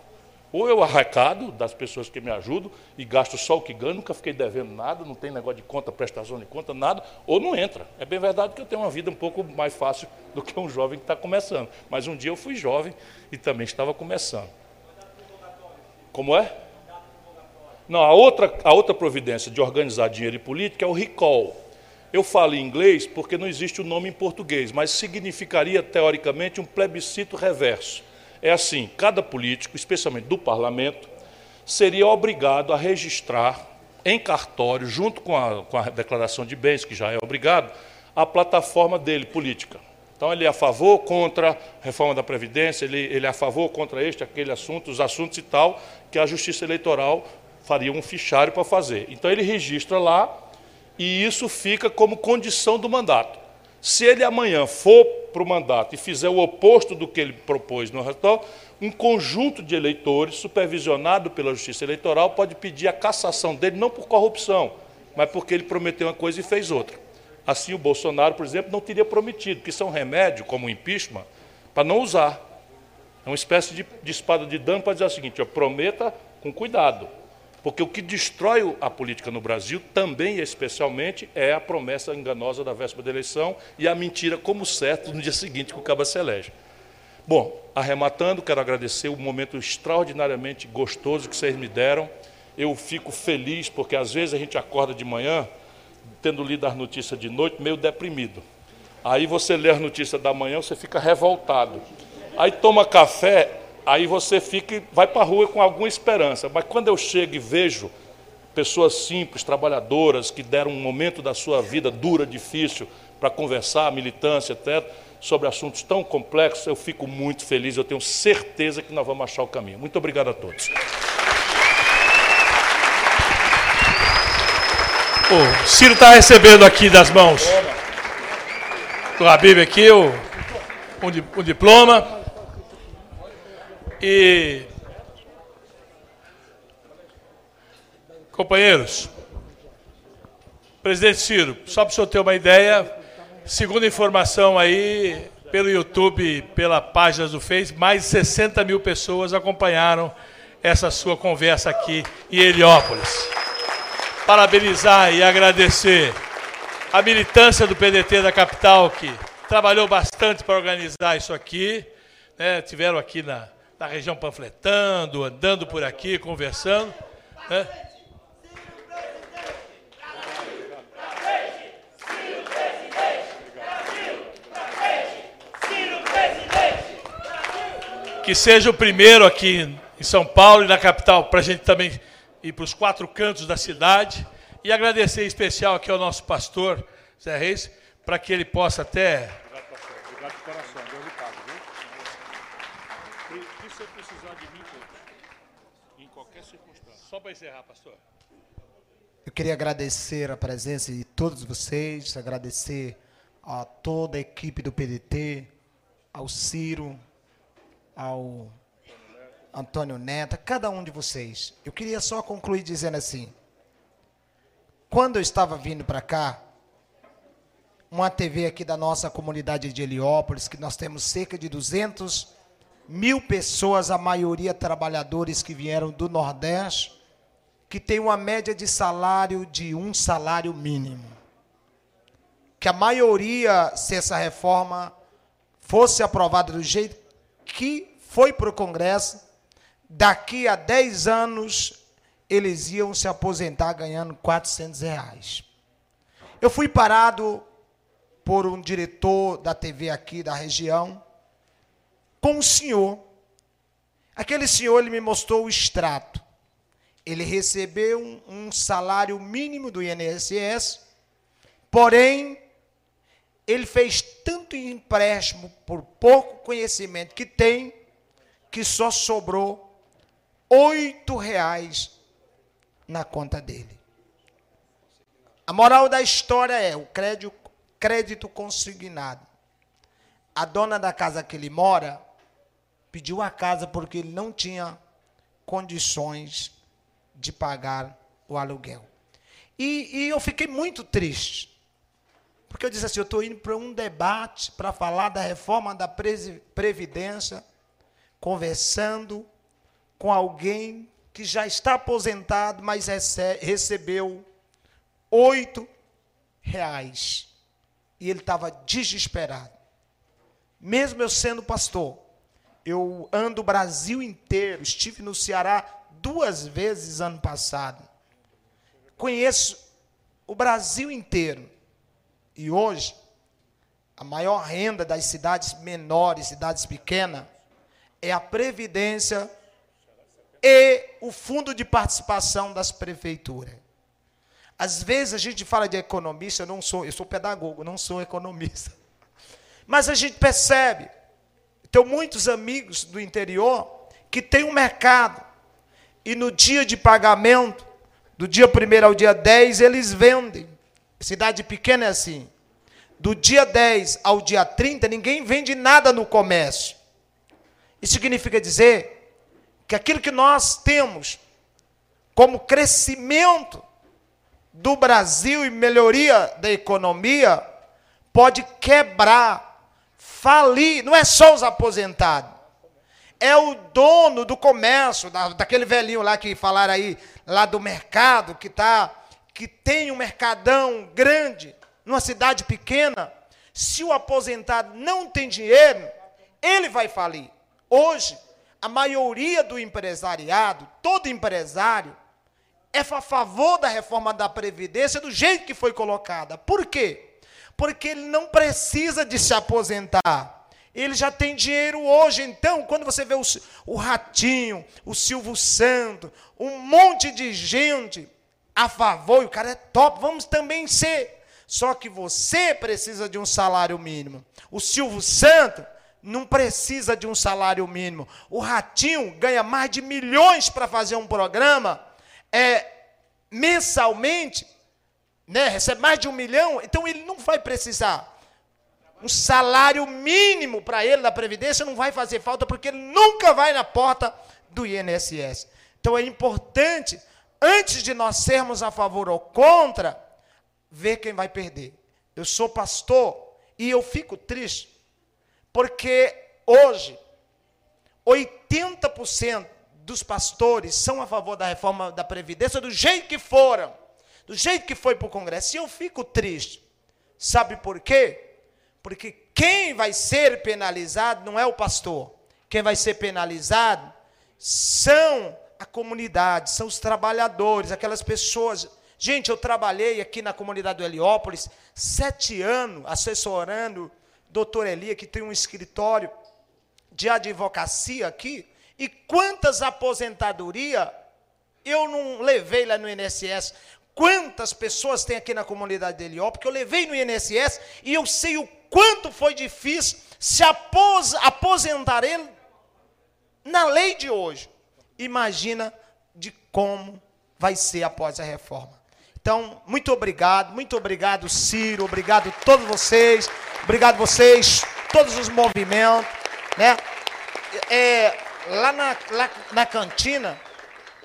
Ou eu arrecado das pessoas que me ajudam e gasto só o que ganho, nunca fiquei devendo nada, não tem negócio de conta, prestação de conta, nada, ou não entra. É bem verdade que eu tenho uma vida um pouco mais fácil do que um jovem que está começando. Mas um dia eu fui jovem e também estava começando. Como é? Não, a outra, a outra providência de organizar dinheiro e política é o recall. Eu falo em inglês porque não existe o nome em português, mas significaria, teoricamente, um plebiscito reverso. É assim: cada político, especialmente do parlamento, seria obrigado a registrar em cartório, junto com a, com a declaração de bens, que já é obrigado, a plataforma dele política. Então, ele é a favor, contra a reforma da Previdência, ele, ele é a favor, contra este, aquele assunto, os assuntos e tal, que a Justiça Eleitoral faria um fichário para fazer. Então ele registra lá e isso fica como condição do mandato. Se ele amanhã for para o mandato e fizer o oposto do que ele propôs no relatório, um conjunto de eleitores, supervisionado pela Justiça Eleitoral, pode pedir a cassação dele, não por corrupção, mas porque ele prometeu uma coisa e fez outra. Assim, o Bolsonaro, por exemplo, não teria prometido, que um remédio, como o impeachment, para não usar. É uma espécie de, de espada de dano para dizer o seguinte: prometa com cuidado. Porque o que destrói a política no Brasil também e especialmente é a promessa enganosa da véspera da eleição e a mentira como certo no dia seguinte que o caba se elege. Bom, arrematando, quero agradecer o momento extraordinariamente gostoso que vocês me deram. Eu fico feliz porque às vezes a gente acorda de manhã, tendo lido as notícias de noite, meio deprimido. Aí você lê as notícias da manhã, você fica revoltado. Aí toma café, aí você fica, vai para a rua com alguma esperança. Mas quando eu chego e vejo pessoas simples, trabalhadoras, que deram um momento da sua vida dura, difícil, para conversar, militância, até, sobre assuntos tão complexos, eu fico muito feliz, eu tenho certeza que nós vamos achar o caminho. Muito obrigado a todos. O Ciro está recebendo aqui das mãos do Habib aqui o, um, um diploma. E companheiros, presidente Ciro, só para o senhor ter uma ideia, segundo informação aí pelo YouTube, pela página do Face, mais de 60 mil pessoas acompanharam essa sua conversa aqui em Heliópolis. Parabenizar e agradecer a militância do PDT da capital, que trabalhou bastante para organizar isso aqui. Né? Tiveram aqui na, da região panfletando, andando por aqui, conversando. Né? que seja o primeiro aqui em São Paulo e na capital, para a gente também ir para os quatro cantos da cidade. E agradecer em especial aqui ao nosso pastor, Zé Reis, para que ele possa até. Obrigado, pastor. Obrigado de coração. Deu recado, viu? E, se você precisar de mim, em qualquer circunstância. Só para encerrar, pastor. Eu queria agradecer a presença de todos vocês, agradecer a toda a equipe do PDT, ao Ciro, ao Antônio Neto, cada um de vocês. Eu queria só concluir dizendo assim: quando eu estava vindo para cá, uma TV aqui da nossa comunidade de Heliópolis, que nós temos cerca de 200 mil pessoas, a maioria trabalhadores que vieram do Nordeste, que tem uma média de salário de um salário mínimo. Que a maioria, se essa reforma fosse aprovada do jeito que foi para o Congresso, daqui a 10 anos eles iam se aposentar ganhando 400 reais. Eu fui parado por um diretor da TV aqui da região com um senhor. Aquele senhor ele me mostrou o extrato. Ele recebeu um, um salário mínimo do INSS, porém ele fez tanto empréstimo por pouco conhecimento que tem que só sobrou oito reais na conta dele. A moral da história é o crédito, crédito consignado. A dona da casa que ele mora pediu a casa porque ele não tinha condições de pagar o aluguel. E, e eu fiquei muito triste. Porque eu disse assim: eu estou indo para um debate para falar da reforma da Previdência, conversando com alguém que já está aposentado, mas recebeu oito reais. E ele estava desesperado. Mesmo eu sendo pastor, eu ando o Brasil inteiro, estive no Ceará duas vezes ano passado. Conheço o Brasil inteiro. E hoje, a maior renda das cidades menores, cidades pequenas, é a previdência e o fundo de participação das prefeituras. Às vezes a gente fala de economista, eu não sou, eu sou pedagogo, não sou economista. Mas a gente percebe, tenho muitos amigos do interior que tem um mercado e no dia de pagamento, do dia 1 ao dia 10, eles vendem. Cidade pequena é assim. Do dia 10 ao dia 30, ninguém vende nada no comércio. Isso significa dizer que aquilo que nós temos como crescimento do Brasil e melhoria da economia pode quebrar, falir, não é só os aposentados. É o dono do comércio, da, daquele velhinho lá que falaram aí, lá do mercado, que tá, que tem um mercadão grande, numa cidade pequena. Se o aposentado não tem dinheiro, ele vai falir. Hoje, a maioria do empresariado, todo empresário, é a favor da reforma da Previdência do jeito que foi colocada. Por quê? Porque ele não precisa de se aposentar. Ele já tem dinheiro hoje. Então, quando você vê o, o Ratinho, o Silvio Santo, um monte de gente a favor, e o cara é top, vamos também ser. Só que você precisa de um salário mínimo. O Silvio Santo não precisa de um salário mínimo. O Ratinho ganha mais de milhões para fazer um programa é, mensalmente, né, recebe mais de um milhão, então ele não vai precisar. Um salário mínimo para ele da Previdência não vai fazer falta, porque ele nunca vai na porta do INSS. Então é importante, antes de nós sermos a favor ou contra, ver quem vai perder. Eu sou pastor e eu fico triste porque hoje, 80% dos pastores são a favor da reforma da Previdência do jeito que foram, do jeito que foi para o Congresso. E eu fico triste. Sabe por quê? Porque quem vai ser penalizado não é o pastor. Quem vai ser penalizado são a comunidade, são os trabalhadores, aquelas pessoas. Gente, eu trabalhei aqui na comunidade do Heliópolis sete anos assessorando doutor Elia, que tem um escritório de advocacia aqui e quantas aposentadoria eu não levei lá no INSS. Quantas pessoas tem aqui na comunidade dele, ó, porque eu levei no INSS e eu sei o quanto foi difícil se apos, aposentar ele na lei de hoje. Imagina de como vai ser após a reforma. Então, muito obrigado, muito obrigado, Ciro, obrigado a todos vocês, obrigado vocês, todos os movimentos, né? É, lá, na, lá na cantina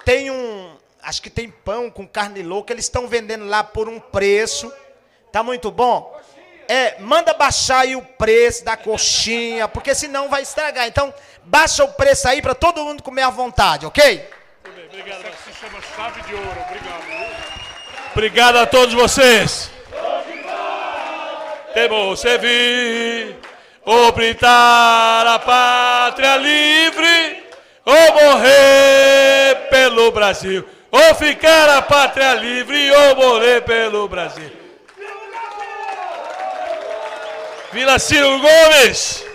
tem um, acho que tem pão com carne louca, eles estão vendendo lá por um preço, tá muito bom? É, manda baixar aí o preço da coxinha, porque senão vai estragar. Então, baixa o preço aí para todo mundo comer à vontade, ok? Obrigado. Se chama chave de ouro. Obrigado. Obrigado a todos vocês. Temos servir, ou brindar a pátria livre, ou morrer pelo Brasil, ou ficar a pátria livre, ou morrer pelo Brasil. Vila Ciro Gomes.